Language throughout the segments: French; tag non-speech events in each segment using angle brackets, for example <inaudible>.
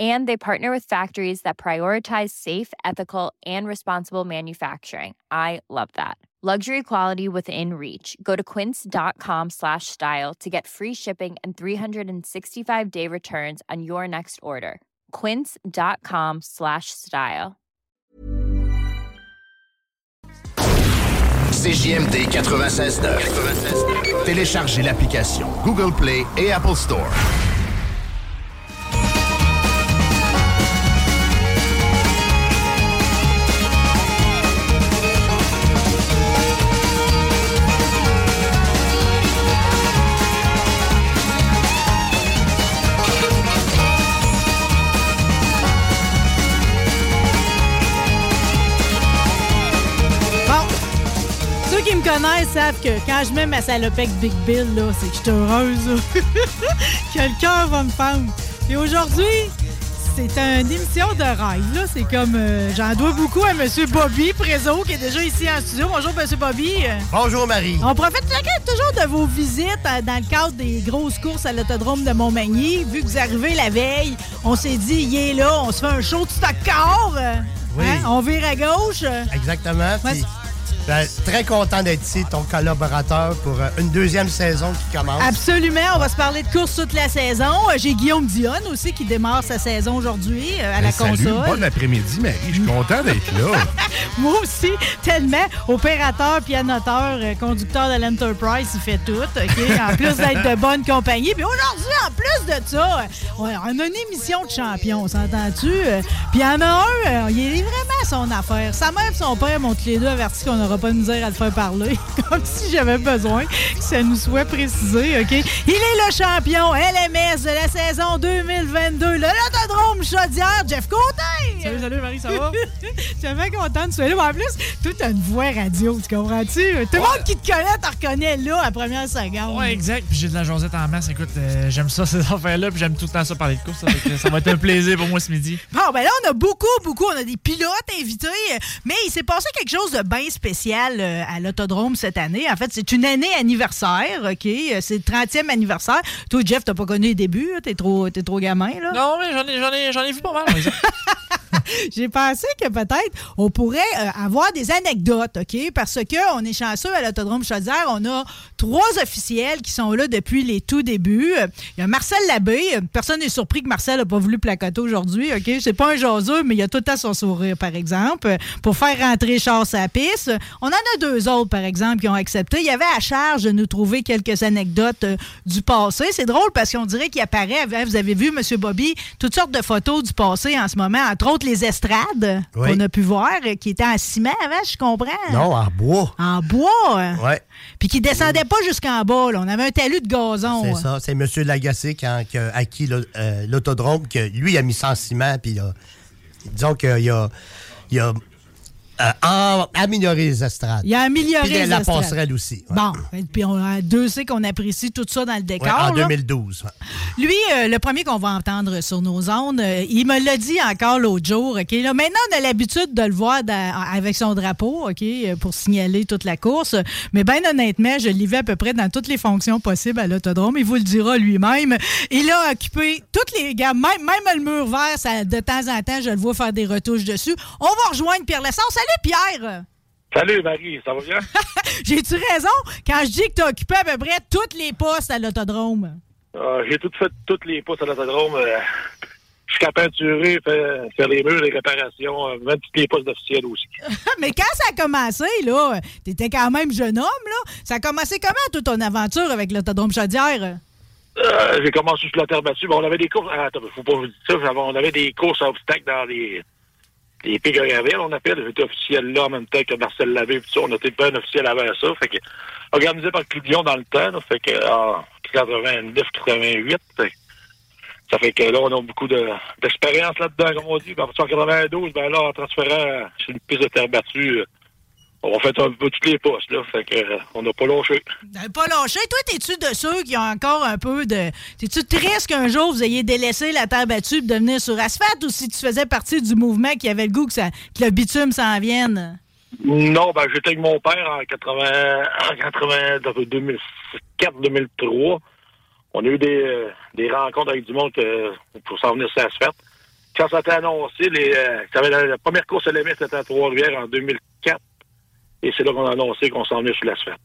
And they partner with factories that prioritize safe, ethical, and responsible manufacturing. I love that. Luxury quality within reach. Go to quince.com slash style to get free shipping and 365 day returns on your next order. Quince.com slash style. CJMD 96.9. Téléchargez l'application Google Play et Apple Store. Savent que quand je mets ma salopette Big Bill, là, c'est que je suis heureuse. là. que le cœur va me fendre. Et aujourd'hui, c'est une émission de rêve. Là. C'est comme. euh, J'en dois beaucoup à M. Bobby Prézo, qui est déjà ici en studio. Bonjour, M. Bobby. Bonjour, Marie. On profite toujours de vos visites euh, dans le cadre des grosses courses à l'autodrome de Montmagny. Vu que vous arrivez la veille, on s'est dit, il est là, on se fait un show de stock euh, Oui. hein, On vire à gauche. Exactement. Ben, très content d'être ici, ton collaborateur, pour euh, une deuxième saison qui commence. Absolument, on va se parler de course toute la saison. Euh, J'ai Guillaume Dionne aussi qui démarre sa saison aujourd'hui euh, à la Ben, Salut, console. bon après-midi, Marie. Je suis content d'être là. <laughs> Moi aussi, tellement. Opérateur, pianoteur, euh, conducteur de l'Enterprise, il fait tout, OK? En <laughs> plus d'être de bonne compagnie. Puis aujourd'hui, en plus de ça, on a une émission de champion, s'entend-tu? Puis il y en a un, il est vraiment son affaire. Sa mère et son père m'ont tous les deux averti qu'on pas de misère à le faire parler. <laughs> Comme si j'avais besoin que ça nous soit précisé, OK? Il est le champion LMS de la saison 2022, le Lotodrome Chaudière, Jeff Côté! Salut, salut, Marie, ça va? Je suis tellement contente de sois là. En plus, toi, t'as une voix radio, tu comprends-tu? Tout le monde qui te connaît, te reconnaît là, à première seconde. Ouais, exact. Puis j'ai de la jasette en masse. Écoute, euh, j'aime ça, <laughs> ces affaires-là. Puis j'aime tout le temps ça parler de course. Ça, que ça va être un plaisir pour moi ce midi. Bon, ben là, on a beaucoup, beaucoup. On a des pilotes invités. Mais il s'est passé quelque chose de bien spécial euh, à l'autodrome cette année. En fait, c'est une année anniversaire, OK? Euh, C'est le 30e anniversaire. Toi, Jeff, t'as pas connu les débuts. T'es trop, trop gamin, là? Non, mais j'en ai, ai, j'en ai vu pas mal. <laughs> <laughs> J'ai pensé que peut-être on pourrait euh, avoir des anecdotes, OK? Parce que on est chanceux à l'Autodrome Chaudière. On a trois officiels qui sont là depuis les tout débuts. Il y a Marcel Labbé. Personne n'est surpris que Marcel n'a pas voulu placoter aujourd'hui, OK? C'est pas un jaseux, mais il a tout le temps son sourire, par exemple, pour faire rentrer Charles à la piste. On en a deux autres, par exemple, qui ont accepté. Il y avait à charge de nous trouver quelques anecdotes euh, du passé. C'est drôle parce qu'on dirait qu'il apparaît, vous avez vu, M. Bobby, toutes sortes de photos du passé en ce moment, entre autres les estrades Oui. qu'on a pu voir, euh, qui étaient en ciment avant, je comprends? Non, en bois. En bois? hein. Ouais, Puis qui descendaient pas jusqu'en bas. là. On avait un talus de gazon. c'est hein. ça. C'est M. Lagacé qui a, qui a acquis euh, l'autodrome, que lui a mis ça en ciment, puis il a- disons qu'il a, il a euh, en- amélioré les estrades. Il a amélioré Puis les la estrades. passerelle aussi. ouais. Bon, puis on a deux c'est qu'on apprécie tout ça dans le Ouais, décor. en là. 2012. ouais. Lui, euh, le premier qu'on va entendre sur nos ondes, euh, il me l'a dit encore l'autre jour. Ok, là, maintenant, on a l'habitude de le voir avec son drapeau, ok, euh, pour signaler toute la course. Mais bien honnêtement, je l'ai vu à peu près dans toutes les fonctions possibles à l'autodrome. Il vous le dira lui-même. Il a occupé toutes les gammes, même, même le mur vert. Ça, de temps en temps, je le vois faire des retouches dessus. On va rejoindre Pierre Lessard. Salut Pierre. Salut Marie, ça va bien? <laughs> J'ai-tu raison? Quand je dis que tu as occupé à peu près toutes les postes à l'autodrome? Euh, J'ai tout fait toutes les postes à l'autodrome. euh, Jusqu'à peinturer, faire, faire les murs, les réparations, euh, même toutes les postes d'officiels aussi. <laughs> Mais quand ça a commencé, là, t'étais quand même jeune homme, là. Ça a commencé comment, toute ton aventure avec l'autodrome Chaudière? Euh, j'ai commencé sur la terre battue. Bon, on avait des courses. ah, Attends, faut pas vous dire ça. On avait des courses à obstacles dans les, les gravel, on appelle. J'étais officiel là en même temps que Marcel Lavé. Puis ça, on était pas un officiel avant ça. Fait que, organisé par Clidion dans le temps. là. fait que, en 89, 88. fait que ça fait que là, on a beaucoup de- d'expérience là-dedans, comme on dit. Puis En 92, ben là, en transférant sur une piste de terre battue, euh, on fait un peu toutes les postes, là. Fait que, euh, on n'a pas lâché. T'avais pas lâché. Toi, t'es-tu de ceux qui ont encore un peu de. T'es-tu triste qu'un jour vous ayez délaissé la terre battue pour devenir sur asphalte ou si tu faisais partie du mouvement qui avait le goût que, ça, que le bitume s'en vienne? Non, ben j'étais avec mon père en 80, en 80, dans 2004, 2003. On a eu des, euh, des rencontres avec du monde pour s'en venir sur l'asphalte. Quand ça a été annoncé, les, euh, la, la première course à l'EMS c'était à Trois-Rivières en 2004. Et c'est là qu'on a annoncé qu'on s'en venait sur l'asphalte.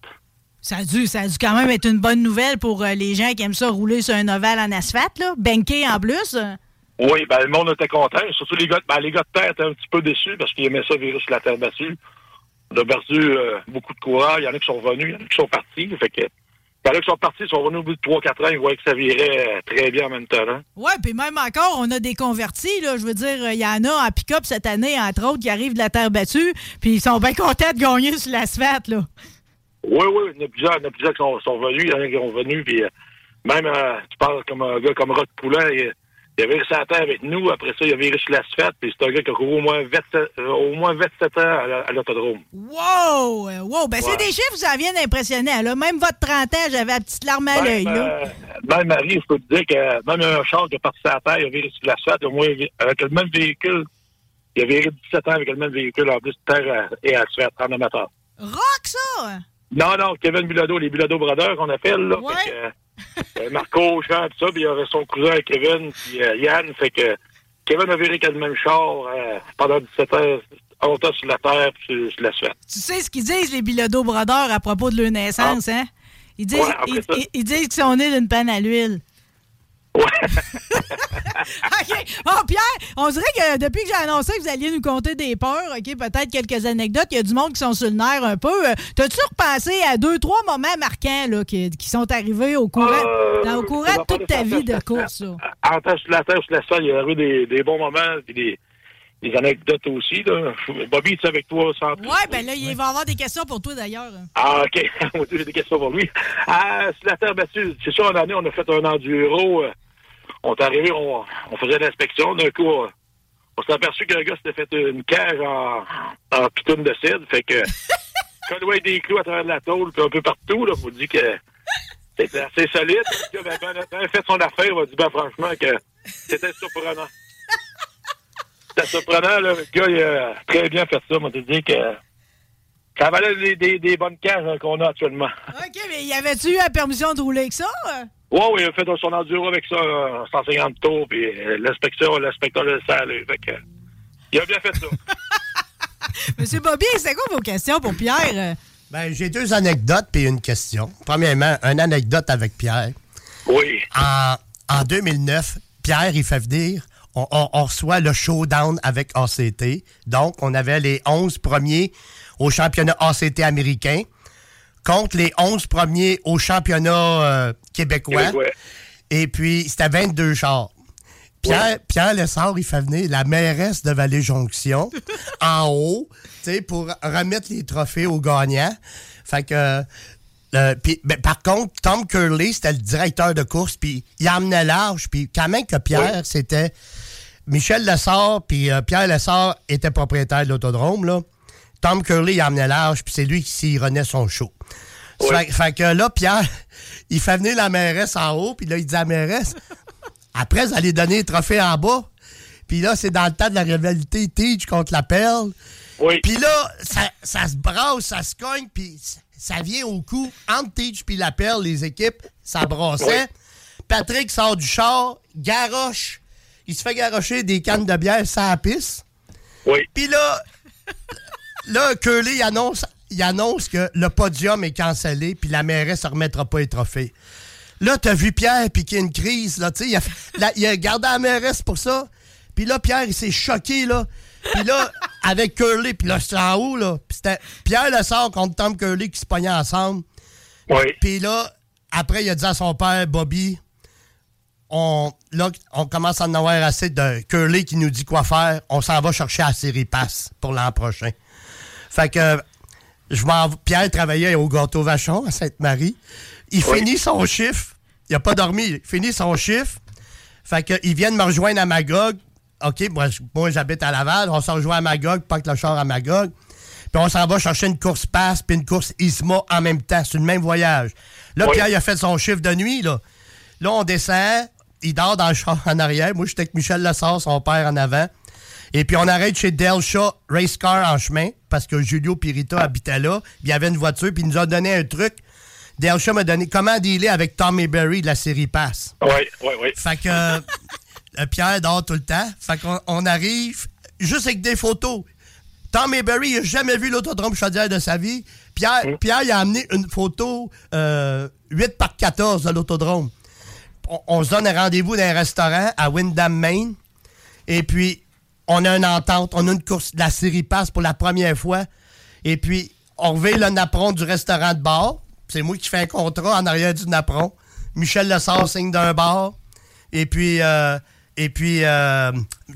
Ça a, dû, ça a dû quand même être une bonne nouvelle pour euh, les gens qui aiment ça rouler sur un ovale en asphalte, là. En plus. Oui, ben le monde était content. Surtout les gars, ben, les gars de terre étaient un petit peu déçus parce qu'ils aimaient ça virer sur la terre battue. On a perdu euh, beaucoup de coureurs. Il y en a qui sont revenus, il y en a qui sont partis. Fait que, il y en a qui sont partis, ils sont revenus au bout de 3-4 ans, ils voyaient que ça virait euh, très bien en même temps. hein. Ouais, puis même encore, on a des convertis, là. Je veux dire, il y en a en pick-up cette année, entre autres, qui arrivent de la terre battue, puis ils sont bien contents de gagner sur l'asphalte, là. Oui, oui, il y en a plusieurs, il y en a plusieurs qui sont, sont venus, il y en a qui sont venus, puis euh, même, euh, tu parles comme un gars comme Rock Poulin, il, il avait resté à terre avec nous, après ça, il a viré sur l'asphalte, puis c'est un gars qui a couru au moins 27, euh, au moins 27 ans à, la- l'autodrome. Wow! Wow! Ben, c'est des chiffres, ça vient d'impressionner, là. Même votre 30 ans, j'avais la petite larme à l'œil, euh, même Marie, je peux te dire que même un char qui est parti à la terre, il a viré sur l'asphalte, au moins, avec le même véhicule, il a viré 17 ans avec le même véhicule, en plus terre euh, et asphalte, en amateur. Rock, ça! Non, non, Kevin Bilodeau, les Bilodeau Brothers qu'on appelle, là. Ouais. Fait que, euh, Marco, Jean, tout ça, puis il y avait son cousin Kevin, puis euh, Yann, fait que Kevin a viré qu'à le même char euh, pendant 17 ans, longtemps sur la terre, puis sur, sur l'asphalte. Tu sais ce qu'ils disent, les Bilodeau Brodeurs, à propos de leur naissance, hein? Ils disent, Ouais, ils, ça. ils- ils disent qu'ils sont nés d'une panne à l'huile. Ouais. <laughs> OK. Oh, Pierre, on dirait que depuis que j'ai annoncé que vous alliez nous conter des peurs, OK, peut-être quelques anecdotes, il y a du monde qui sont sur le nerf un peu. Euh, T'as-tu repensé à deux, trois moments marquants là, qui, qui sont arrivés au courant, Euh, dans, au courant de va toute ta vie de course? là? En temps sur la terre, sur l'asphalte, il y a eu des, des bons moments, puis des, des anecdotes aussi, là. Bobby, tu es avec toi, sans Ouais, ben là, il va y avoir des questions pour toi d'ailleurs. Ah, OK. <laughs> J'ai des questions pour lui. Ah, sur la terre battue, c'est sûr, en année, on a fait un enduro. On est arrivé, on, on faisait l'inspection. D'un coup, on, on s'est aperçu qu'un gars s'était fait une cage en, en pitoune de cidre. Fait que, quand il y des clous à travers de la tôle, puis un peu partout, là, faut dire que c'était assez solide. Le gars avait ben, ben fait son affaire, on dit, ben, franchement, que c'était surprenant. <laughs> C'était surprenant, là. Le gars, il a très bien fait ça. On te dit que ça valait des, des, des bonnes cages hein, qu'on a actuellement. OK, mais y avait-tu eu la permission de rouler avec ça? euh? Ouais, oui, il a fait son enduro avec ça, euh, 150 tours, puis euh, l'inspection, l'inspecteur le salé. Fait que, il a bien fait ça. <laughs> Monsieur Bobby, c'est quoi vos questions pour Pierre? euh? Ben, j'ai deux anecdotes puis une question. Premièrement, une anecdote avec Pierre. Oui. En, en 2009, Pierre, il fait venir, on, on- on reçoit le showdown avec ACT. Donc, on avait les 11 premiers au championnat ACT américain contre les 11 premiers au championnat euh, québécois. Québécois. Et puis, c'était 22 chars. Pierre, Pierre Lessard, il fait venir la mairesse de Vallée-Jonction <laughs> en haut, pour remettre les trophées aux gagnants. Fait que. euh, puis, ben, par contre, Tom Curley, c'était le directeur de course, puis il emmenait large, puis quand même que Pierre, c'était Michel Lessard, puis euh, Pierre Lessard était propriétaire de l'autodrome, là. Tom Curley, il emmenait large, puis c'est lui qui s'y renait son show. Fait, fait que là, Pierre, <laughs> il fait venir la mairesse en haut, puis là, il dit à la mairesse, après, vous allez donner les trophées en bas. Puis là, c'est dans le temps de la rivalité Teach contre la Perle. Oui. Puis là, ça, ça se brasse, ça se cogne, puis ça vient au coup. Entre Teach puis la Perle, les équipes, ça brassait. Patrick sort du char, garoche. Il se fait garocher des cannes de bière sans piste. Oui. Puis là, là, Curly annonce, il annonce que le podium est cancellé, puis la mairesse ne remettra pas les trophées. Là, t'as vu Pierre piquer une crise, là, tu sais, il a, la- il a gardé la mairesse pour ça. Puis là, Pierre, il s'est choqué, là. Puis là, avec Curly, puis là, c'était en haut, là. Puis c'était Pierre le sort contre Tom Curly qui se pognaient ensemble. Oui. Puis là, après, il a dit à son père, Bobby, on, là, on commence à en avoir assez de Curly qui nous dit quoi faire. On s'en va chercher la série passe pour l'an prochain. Fait que je m'en Pierre travaillait au gâteau Vachon à Sainte-Marie. Il finit son chiffre. Il n'a pas dormi. Il finit son chiffre. Fait que ils viennent me rejoindre à Magog. OK, moi, moi, j'habite à Laval. On s'en rejoint à Magog, pas que le char à Magog. Puis on s'en va chercher une course passe puis une course ISMA en même temps. C'est le même voyage. Là, Oui. Pierre, il a fait son chiffre de nuit, là. Là, on descend. Il dort dans le char en arrière. Moi, j'étais avec Michel Lessard, son père, en avant. Et puis, on arrête chez Del Shaw Race Car en chemin parce que Julio Pirita habitait là. Il y avait une voiture, puis il nous a donné un truc. Del Shaw m'a donné comment dealer avec Tommy Berry de la série Pass. Oui, oui, oui. Fait que euh, <laughs> Pierre dort tout le temps. Fait qu'on on arrive juste avec des photos. Tom Berry, il n'a jamais vu l'autodrome Chaudière de sa vie. Pierre, Pierre il a amené une photo euh, 8 par 14 de l'autodrome. On, on se donne un rendez-vous dans un restaurant à Windham, Maine. Et puis, on a une entente. On a une course de la série Pass pour la première fois. Et puis, on revient le napperon du restaurant de bar. C'est moi qui fais un contrat en arrière du napperon. Michel Lessard signe d'un bar. Et puis, euh, et puis euh,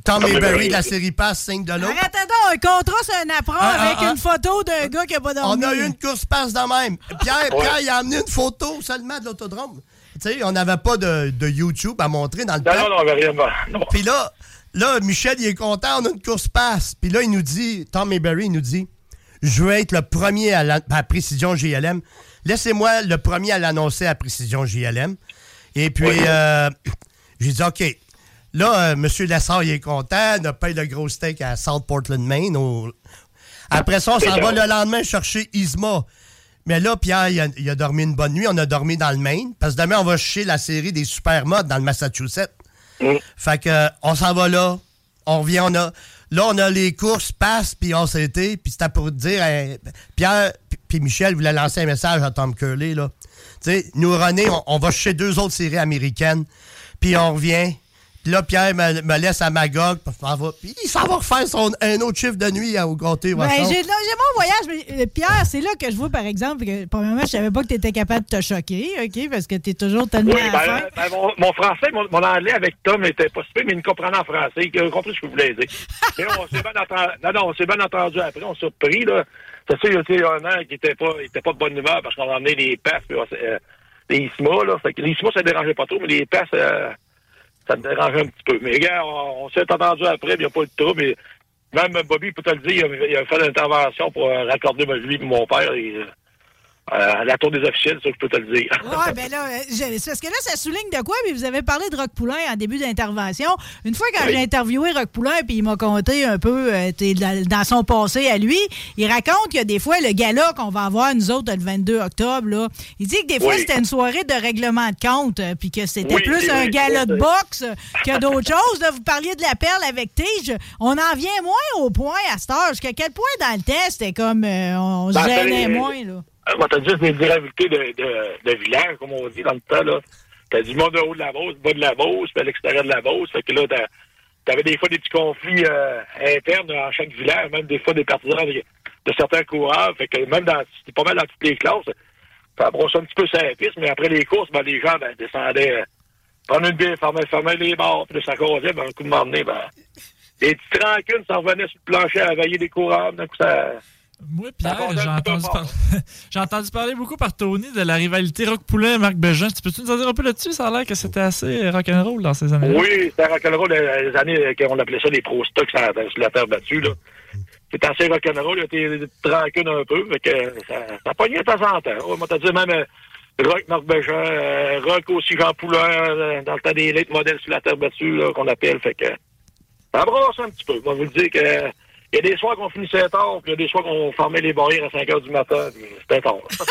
Tom Tommy Berry de la série Pass signe de l'autre. Arrête donc, un contrat sur un apron Ah, ah, avec ah. une photo d'un gars qui a pas dormi. On a eu une course passe de même. Pierre, Ouais. Pierre, il a amené une photo seulement de l'autodrome. Tu sais, on n'avait pas de, de YouTube à montrer dans le Non, temps. non, non, on avait rien. Non. Puis là, là, Michel, il est content, on a une course passe. Puis là, il nous dit, Tom Berry, il nous dit, je veux être le premier à, la, à Précision JLM. Laissez-moi le premier à l'annoncer à Précision JLM. Et puis, Oui. euh, j'ai dit, OK. Là, euh, M. Lessard, il est content, on a payé le gros steak à South Portland, Maine. au- Après ça, on s'en va le lendemain chercher Isma. Mais là, Pierre, il a, il a dormi une bonne nuit. On a dormi dans le Maine. Parce que demain, on va chercher la série des supermodes dans le Massachusetts. Mm. Fait que on s'en va là. On revient, on a. Là, on a les courses, passe, puis on s'était. Puis c'était pour dire. Pierre puis- Michel voulaient lancer un message à Tom Curley, là. Tu sais, nous, René, on, on va chercher deux autres séries américaines. Puis on revient. Puis là, Pierre me, me laisse à Magog. Puis il s'en va refaire son, un autre chiffre de nuit à, au gâté. Ben, j'ai mon voyage, mais euh, Pierre, c'est là que je vois, par exemple, que premièrement, je savais pas que tu étais capable de te choquer, OK? Parce que tu es toujours tellement Oui, ben, ben, mon, mon français, mon, mon anglais avec Tom était pas super, mais il me comprenait en français. Il a compris ce que je voulais dire. <laughs> Mais on s'est bien entendu. Non, non, on s'est bien entendu après. On s'est repris, là. C'est sûr, il y a un an qui était pas, il était pas de bonne humeur parce qu'on a emmené les passes, puis on s'est- euh, les ISMA, là. Fait que les ISMA, ça ne dérangeait pas trop, mais les passes, euh, ça me dérangeait un petit peu. Mais regarde, on, on s'est entendu après, il n'y a pas eu de trouble. Mais même Bobby, peut te le dire, il a, il a fait l'intervention pour euh, raccorder lui et mon père. Euh, à la tour des officiels, ça, je peux te le dire. Ouais, ben là, euh, c'est parce que là, ça souligne de quoi? Mais vous avez parlé de Rock Poulain en début d'intervention. Une fois, quand Oui. j'ai interviewé Rock Poulain, puis il m'a conté un peu euh, dans son passé à lui, il raconte que des fois, le gala qu'on va avoir, nous autres, le 22 octobre, là, il dit que des fois, Oui. c'était une soirée de règlement de compte, euh, puis que c'était Oui, plus oui, un oui, gala de oui. boxe que d'autres choses. Là, vous parliez de la perle avec Tige. On en vient moins au point à cette heure. Jusqu'à quel point, dans le temps, c'était comme... euh, on se Ben, gênait ben, moins, là. On va te dire des irrégularités de, de, de village, comme on dit dans le temps, là. T'as du monde en haut de la Beauce, bas de la Beauce, puis à l'extérieur de la Beauce. Fait que là, t'as- t'avais des fois des petits conflits euh, internes dans chaque village, même des fois des partisans de, certains coureurs. Fait que même dans, c'était pas mal dans toutes les classes. Ça brossait un petit peu la piste, mais après les courses, ben, les gens, ben, descendaient, euh, prenaient une bière, fermaient, fermaient les bords, puis ça causait, ben, un coup de m'emmener, ben, les petits tranquilles s'en revenaient sur le plancher à veiller des coureurs. Donc, ça, Moi, Pierre, <laughs> j'ai entendu, par- parler beaucoup par Tony de la rivalité Rock Poulain Marc Bégin. Tu peux-tu nous en dire un peu là-dessus? Ça a l'air que c'était assez rock'n'roll dans ces années-là. Oui, c'était rock'n'roll les, les années qu'on appelait ça les pro stocks sur, la- terre battue. là. C'était assez rock'n'roll, il été tranquille un peu, mais que ça, ça pognait de temps en temps. On m'a dit même euh, Rock Marc Bégin, euh, Rock aussi Jean Poulain, euh, dans le temps des late modèles sur la terre battue qu'on appelle. Fait que ça brasse un petit peu. Moi, vous le dis que il y a des soirs qu'on finissait tard, puis il y a des soirs qu'on fermait les barrières à 5 heures du matin, puis c'était tard. <laughs>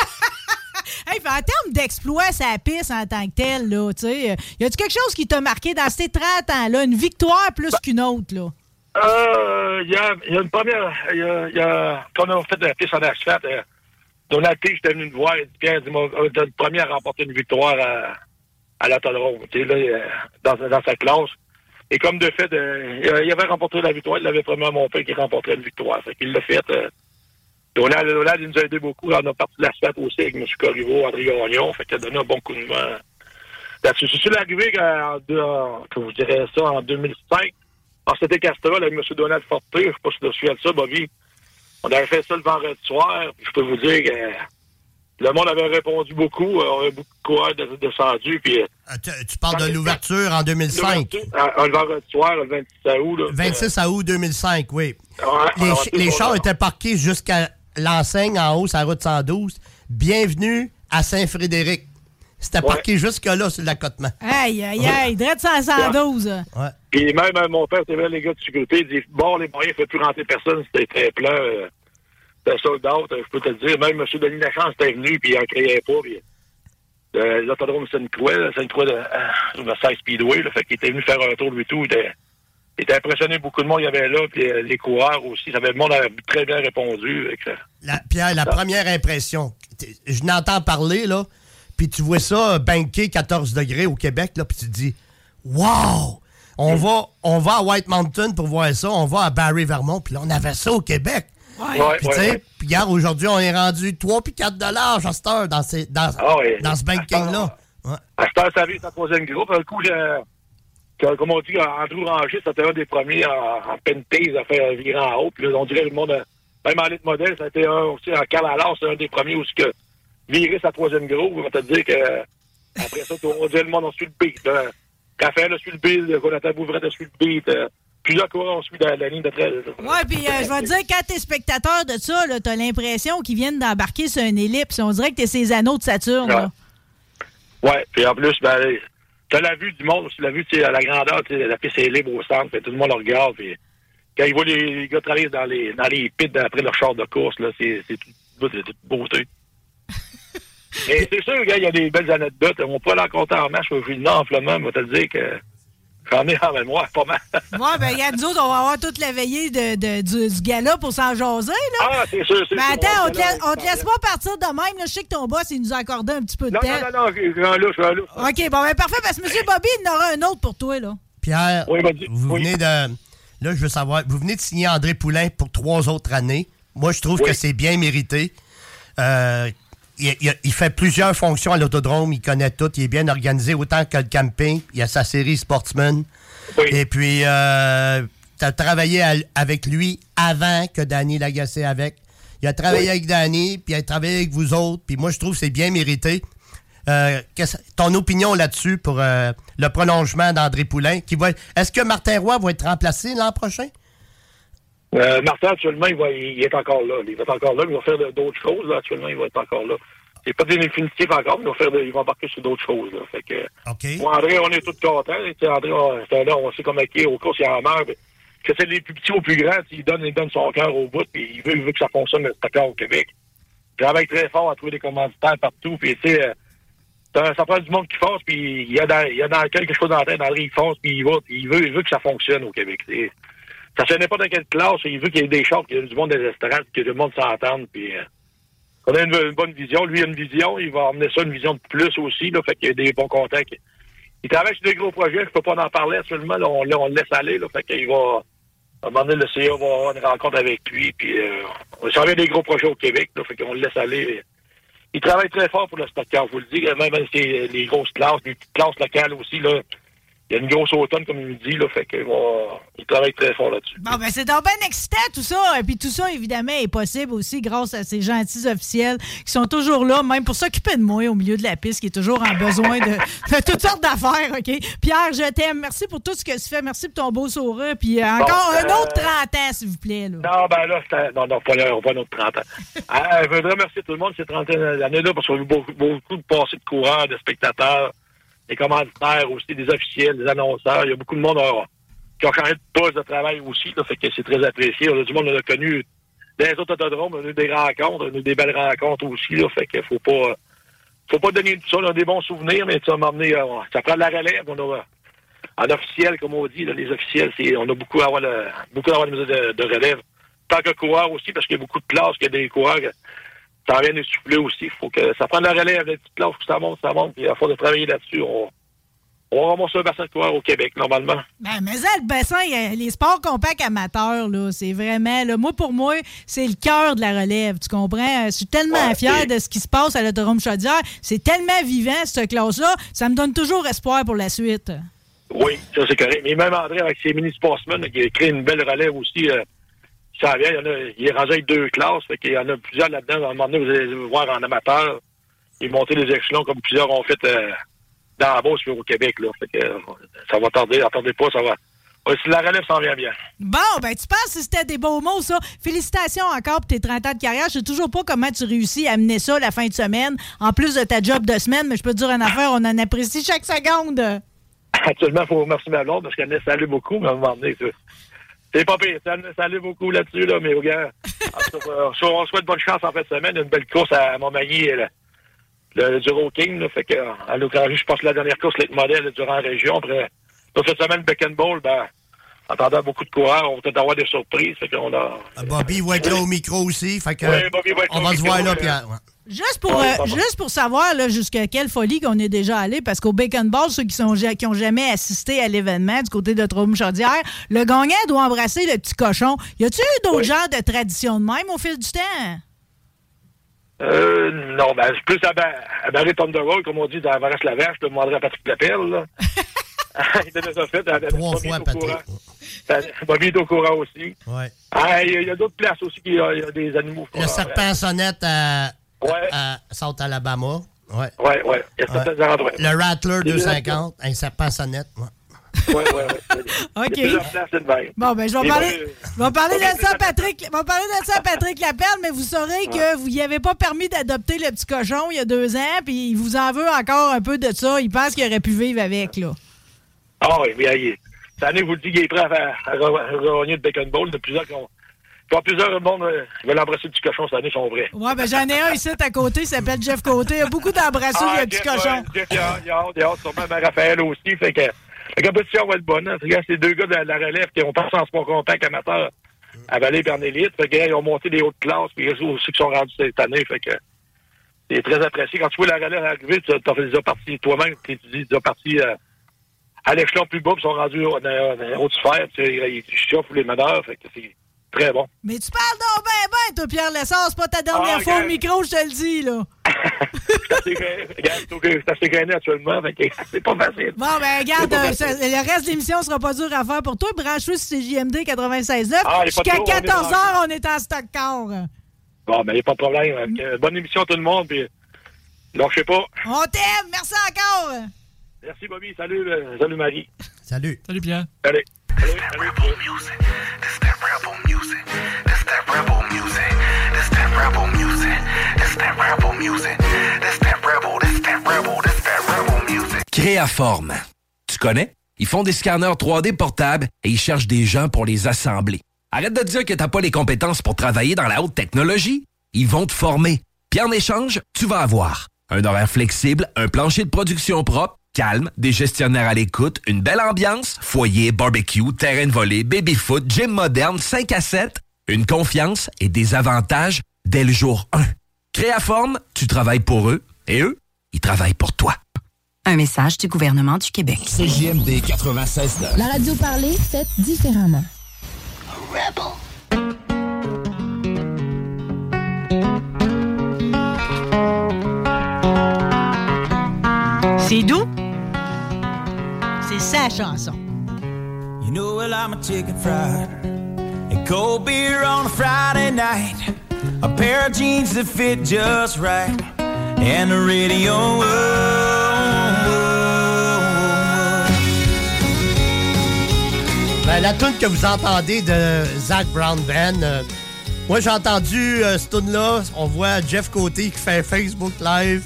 Hey, en termes d'exploit, ça piste en tant que tel, là, tu sais, y a-tu quelque chose qui t'a marqué dans ces 30 ans-là? Une victoire plus qu'une autre, là? Euh, il y a, il y a une première, y a, il y a, quand on a fait la piste en asphalte, euh, Donald Tige était venu me voir, dit, Pierre, euh, t'es le premier à remporter une victoire à, à sais, là, euh, dans, dans sa classe. Et comme de fait, euh, il a- il avait remporté la victoire, il l'avait promis à mon père qu'il remporterait une victoire. Fait qu'il l'a fait. Euh, Donald, Donald, il nous a aidé beaucoup. On a parti de l'asphalte aussi avec M. Corriveau, André Gagnon. Fait qu'il a donné un bon coup de main Là-dessus, je suis arrivé en, en- que vous direz ça, en 2005. Alors, c'était Castrol avec M. Donald Forté. Je sais pas si tu te souviens de ça, Bobby. On avait fait ça le vendredi soir. Je peux vous dire que le monde avait répondu beaucoup. euh, On avait beaucoup de coureurs de- descendus. Puis, euh, Ah, Tu, tu parles de l'ouverture en 2005. euh, le vendredi soir, le 26 août. Là, 26 août 2005, oui. Ouais, Les, ch- c'est chars étaient parqués jusqu'à l'enseigne en haut, sur la route 112. Bienvenue à Saint-Frédéric. C'était parqué jusque-là sur l'accotement. Aïe, aïe, aïe, Drette 512. Ouais. Puis même euh, mon père, c'était les gars de sécurité, il dit Bon, les moyens, ne fait plus rentrer personne, c'était très plein. Euh, c'était sold out, euh, je peux te le dire. Même M. Denis Lachance était venu, puis il en créait pas. Puis, euh, L'autodrome Sainte-Croix, Sainte-Croix de euh, Versailles Speedway, là, fait qu'il était venu faire un tour lui tout. Il était, il était impressionné, beaucoup de monde il y avait là, puis euh, les coureurs aussi. Ça avait, le monde avait très bien répondu. fait que, La- Pierre, la première impression, je n'entends parler, là, puis tu vois ça, euh, banqué 14 degrés au Québec, là, puis tu te dis, wow! On va, on va à White Mountain pour voir ça, on va à Barry Vermont, puis là, on avait ça au Québec. Ouais, Puis, ouais, tu sais, ouais. puis regarde, aujourd'hui, on est rendu 3 puis 4 dollars heure dans, ces, dans, Ah ouais. dans ce banking-là. Ouais. À cette heure, ça arrive, c'est un troisième groupe. Un coup, je- comme on dit, Andrew Ranger, c'était un des premiers en, en pentase à faire virer en haut. Puis là, on dirait le monde, a- même en lit modèle, ça a été un aussi en Calalor, c'est un des premiers où que virer sa troisième groupe, on va te dire que après ça, on dirait le monde, on suit le beat. là. Raphaël a suivi le beat, Jonathan Bouvret a suivi le beat. Plusieurs coureurs ont suivi la, la ligne de 13. Ouais, puis euh, je vais te dire, quand t'es spectateur de ça, là, t'as l'impression qu'ils viennent d'embarquer sur une ellipse. On dirait que t'es ces anneaux de Saturne. là. Ouais, puis en plus, ben, t'as la vue du monde aussi, la vue, tu sais, à la grandeur, tu la piste est libre au centre, puis tout le monde le regarde, puis quand ils voient les, les gars travailler dans les, dans les pits après leur char de course, là, c'est, tout, toute beauté. <laughs> Mais c'est sûr, gars, il y a des belles anecdotes. On peut la compter en marche au Villeneuve, en Flamand, mais te dire que j'en ai en mémoire pas mal. <laughs> Ouais, ben, regarde, nous autres, on va avoir toute la veillée de, de- du, du gala pour s'en jaser, là. Ah, c'est sûr, c'est Mais sûr. attends, on te, là, laisse, on te laisse pas partir de même. Là. Je sais que ton boss, il nous a accordé un petit peu de Non, temps. non, non, non, je suis un louche, je suis un louche. OK, bon, ben parfait, parce que M. Bobby, il en aura un autre pour toi, là. Pierre, Oui, vous Oui. venez de. Là, je veux savoir, vous venez de signer André Poulain pour trois autres années. Moi, je trouve Oui. que c'est bien mérité. Euh, il, il- il fait plusieurs fonctions à l'autodrome, il connaît tout, il est bien organisé, autant que le camping. Il a sa série Sportsman. Oui. Et puis, tu as travaillé à- avec lui avant que Danny Lagacé avec. Il a travaillé Oui. avec Danny, puis il a travaillé avec vous autres, puis moi, je trouve que c'est bien mérité. Euh, ton opinion là-dessus pour euh, le prolongement d'André Poulain? Qui va, est-ce que Martin Roy va être remplacé l'an prochain? Euh, Martin, actuellement, il, va, il est encore là. Il va être encore là, mais il va faire d'autres choses. Là. Actuellement, il va être encore là. C'est pas définitif encore, mais il va, faire de- il va embarquer sur d'autres choses. Là. Fait que, OK. moi, André, on est tous contents. André, on, là, on sait comment il est au course, il en meurt. Que c'est les plus petits aux plus grands, il donne, il donne son cœur au bout, puis il veut, il veut que ça fonctionne, stockage au Québec. Il travaille très fort à trouver des commanditaires partout, puis tu sais, euh, ça prend du monde qui force, puis il y a dans, il y a dans quelque chose dans la tête, André, il force, puis il va, il veut, il veut que ça fonctionne au Québec. Ça se n'importe quelle classe, il veut qu'il y ait des chars, qu'il y ait du monde des estrades, que le monde s'entende, puis euh, on a une, bonne vision. Lui, il a une vision, il va emmener ça une vision de plus aussi, là, fait qu'il y a des bons contacts. Il travaille sur des gros projets, je peux pas en parler actuellement, là, on, le laisse aller, là, fait qu'il va, à un moment donné, le CA va avoir une rencontre avec lui, puis euh, on s'en vient des gros projets au Québec, là, fait qu'on le laisse aller. Il travaille très fort pour le stockage, je vous le dis, même c'est les grosses classes, les petites classes locales aussi, là, il y a une grosse automne, comme il me dit, là, fait qu'il va, il travaille très fort là-dessus. Bon, ben c'est donc bien excitant, tout ça. Et puis tout ça, évidemment, est possible aussi grâce à ces gentils officiels qui sont toujours là, même pour s'occuper de moi au milieu de la piste, qui est toujours en besoin de, <laughs> de toutes sortes d'affaires, OK? Pierre, je t'aime. Merci pour tout ce que tu fais. Merci pour ton beau sourire. Puis euh, encore Bon, un euh, autre 30 ans, s'il vous plaît. Là. Non, ben là, c'était- non, non, pas, là, pas notre 30 ans. Ah, <laughs> je voudrais remercier tout le monde ces 30 années-là parce qu'on a eu beaucoup, beaucoup de passés de coureurs, de spectateurs, des aussi, des officiels, des annonceurs. Il y a beaucoup de monde euh, qui ont changé de poste de travail aussi, là, fait que c'est très apprécié. On a du monde, on a connu dans les autres autodromes, on a eu des rencontres, a des belles rencontres aussi, là, fait faut pas, faut pas donner tout ça, on a des bons souvenirs, mais ça m'a amené, ça prend de la relève, on a, en officiel, comme on dit, les officiels, on a beaucoup à avoir, le- beaucoup à avoir de, de, relève. Tant que coureur aussi, parce qu'il y a beaucoup de classes, qu'il y a des coureurs, ça vient essouffler aussi. faut que ça prenne la relève, les petites classes, que ça monte, ça monte, puis à force de travailler là-dessus, on, on ramasse un bassin de coureur au Québec, normalement. Ben, mais ça, le bassin, il les sports compacts amateurs, là, c'est vraiment, là, moi, pour moi, c'est le cœur de la relève, tu comprends? Je suis tellement Ouais, fier de ce qui se passe à l'autodrome Chaudière. C'est tellement vivant, cette classe-là. Ça me donne toujours espoir pour la suite. Oui, ça c'est correct. Mais même André, avec ses mini-sportsmen, qui a créé une belle relève aussi, euh, ça vient, il, y en a, il est rangé avec deux classes, fait qu'il y en a plusieurs là-dedans. À un moment donné, vous allez voir en amateur, il monter les échelons comme plusieurs ont fait euh, dans la Beauce au Québec. Là. Fait que, euh, ça va tarder, attendez pas, ça va. Ouais, si la relève s'en vient bien. Bon, ben, tu penses que c'était des beaux mots, ça? Félicitations encore pour tes 30 ans de carrière. Je sais toujours pas comment tu réussis à amener ça la fin de semaine, en plus de ta job de semaine, mais je peux te dire une affaire, on en apprécie chaque seconde. <laughs> Actuellement, il faut remercier ma blonde parce qu'elle me salue beaucoup, mais à un moment donné, c'est- pas pire. Ça me salue beaucoup là-dessus, là, mais regarde, <laughs> on souhaite bonne chance en fin de semaine. Une belle course à Montmagny, le, le Duro King, là, fait que, à l'occasion, je pense que la dernière course, les modèles durant la région. Après, pour cette semaine, Beck and Ball, ben, en attendant beaucoup de coureurs, on va peut-être avoir des surprises. Fait qu'on a, Ah, Bobby va être là au micro aussi. Fait que, Ouais, Bobby va être on au va se micro, voir là, euh, Pierre. ouais. Juste pour, Ouais, euh, juste pour savoir là, jusqu'à quelle folie qu'on est déjà allé, parce qu'au Bacon Ball, ceux qui sont ja- qui ont jamais assisté à l'événement du côté de Trôme Chaudière, le gagnant doit embrasser le petit cochon. Y a-tu eu d'autres Oui. genres de traditions de même au fil du temps? euh, non, ben, c'est plus à, Ba- à Barry Thunder Roll, comme on dit dans Varesse la Verge, je demanderai à Patrick Lapelle, là. <laughs> il était déjà fait. Trois fois, Patrick. courant. Ben, Bobby est au courant aussi. Ouais. Ah, il y a, d'autres places aussi, il y a, il y a des animaux. Le serpent à sonnette à, Ouais. à South Alabama. Ouais. Ouais, ouais. Il y a certains endroits. Le Rattler Les 250, un serpent à sonnette. ouais. Ouais, ouais, ouais. <laughs> OK. Il y a plusieurs places, c'est de même. Bon, ben, je vais parler, je vais parler de ça à Patrick, je vais parler de ça à Patrick Lapelle, mais vous saurez que vous n'y avez pas permis d'adopter le petit cochon il y a deux ans, puis il vous en veut encore un peu de ça. Il pense qu'il aurait pu vivre avec, là. Ah oui, mais cette année, vous le dites, il est prêt à, à regagner le Bacon Bowl. A plusieurs qui a plusieurs monde euh, qui veulent embrasser le petit cochon cette année, sont vrais. Ouais, ben, j'en ai un ici à côté, il s'appelle Jeff Côté. Il y a beaucoup d'embrassures, Ah, Jeff, cochon. Jeff, il y a, il y a il y a sûrement, mais Raphaël aussi. Fait que la compétition va être bonne. Hein. Regarde, ces deux gars de la, relève qui ont passé en sport compact amateur à Vallée et en élite. Fait que, ils ont monté des hautes classes, puis ils aussi qui sont rendus cette année. Fait que c'est très apprécié. Quand tu vois la relève arriver, tu as déjà parti toi-même, tu dis déjà parti euh, à l'échelon plus bas, puis ils sont rendus au, au, au sphère, tu sais, ils chauffent les meneurs. Fait que c'est très bon. Mais tu parles donc ben ben, toi, Pierre Lessard. C'est pas ta dernière Ah, fois au micro, je te le dis, là. <laughs> Regarde, assez gainé actuellement. <laughs> C'est pas facile. Bon, ben, regarde, euh, ça- le reste de l'émission sera pas dur à faire pour toi. Branche-toi sur CJMD 96.9. Ah, y Jusqu'à trouble, on est 14h, branché. on est en stock car. Bon, ben, il n'y a pas de problème. Bonne émission à tout le monde, puis lâchez pas. On t'aime. Merci encore. Merci, Bobby. Salut, euh, salut, Marie. Salut. Salut Pierre. Allez. Salut, salut. Créaforme. Tu connais? Ils font des scanners 3D portables et ils cherchent des gens pour les assembler. Arrête de dire que t'as pas les compétences pour travailler dans la haute technologie. Ils vont te former. Puis en échange, tu vas avoir un horaire flexible, un plancher de production propre, calme, des gestionnaires à l'écoute, une belle ambiance, foyer, barbecue, terrain de volée, baby-foot, gym moderne, 5 à 7, une confiance et des avantages dès le jour 1. Créaforme, tu travailles pour eux et eux, ils travaillent pour toi. Un message du gouvernement du Québec. CJMD 96 La radio parlée, faite différemment. C'est doux? C'est sa chanson. You know, well, I'm a chicken fried. And cold beer on a Friday night. A pair of jeans that fit just right. And the radio. oh, Ben, la tune que vous entendez de Zach Brown Band, euh, moi j'ai entendu euh, cette tune là on voit Jeff Côté qui fait un Facebook Live,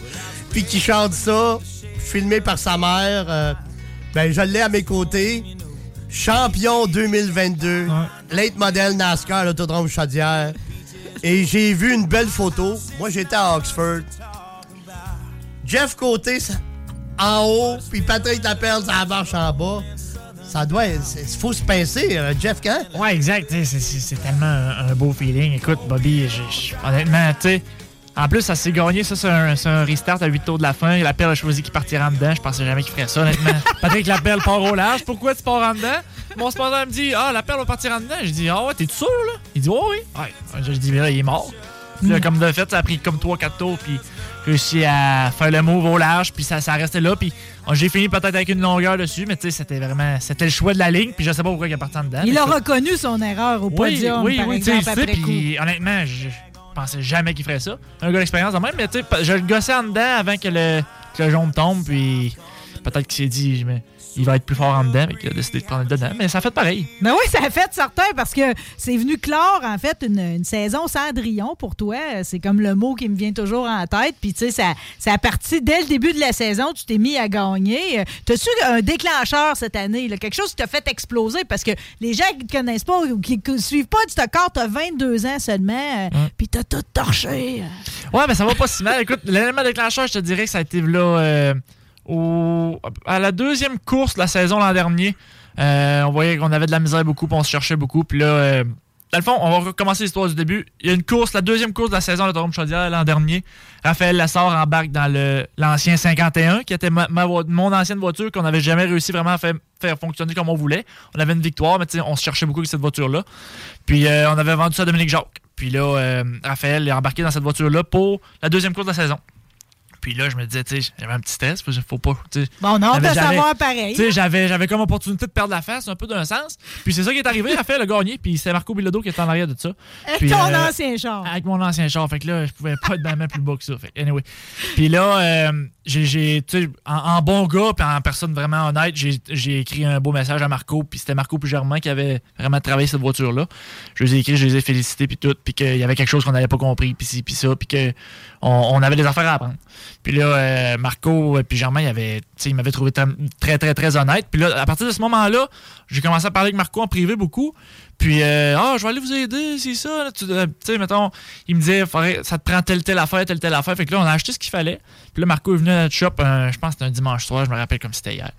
puis qui chante ça, filmé par sa mère. euh, ben, je l'ai à mes côtés. Champion 2022, late model NASCAR à l'Autodrome Chaudière. Et j'ai vu une belle photo. Moi, j'étais à Oxford. Jeff Côté en haut, puis Patrick Lapelle, ça marche en bas. Ça doit être. Il faut se pincer, euh, Jeff, quand? Ouais, exact. C'est tellement un, un beau feeling. Écoute, Bobby, je- je- honnêtement, tu sais, En plus, ça s'est gagné, ça, c'est un, restart à 8 tours de la fin. La perle a choisi qu'il partira en dedans. Je pensais jamais qu'il ferait ça, honnêtement. <laughs> Patrick Lapelle part au large. Pourquoi tu pars en dedans? Mon sponsor me dit Ah, la perle va partir en dedans. Je dis Ah ouais, t'es sûr, là? Il dit Oh, oui. Ouais. Je dis Mais là, il est mort. Puis là, comme de fait, ça a pris comme 3-4 tours. Puis réussi à faire le move au large. Puis ça, ça restait là. Puis oh, j'ai fini peut-être avec une longueur dessus. Mais tu sais, c'était vraiment. C'était le choix de la ligne. Puis je sais pas pourquoi il est parti en dedans. Il a reconnu son erreur au oui, podium, oui, par oui, tu sais, exemple, après coup. puis honnêtement, je pensais jamais qu'il ferait ça. Un gars d'expérience de même, mais tu sais, je le gossais en dedans avant que le, que le jaune tombe, puis peut-être qu'il s'est dit, mais il va être plus fort en dedans, mais qu'il a décidé de prendre le dedans. Mais ça a fait pareil. Ben oui, ça a fait certain parce que c'est venu clore, en fait, une, une saison Cendrillon pour toi. C'est comme le mot qui me vient toujours en tête. Puis, tu sais, ça, ça a parti dès le début de la saison. Tu t'es mis à gagner. T'as-tu un déclencheur cette année? là? quelque chose qui t'a fait exploser? Parce que les gens qui te connaissent pas ou qui ne suivent pas du Stockard, t'as 22 ans seulement. euh, Puis t'as tout torché. Ouais, mais ça va pas si mal. Écoute, l'élément déclencheur, je te dirais que ça a été là euh, au, à la deuxième course de la saison l'an dernier. Euh, on voyait qu'on avait de la misère beaucoup, puis on se cherchait beaucoup. Puis là, euh, dans le fond, on va recommencer l'histoire du début. Il y a une course, la deuxième course de la saison de Drôme Chaudière l'an dernier. Raphaël Lassard embarque dans l'ancien 51, qui était mon ancienne voiture qu'on n'avait jamais réussi vraiment à faire, fonctionner comme on voulait. On avait une victoire, mais on se cherchait beaucoup avec cette voiture-là. Puis euh, on avait vendu ça à Dominique Jacques. Puis là, euh, Raphaël est embarqué dans cette voiture-là pour la deuxième course de la saison. Puis là, je me disais, tu sais, j'avais un petit que faut pas. Bon, on a hâte J'avais- de savoir pareil. Tu sais, j'avais, j'avais comme opportunité de perdre la face, un peu d'un sens. Puis c'est ça qui est arrivé, <laughs> Raphaël a gagné, puis c'est Marco Bilodeau qui est en arrière de ça. Avec Puis, ton euh, ancien char. avec mon ancien char. Fait que là, je pouvais pas être vraiment plus bas que ça. Fait anyway. Puis là, euh, j'ai, j'ai, tu sais, en, en bon gars, puis en personne vraiment honnête, j'ai, j'ai écrit un beau message à Marco. Puis c'était Marco puis Germain qui avait vraiment travaillé cette voiture-là. Je les ai écrits, je les ai félicités, puis tout. Puis qu'il y avait quelque chose qu'on n'avait pas compris, puis ci, puis ça. Puis qu'on on avait des affaires à apprendre. Puis là, euh, Marco puis Germain, ils, m'avaient trouvé très, très, très, honnête. Puis là, à partir de ce moment-là, j'ai commencé à parler avec Marco en privé beaucoup. Puis, euh, ah, je vais aller vous aider, c'est ça. euh, tu sais, mettons, il me disait, ça te prend telle, telle affaire, telle, telle affaire. Fait que là, on a acheté ce qu'il fallait. Puis là, Marco est venu à notre shop, euh, je pense que c'était un dimanche soir, je me rappelle comme c'était hier.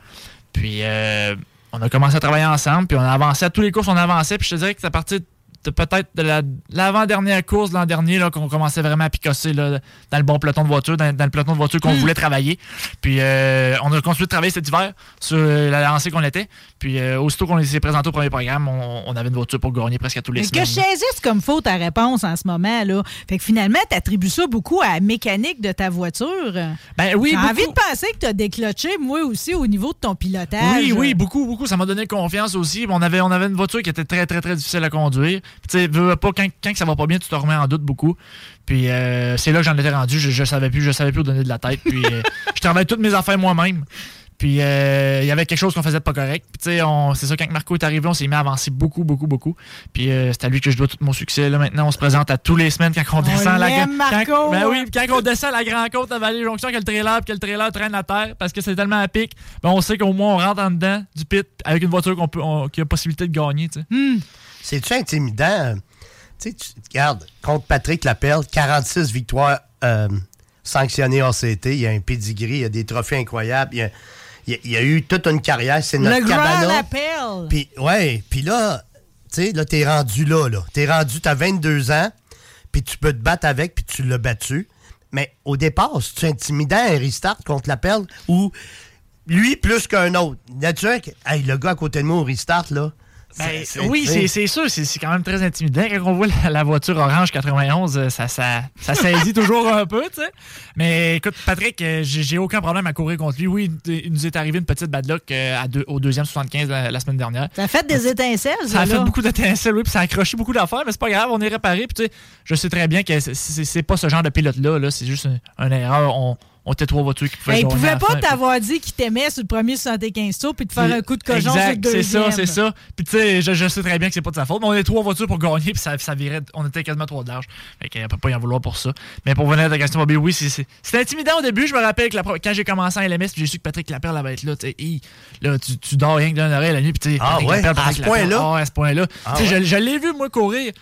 Puis, euh, on a commencé à travailler ensemble, puis on a avancé à tous les courses, on avançait. Puis je te dirais que c'est à partir de peut-être de la- l'avant-dernière course de l'an dernier là, qu'on commençait vraiment à picosser là, dans le bon peloton de voiture, dans, dans le peloton de voiture qu'on voulait travailler. Puis euh, on a continué de travailler cet hiver sur euh, la lancée qu'on était. Puis euh, aussitôt qu'on s'est présenté au premier programme, on, on avait une voiture pour gagner presque à tous les Mais que je saisisse comme faux ta réponse en ce moment, là? Fait que finalement, tu attribues ça beaucoup à la mécanique de ta voiture. Ben oui, J'ai envie de penser que tu as décloché, moi aussi, au niveau de ton pilotage. Oui, oui, beaucoup, beaucoup. Ça m'a donné confiance aussi. On avait, on avait une voiture qui était très, très, très difficile à conduire. Puis, tu sais, veux, veux pas, quand, quand ça va pas bien, tu te remets en doute beaucoup. Puis, euh, c'est là que j'en étais rendu. Je, je savais plus, je savais plus où donner de la tête. Puis, euh, <laughs> je travaillais toutes mes affaires moi-même. Puis, euh, il y avait quelque chose qu'on faisait de pas correct. Puis, tu sais, on- c'est ça, quand Marco est arrivé, on s'est mis à avancer beaucoup, beaucoup, beaucoup. Puis, euh, c'est à lui que je dois tout mon succès. Là, maintenant, on se présente à tous les semaines quand on, descend la l'aime, quand- Marco! Ben oui, puis quand on descend la Grande Côte à Vallée Jonction, que le trailer, puis que le trailer traîne la terre parce que c'est tellement à pic, ben on sait qu'au moins on rentre en dedans du pit avec une voiture qu'on peut, on- qui a possibilité de gagner. tu sais. Hmm. C'est-tu intimidant? Tu sais, tu regardes, contre Patrick Lapelle, 46 victoires euh, sanctionnées en CT. Il y a un pedigree, il y a des trophées incroyables. Il y a, il y a- il y a eu toute une carrière. C'est notre Le grand cabana. appel. Puis, ouais, puis là, tu sais, là, t'es rendu là, là. T'es rendu, t'as 22 ans, puis tu peux te battre avec, puis tu l'as battu. Mais au départ, c'est-tu intimidant un restart contre l'appel ou lui plus qu'un autre? Que- hey, le gars à côté de moi au restart, là. Ben, oui, c'est c'est sûr, c'est c'est quand même très intimidant. Quand on voit la, la voiture orange 91, euh, ça, ça, ça <laughs> saisit toujours un peu, tu sais. Mais écoute, Patrick, euh, j'ai aucun problème à courir contre lui. Oui, il nous est arrivé une petite bad luck euh, à deux- au deuxième 75 la, la semaine dernière. Ça a fait des étincelles, Ça a là. fait beaucoup d'étincelles, oui, puis ça a accroché beaucoup d'affaires, mais c'est pas grave, on est réparé. Puis tu sais, je sais très bien que c'est- pas ce genre de pilote-là, là, c'est juste une, une erreur. On, on était trois voitures qui pouvaient Ben, il gagner à pouvait la pas t'avoir dit qu'il t'aimait sur le premier 75 tours puis te faire un coup de cochon sur le Exact, c'est deuxième. ça, c'est ça. Puis tu sais, je, je sais très bien que c'est pas de sa faute, mais on est trois voitures pour gagner, puis ça, ça virait, on était quasiment trois de large. Fait qu'on peut pas y en vouloir pour ça. Mais pour venir à ta question, Bobby, oui, c'est- c'est c'était intimidant au début. Je me rappelle que la quand j'ai commencé en LMS, puis j'ai su que Patrick Laperle allait être là, là, tu, tu dors rien que d'une oreille la nuit, puis Ah Patrick ouais, Laperle, à ce. Ah ouais, à ce point-là. Ah Tu sais, ouais? je, je l'ai vu, moi, courir.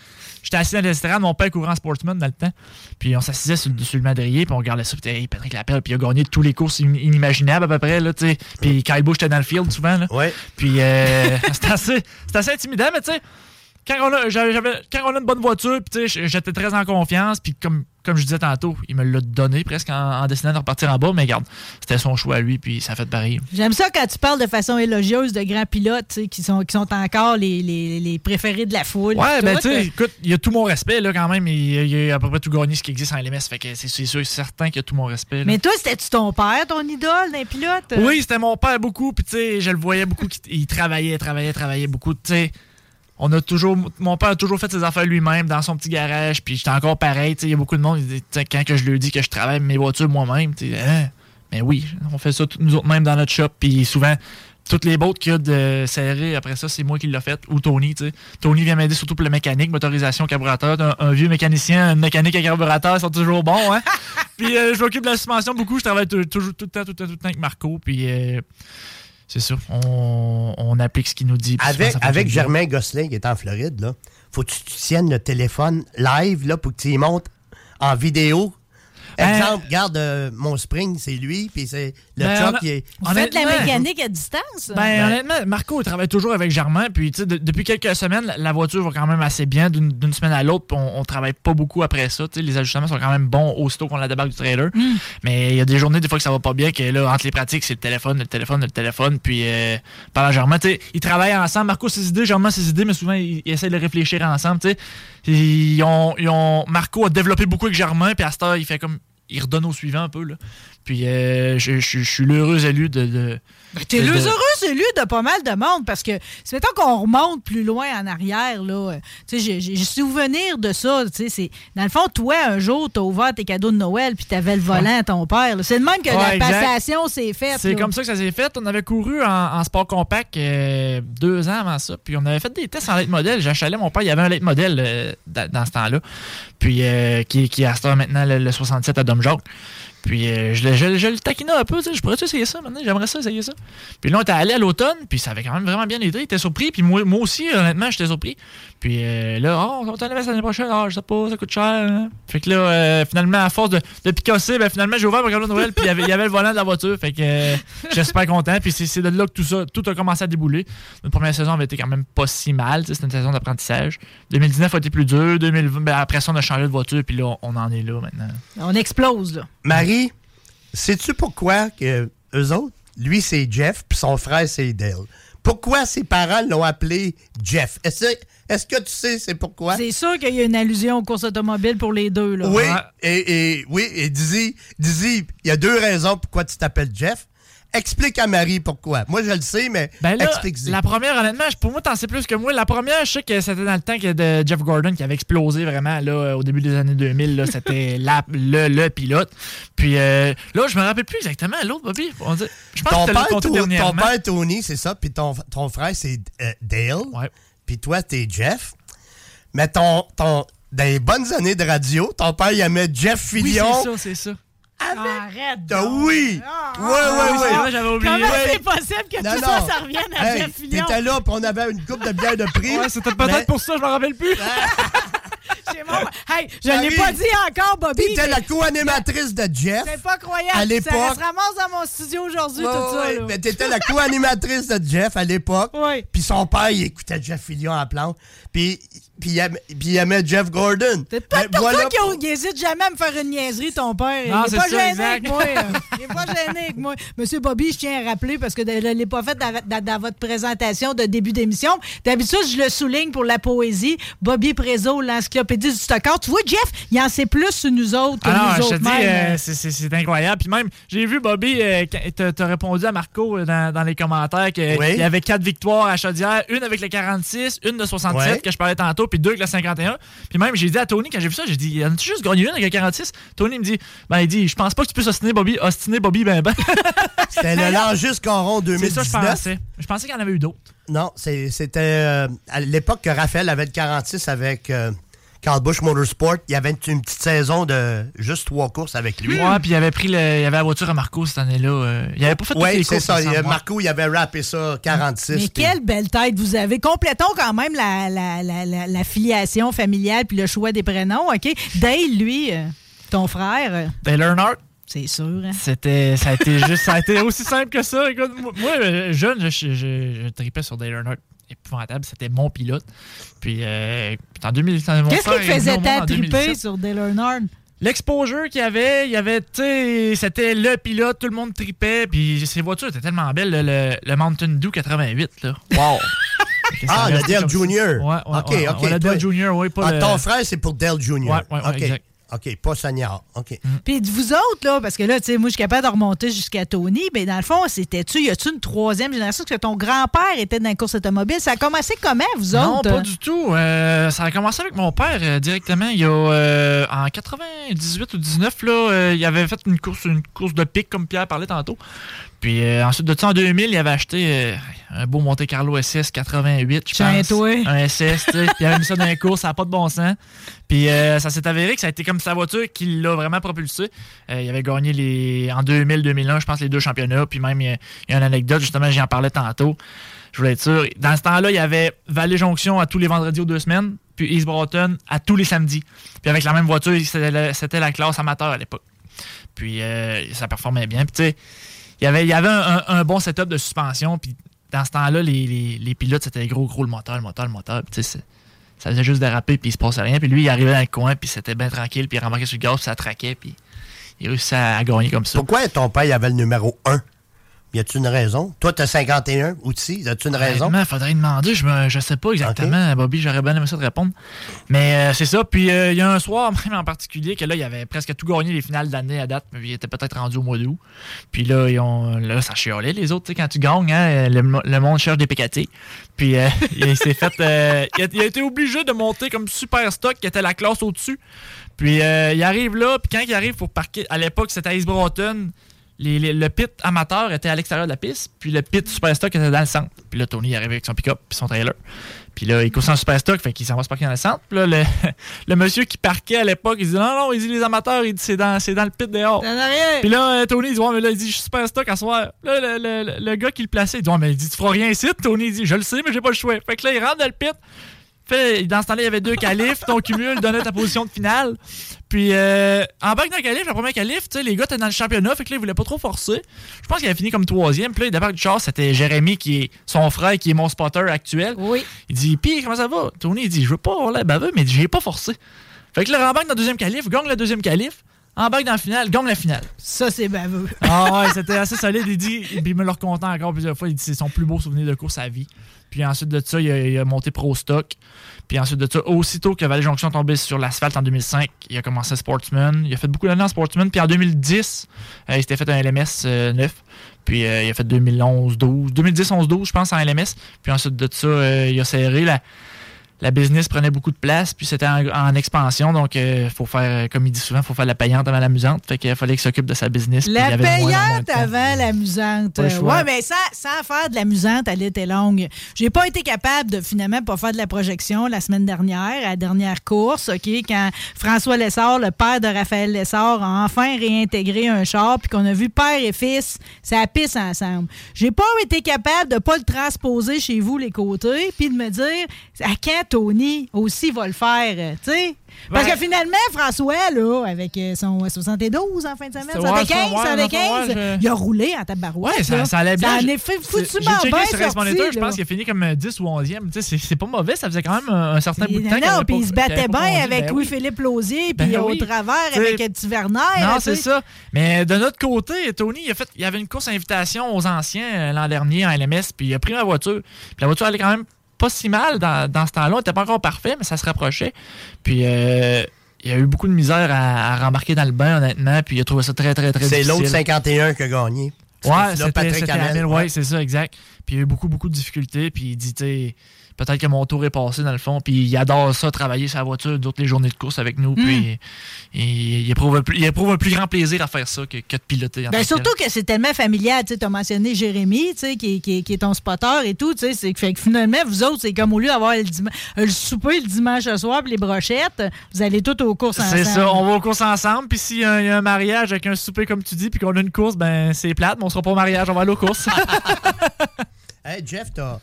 J'étais assis dans l'estrade, mon père courait en sportsman dans le temps. Puis on s'assisait sur, le- sur le madrier, puis on regardait ça. Puis hey, Patrick Lapelle, puis il a gagné tous les courses in- inimaginables à peu près. Là, tu sais. puis Kyle Busch était dans le field souvent. Là. Ouais. Puis euh, <laughs> c'était assez, assez intimidant, mais tu sais, quand on a, quand on a une bonne voiture, puis j'étais très en confiance, puis comme comme je disais tantôt, il me l'a donné presque en, en décidant de repartir en bas, mais regarde, c'était son choix à lui, puis ça a fait pareil. J'aime ça quand tu parles de façon élogieuse de grands pilotes qui sont, qui sont encore les, les- les préférés de la foule. Ouais, ben tu sais, écoute, il y a tout mon respect, là, quand même. Il, il a à peu près tout gagné ce qui existe en LMS, fait que c'est sûr et certain qu'il y a tout mon respect. là. Mais toi, c'était-tu ton père, ton idole d'un pilote? Oui, c'était mon père beaucoup, puis tu sais, je le voyais beaucoup, il travaillait, travaillait, travaillait beaucoup, tu sais. On a toujours, mon père a toujours fait ses affaires lui-même dans son petit garage, puis j'étais encore pareil, il y a beaucoup de monde, quand que je lui dis que je travaille mes voitures moi-même, hein? mais oui, on fait ça nous autres même dans notre shop, puis souvent, toutes les bottes qu'il y a de serrer, après ça, c'est moi qui l'ai fait, ou Tony, tu sais. Tony vient m'aider surtout pour la mécanique, motorisation, carburateur. Un, un vieux mécanicien, une mécanique à carburateur, sont toujours bons, hein? <laughs> puis euh, je m'occupe de la suspension beaucoup, je travaille tou- toujours tout le temps, tout le temps, tout le temps avec Marco, puis euh, c'est sûr, on, on applique ce qu'il nous dit. souvent, Avec, avec bien. Germain Gosselin qui est en Floride, là, faut que tu tiennes le téléphone live là, pour que tu y montes en vidéo. Exemple, regarde euh, mon spring, c'est lui, puis c'est le Ben, qui est. Vous faites de la mécanique à distance? Ben, honnêtement, Marco il travaille toujours avec Germain. Puis, tu sais, de- depuis quelques semaines, la- voiture va quand même assez bien d'une semaine à l'autre. Puis, on, on travaille pas beaucoup après ça. Tu sais, les ajustements sont quand même bons aussitôt qu'on la débarque du trailer. Mais il y a des journées, des fois, que ça va pas bien. Que là, entre les pratiques, c'est le téléphone, le téléphone, le téléphone. Puis, euh, par Germain, tu sais, ils travaillent ensemble. Marco, ses idées, Germain, ses idées, mais souvent, ils, ils essaient de réfléchir ensemble. Tu sais, ils ont, ils ont- Marco a développé beaucoup avec Germain. Puis, à ce temps, il fait comme. Il redonne au suivant un peu. Là. Puis, euh, je, suis l'heureux élu de T'es de- le de- heureux élu de pas mal de monde parce que c'est mettons qu'on remonte plus loin en arrière là, euh, tu sais j'ai- souvenir de ça, tu sais c'est dans le fond toi un jour t'as ouvert tes cadeaux de Noël puis t'avais le volant à ton père. C'est le même que Ouais, la passation s'est faite. C'est comme ça que ça s'est fait. On avait couru en, en sport compact euh, deux ans avant ça. Puis on avait fait des tests en late model. J'achalais mon père, il y avait un late model euh, dans, dans ce temps-là. Puis euh, qui, qui temps maintenant le, le 67 à Dom Jacques. Puis euh, je, le- je, je le taquinais un peu, tu sais, je pourrais essayer ça maintenant, j'aimerais ça essayer ça. Puis là, on était allé à l'automne, puis ça avait quand même vraiment bien été, il était surpris, puis moi, moi aussi, honnêtement, j'étais surpris. Puis euh, là, oh, on va l'année prochaine, ah, je sais pas, ça coûte cher. hein. Fait que là, euh, finalement, à force de, de picasser, ben, finalement, j'ai ouvert mon cadeau de Noël, puis il y avait- le volant de la voiture, fait que euh, j'étais super content, puis c'est de là que tout ça, tout a commencé à débouler. Notre première saison avait été quand même pas si mal, c'était une saison d'apprentissage. 2019 a été plus dur, 2020, ben, après ça, on a changé de voiture, puis là, on en est là maintenant. On explose là. Marie, sais-tu pourquoi que eux autres, lui c'est Jeff, puis son frère c'est Dale? Pourquoi ses parents l'ont appelé Jeff? Est-ce est-ce que tu sais c'est pourquoi? C'est sûr qu'il y a une allusion aux courses automobiles pour les deux là. Oui, et, et- oui, et Dizzy, Dizzy, il y a deux raisons pourquoi tu t'appelles Jeff. Explique à Marie pourquoi. Moi, je le sais, mais Ben là, explique-y. la première, honnêtement, pour moi, t'en sais plus que moi. La première, je sais que c'était dans le temps que de Jeff Gordon qui avait explosé vraiment là, au début des années 2000. là, C'était <laughs> le, le pilote. Puis euh, là, je me rappelle plus exactement l'autre, Bobby. On dit- Je pense ton, que père, compté dernièrement. ton père, Tony, c'est ça, puis ton, ton frère, c'est euh, Dale. Puis toi, t'es Jeff. Mais ton, ton, dans les bonnes années de radio, ton père, il aimait Jeff Oui, Fillion. c'est ça, c'est ça. Arrête. Oui! Ah, oui, j'avais oublié. Comment c'est possible que Non, tout non. ça, ça revienne à Hey, Jeff Fillion? T'étais là, puis on avait une coupe de bière de prix. Ouais, c'était peut-être pour ça, je me rappelle plus. <laughs> Hey, je ne l'ai pas dit encore, Bobby. T'étais la co-animatrice de Jeff. C'est pas croyable. À Ça l'époque. se ramasse dans mon studio aujourd'hui, Ouais, tout ça. ouais, mais t'étais la co-animatrice de Jeff à l'époque. Ouais. Puis son père, il écoutait Jeff Fillion en plante. Puis, puis, il aimait, Jeff Gordon. C'est pas pour voilà ça qu'il n'hésite jamais à me faire une niaiserie, ton père. Non, il c'est est pas ça, gêné exact. avec moi. <laughs> Il est pas gêné avec moi. Monsieur Bobby, je tiens à rappeler, parce que je ne l'ai pas fait dans, dans- dans votre présentation de début d'émission. D'habitude, je le souligne pour la poésie. Bobby Prézo, l'encyclopédie du stockard. Tu vois, Jeff, il en sait plus sur nous autres que Ah nous non, je te autres euh, c'est- c'est c'est incroyable. Puis même, j'ai vu Bobby, euh, t'as répondu à Marco euh, dans, dans les commentaires qu'il Oui. y avait quatre victoires à Chaudière, une avec le 46, une de 67 Ouais. que je parlais tantôt, puis deux avec le 51. Puis même, j'ai dit à Tony, quand j'ai vu ça, j'ai dit, en a-tu juste gagné une avec le 46? Tony me dit, ben il dit, je pense pas que tu puisses ostiner Bobby, ostiner Bobby, ben ben. <laughs> C'était le Langis Coron C'est 2019. ça, je pensais. Je pensais qu'il y en avait eu d'autres. Non, c'est- c'était euh, à l'époque que Raphaël avait le 46 avec euh, Carl Busch Motorsport. Il y avait une, petite saison de juste trois courses avec lui. Ouais, puis il avait pris le, il avait la voiture à Marco cette année-là. euh, il avait pas fait toutes les Oui, c'est courses, ça. ouais. Marco, il avait rappé ça 46. Mais quelle belle tête vous avez. Complétons quand même la, la, la, la- la filiation familiale puis le choix des prénoms, OK? Dale, lui, euh, ton frère, Dale Earnhardt. c'est sûr. hein? C'était, ça a été juste, ça a été aussi simple que ça. Écoute, moi, jeune, je, je, je, je tripais sur Dale Earnhardt. Épouvantable, c'était mon pilote. Puis, euh, en 2000, mon Qu'est-ce frère qui faisait au monde tant en triper 2017. sur Dale Earnhardt? L'exposure qu'il y avait, il y avait, tu sais, c'était le pilote, tout le monde tripait, puis ces voitures étaient tellement belles, le, le- le Mountain Dew 88, là. Wow! <laughs> Ah, le Dale Jr. Ouais, ouais, OK, ouais, OK. ouais, le Dale Jr., oui, pas Ah, le- Ton frère, c'est pour Dale Jr. Ouais, ouais, ouais, OK. exact. OK, pas Seigneur. OK. Puis de vous autres, là, parce que là, tu sais, moi, je suis capable de remonter jusqu'à Tony, mais dans le fond, c'était-tu, y a-tu une troisième génération? Parce que ton grand-père était dans la course automobile. Ça a commencé comment, vous Non, autres? pas du tout. Euh, ça a commencé avec mon père euh, directement. Il y a euh, en 98 ou 19, là, euh, il avait fait une course, une course de pic, comme Pierre parlait tantôt. Puis euh, ensuite de ça, en 2000, il avait acheté euh, un beau Monte Carlo SS 88, je pense. toi. Un SS, tu sais. Puis il avait mis ça dans les courses, ça n'a pas de bon sens. Puis euh, ça s'est avéré que ça a été comme sa voiture qui l'a vraiment propulsé. Il avait gagné les en 2000-2001, je pense, les deux championnats. Puis même, il y a, il y a une anecdote, justement, j'en parlais tantôt. Je voulais être sûr. Dans ce temps-là, il y avait Vallée Jonction à tous les vendredis aux deux semaines, puis East Broughton à tous les samedis. Puis avec la même voiture, c'était la, la classe amateur à l'époque. Puis ça performait bien. Puis tu sais, il y avait un, bon setup de suspension. Puis dans ce temps-là, les, pilotes, c'était gros, gros le moteur, le moteur, le moteur. Puis ça faisait juste déraper, puis il se passait rien. Puis lui, il arrivait dans le coin, puis c'était bien tranquille, puis il rembarquait sur le gaz, ça traquait, puis il réussissait à, gagner comme ça. Pourquoi ton père avait le numéro 1? Y a-tu une raison? Toi, t'as 51 aussi. Y a-tu une raison? Il faudrait demander. Je, me, je sais pas exactement, Bobby. J'aurais bien aimé ça de répondre. Mais euh, c'est ça. Puis euh, il y a un soir, <laughs> même en particulier, que là, il avait presque tout gagné les finales d'année à date. Mais il était peut-être rendu au mois d'août. Puis là, ils ont, là ça chialait. Les autres, tu sais, quand tu gagnes, hein, le, mo- le monde cherche des PKT. Puis euh, <laughs> il s'est fait. euh, il, a, il a été obligé de monter comme super stock, qui était la classe au-dessus. Puis euh, il arrive là, puis quand il arrive pour parquer, à l'époque c'était à East Broughton, les- les- le pit amateur était à l'extérieur de la piste, puis le pit super stock était dans le centre. Puis là, Tony arrive avec son pick-up puis son trailer. Puis là, il course en super stock, fait qu'il s'en va se parquer dans le centre. Puis là, le, <laughs> le monsieur qui parquait à l'époque, il dit non, non, il dit les amateurs, il dit c'est dans, dans le pit dehors. Puis là, euh, Tony, il dit, ouais, mais là, il dit, je suis super stock à soir. Là, le, le- le- le gars qui le plaçait, il dit, ouais, mais il dit, tu feras rien ici. Tony, il dit, je le sais, mais j'ai pas le choix. Fait que là, il rentre dans le pit. Fait, dans ce temps-là, il y avait deux qualifs. Ton cumul donnait ta position de finale. Puis, euh, en bac d'un qualif, le premier qualif, tu sais, les gars étaient dans le championnat. Fait que là, ils voulaient pas trop forcer. Je pense qu'il avait fini comme troisième. Puis là, débarque du char, c'était Jérémy, qui est son frère, qui est mon spotter actuel. Oui. Il dit, pis comment ça va? Tony, il dit, je veux pas avoir l'air baveux, mais j'ai pas forcé. Fait que là, rembarque dans le deuxième qualif, gagne le deuxième qualif, embarque dans la finale, gagne la finale. Ça, c'est baveux. Ah ouais, c'était assez solide. Il dit, puis il me le racontait encore plusieurs fois. Il dit c'est son plus beau souvenir de course à vie. Puis ensuite de ça, il a, il a monté Pro Stock. Puis ensuite de ça, aussitôt que Valley Jonction tombé sur l'asphalte en 2005, il a commencé Sportsman. Il a fait beaucoup d'années en Sportsman. Puis en 2010, euh, il s'était fait un LMS euh, neuf. Puis euh, il a fait 2011-12. 2010-11-12, je pense, en LMS. Puis ensuite de ça, euh, il a serré. La, la business prenait beaucoup de place, puis c'était en, en expansion, donc il faut faire, euh, comme il dit souvent, il faut faire la payante avant l'amusante. Fait qu'il fallait qu'il s'occupe de sa business. La avait payante avant l'amusante. Ouais, mais sans, sans faire de l'amusante, elle était longue. J'ai pas été capable de finalement pas faire de la projection la semaine dernière, à la dernière course, OK, quand François Lessard, le père de Raphaël Lessard, a enfin réintégré un char, puis qu'on a vu père et fils, ça pisse ensemble. J'ai pas été capable de pas le transposer chez vous, les côtés, puis de me dire à quand Tony aussi va le faire, euh, tu sais? Parce que finalement, François, là, avec euh, son 72 en fin de semaine, C'est- 75, ouais, ouais, 75, ouais, je- il a roulé en tabarouette. Ouais, ça, allait bien. Ça en est fait foutument bien je pense qu'il a fini comme euh, 10 ou 11e. Tu sais, C'est pas mauvais, ça faisait quand même un, certain bout de temps. Non, puis il se battait bien avec Ben oui. Louis-Philippe Lausier, Ben puis au travers avec Werner. Non, c'est ça. Mais de notre côté, Tony, il a fait, il y avait une course invitation aux anciens euh, l'an dernier en LMS, puis il a pris ma voiture. Puis la voiture allait quand même pas si mal dans, dans ce temps-là. Elle n'était pas encore parfait, mais ça se rapprochait. Puis euh, il a eu beaucoup de misère à, à rembarquer dans le bain, honnêtement. Puis il a trouvé ça très, très, très C'est difficile. l'autre 51 qui a gagné. Ouais, c'était Patrick Hamel, ouais. ouais, c'est ça, exact. Puis il a eu beaucoup, beaucoup de difficultés. Puis il dit, tu peut-être que mon tour est passé dans le fond. Puis il adore ça, travailler sur la voiture, d'autres les journées de course avec nous. Mm. Puis il, il éprouve un plus, il éprouve un plus grand plaisir à faire ça que, que de piloter. en Ben, tel. surtout que c'est tellement familial. Tu as mentionné Jérémy, qui, est- qui est- qui est ton spotter et tout. c'est que- que finalement, vous autres, c'est comme au lieu d'avoir le, souper le dimanche soir puis les brochettes, vous allez tous aux courses ensemble. C'est ça, on va aux courses ensemble. Puis s'il y, a un- il y a un mariage avec un souper, comme tu dis, puis qu'on a une course, ben c'est plate, mais on sera pas au mariage, on va aller aux courses. <laughs> <laughs> Hey, Jeff, t'as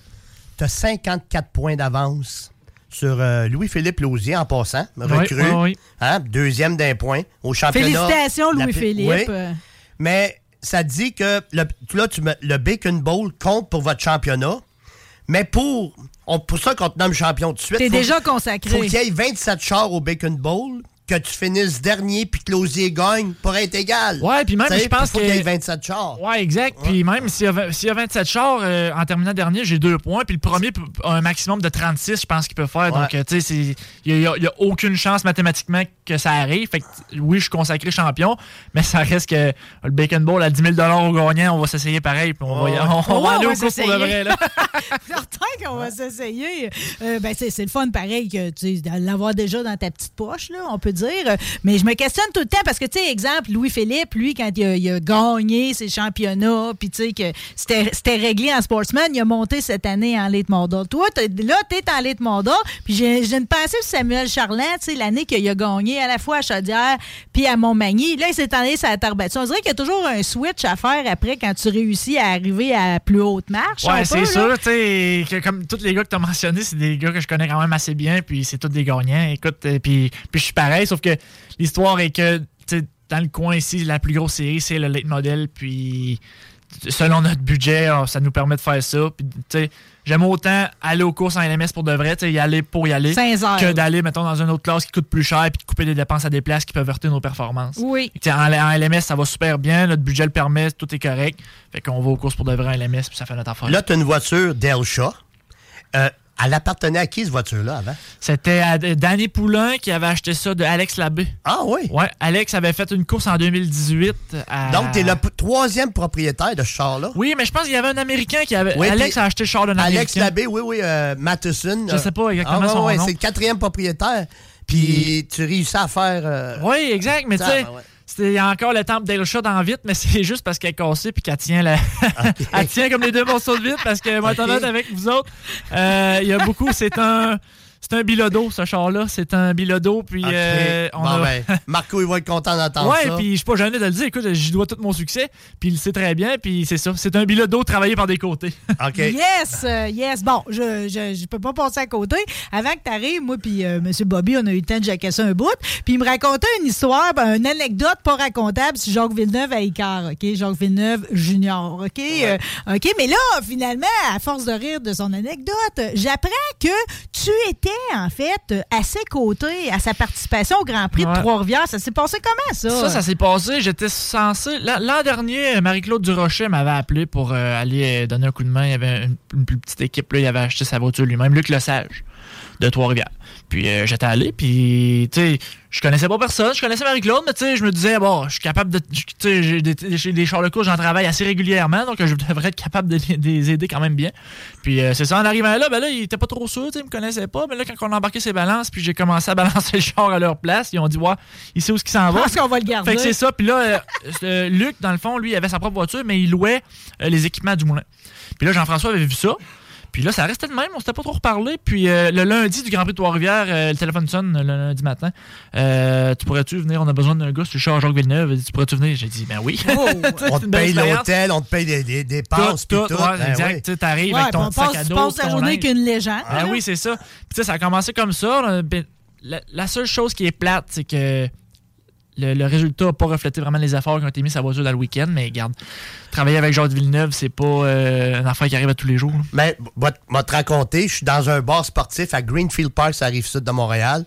as 54 points d'avance sur euh, Louis-Philippe Lausier en passant, recru. oui, oui. Hein, deuxième d'un point au championnat. Félicitations, Louis-Philippe. Oui. Mais ça dit que le, là, tu me- le Bacon Bowl compte pour votre championnat. Mais pour, on- pour ça qu'on te nomme champion tout de suite. T'es faut- déjà consacré. faut qu'il y ait 27 chars au Bacon Bowl, que tu finisses dernier puis que Lausier gagne pour être égal. Ouais, puis même, je pense qu'il y ait 27 chars. Ouais, exact. Puis même s'il y, a vingt- s'il y a 27 chars, euh, en terminant dernier, j'ai deux points. Puis le premier a un maximum de 36, je pense qu'il peut faire. Donc, Ouais. euh, tu sais, c'est- il n'y a, il y a aucune chance mathématiquement que ça arrive. Fait que, oui, je suis consacré champion, mais ça reste que le Bacon Bowl à 10 000 au gagnant, on va s'essayer pareil. Puis on va, y- on, <laughs> on Ouais, va aller on au cours pour de s'essayer. vrai. Là. <laughs> <laughs> Certain qu'on va s'essayer. Euh, ben, c'est, c'est le fun pareil que tu sais, de l'avoir déjà dans ta petite poche, là, on peut dire. Mais je me questionne tout le temps parce que, tu sais, exemple, Louis-Philippe, lui, quand il a, il a gagné ses championnats, puis tu sais, que c'était, réglé en sportsman, il a monté cette année en late model. Toi, là, t'es en late model, puis j'ai, une pensée sur Samuel Charland, tu sais, l'année qu'il a gagné à la fois à Chaudière puis à Montmagny. Là, il s'est allé sur la terre battue. On dirait qu'il y a toujours un switch à faire après quand tu réussis à arriver à la plus haute marche. Ouais, c'est sûr, tu sais, que comme tous les gars que tu as mentionnés, c'est des gars que je connais quand même assez bien, puis c'est tous des gagnants. Écoute, euh, puis, puis je suis pareil, sauf que l'histoire est que, dans le coin ici, la plus grosse série, c'est le late model, puis selon notre budget, euh, ça nous permet de faire ça. Puis, tu sais, j'aime autant aller aux courses en LMS pour de vrai, y aller pour y aller, 15 heures. que d'aller, mettons, dans une autre classe qui coûte plus cher, puis de couper des dépenses à des places qui peuvent heurter nos performances. Oui. Tu sais, En, en LMS, ça va super bien, notre budget le permet, tout est correct. Fait qu'on va aux courses pour de vrai en LMS, puis ça fait notre affaire. Là, tu as une voiture Delsha. Euh, elle appartenait à qui, cette voiture-là, avant? C'était Danny Poulain qui avait acheté ça de Alex Labbé. Ah oui? Ouais, Alex avait fait une course en 2018. à- Donc, tu es le troisième propriétaire de ce char-là? Oui, mais je pense qu'il y avait un Américain qui avait. Oui, Alex a acheté le char d'un Américain. Alex Labbé, oui, oui, euh, Matheson. Je sais pas exactement ah, ouais, son ouais, nom. C'est le quatrième propriétaire. Puis tu réussis à faire... euh, Oui, exact, mais tu sais. ben ouais. Il y a encore le temple d'Elshot en vite, mais c'est <laughs> juste parce qu'elle est cassée puis qu'elle tient la. <laughs> <laughs> elle tient comme les deux morceaux de vite parce que moi, étant Ok. honnête avec vous autres, euh, il y a beaucoup. C'est un. C'est un bilodo, ce char-là. C'est un bilodo, puis euh, on Bon, a. ben, Marco, il va être content d'entendre Ouais, ça. puis je suis pas gêné de le dire. Écoute, j'y dois tout mon succès, puis il le sait très bien, puis c'est ça. C'est un bilodo travaillé par des côtés. <laughs> OK. Yes, euh, yes. Bon, je, je, je peux pas passer à côté. Avant que tu arrives, moi puis euh, M. Bobby, on a eu le temps de jacasser un bout. Puis il me racontait une histoire, ben, une anecdote pas racontable sur Jacques Villeneuve à Icar, OK? Jacques Villeneuve Junior, OK? Euh, OK, mais là, finalement, à force de rire de son anecdote, j'apprends que tu étais, en fait, à ses côtés, à sa participation au Grand Prix Ouais. de Trois-Rivières. Ça s'est passé comment, ça? Ça, ça s'est passé. J'étais censé. L'an dernier, Marie-Claude Durocher m'avait appelé pour euh, aller euh, donner un coup de main. Il y avait une, une plus petite équipe. Là, il avait acheté sa voiture lui-même, Luc Lesage, de Trois-Rivières. Puis euh, j'étais allé, puis tu sais, je connaissais pas personne. Je connaissais Marie-Claude, mais tu sais, je me disais, bon, je suis capable de. Tu sais, j'ai des, des chars de course, j'en travaille assez régulièrement, donc je devrais être capable de, les- de les aider quand même bien. Puis euh, c'est ça, en arrivant là, ben là, il était pas trop sûr, tu sais, il me connaissait pas. Mais là, quand on a embarqué ses balances, puis j'ai commencé à balancer le char à leur place, ils ont dit, ouais, il sait où ce qui s'en va. pense qu'on va le garder. Fait que c'est ça. Puis là, euh, Luc, dans le fond, lui, il avait sa propre voiture, mais il louait les équipements du moulin. Puis là, Jean-François avait vu ça. Puis là, ça restait de même, on s'était pas trop reparlé. Puis euh, le lundi du Grand Prix de Trois-Rivières, euh, le téléphone sonne le lundi matin. Euh, tu pourrais-tu venir? On a besoin d'un gars sur le char Jacques Villeneuve. Tu pourrais-tu venir? J'ai dit, ben oui. <laughs> On te paye l'hôtel, on te paye des, des dépenses. Tout, puis tout, tout. ouais, Ben exact. oui. Tu Ouais, avec ton on sac à tu dos. passes la journée qu'une légende. Ah là. oui, c'est ça. Puis tu sais, ça a commencé comme ça. Ben, La, la seule chose qui est plate, c'est que le, résultat n'a pas reflété vraiment les efforts qui ont été mis la voiture dans le week-end. Mais regarde, travailler avec Jacques Villeneuve, c'est pas euh, une affaire qui arrive à tous les jours. là. Mais, te- va te raconter, je suis dans un bar sportif à Greenfield Park, ça arrive sud de Montréal,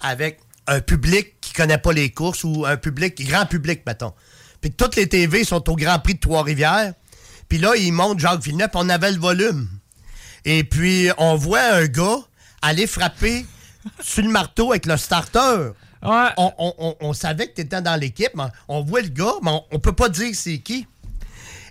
avec un public qui connaît pas les courses ou un public, grand public, mettons. Puis toutes les TV sont au Grand Prix de Trois-Rivières. Puis là, ils montent Jacques Villeneuve, on avait le volume. Et puis, on voit un gars aller frapper sur le marteau avec le starter. On, on- on- savait que tu dans l'équipe, mais on voit le gars, mais on, on peut pas dire c'est qui.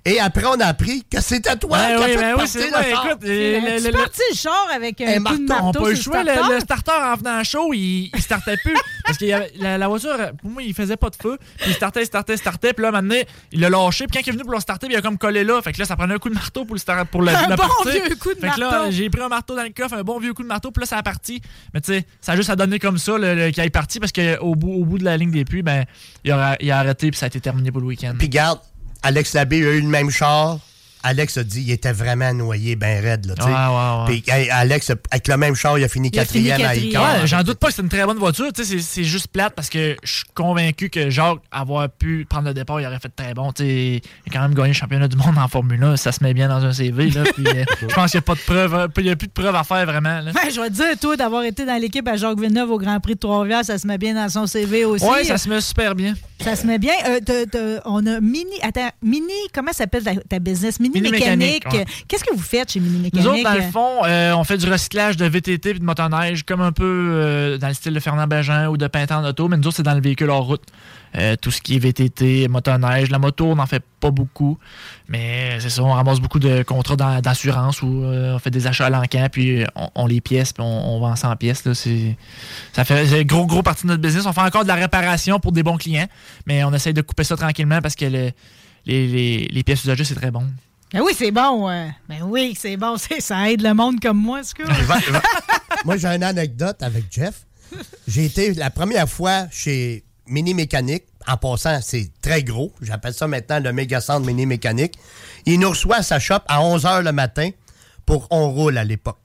Et après, on a appris que c'était toi Ouais, qui oui, fait ben oui, partir le char. Écoute, le- le- Tu le- parti le char avec un, Un coup de marteau. on marteau peut le jouer. Le, starter? le starter en venant chaud, il, il startait plus. parce que la, la voiture, pour moi, il faisait pas de feu. Puis il startait, startait, startait. Puis là, maintenant, il l'a lâché. Puis quand il est venu pour le starter, puis il a comme collé là. Fait que là, ça prenait un coup de marteau pour le, star- pour le, Un le bon partir. vieux coup de Fait que là, marteau. j'ai pris un marteau dans le coffre, un bon vieux coup de marteau. Puis là, ça a parti. Mais tu sais, ça a juste à donner comme ça qu'il est parti. Parce qu'au bout, au bout de la ligne des puits, ben, il a, il a arrêté. Puis ça a été terminé pour le week-end. Puis garde, Alex Labbé a eu le même char Alex a dit il était vraiment noyé, ben raide. Là, tu sais. Ouais, ouais, ouais. Puis hey, Alex, avec le même char, il a fini Il quatrième à. Icon. Ouais, j'en doute pas que c'est une très bonne voiture. Tu sais, c'est- c'est juste plate parce que je suis convaincu que Jacques, avoir pu prendre le départ, il aurait fait très bon. Tu sais, il a quand même gagné le championnat du monde en Formule 1. Ça se met bien dans un CV. Là, puis, euh, <laughs> je pense qu'il n'y a pas de preuve. Il n'y a plus de preuves à faire vraiment. Là. Ben, je vais te dire, toi, d'avoir été dans l'équipe à Jacques Villeneuve au Grand Prix de Trois-Rivières, ça se met bien dans son CV aussi. Ouais, ça se met super bien. Ça se met bien. Euh, t'as- t'as- on a Mini. Attends, Mini, comment s'appelle ta, ta business? Mini, Mini Mécanique. Ouais. Qu'est-ce que vous faites chez Mini Mécanique? Nous autres, dans le fond, euh, on fait du recyclage de VTT et de motoneige, comme un peu euh, dans le style de Fernand Bégin ou de Peintre en auto, mais nous autres, c'est dans le véhicule hors route. Euh, tout ce qui est VTT, motoneige. La moto, on n'en fait pas beaucoup, mais c'est ça, on ramasse beaucoup de contrats d'assurance où euh, on fait des achats à l'encan, puis on, on les pièces, puis on, on vend 100 pièces. Là, c'est, ça fait gros, gros partie de notre business. On fait encore de la réparation pour des bons clients, mais on essaye de couper ça tranquillement parce que le- les, les- les pièces usagées, c'est très bon. Ben oui, c'est bon. euh. Ben oui, c'est bon. <laughs> c'est- Ça aide le monde comme moi, ce que. <laughs> Moi, j'ai une anecdote avec Jeff. J'ai été la première fois chez Mini Mécanique. En passant, c'est très gros. J'appelle ça maintenant le méga centre Mini Mécanique. Il nous reçoit à sa shop à 11 h le matin pour On roule à l'époque.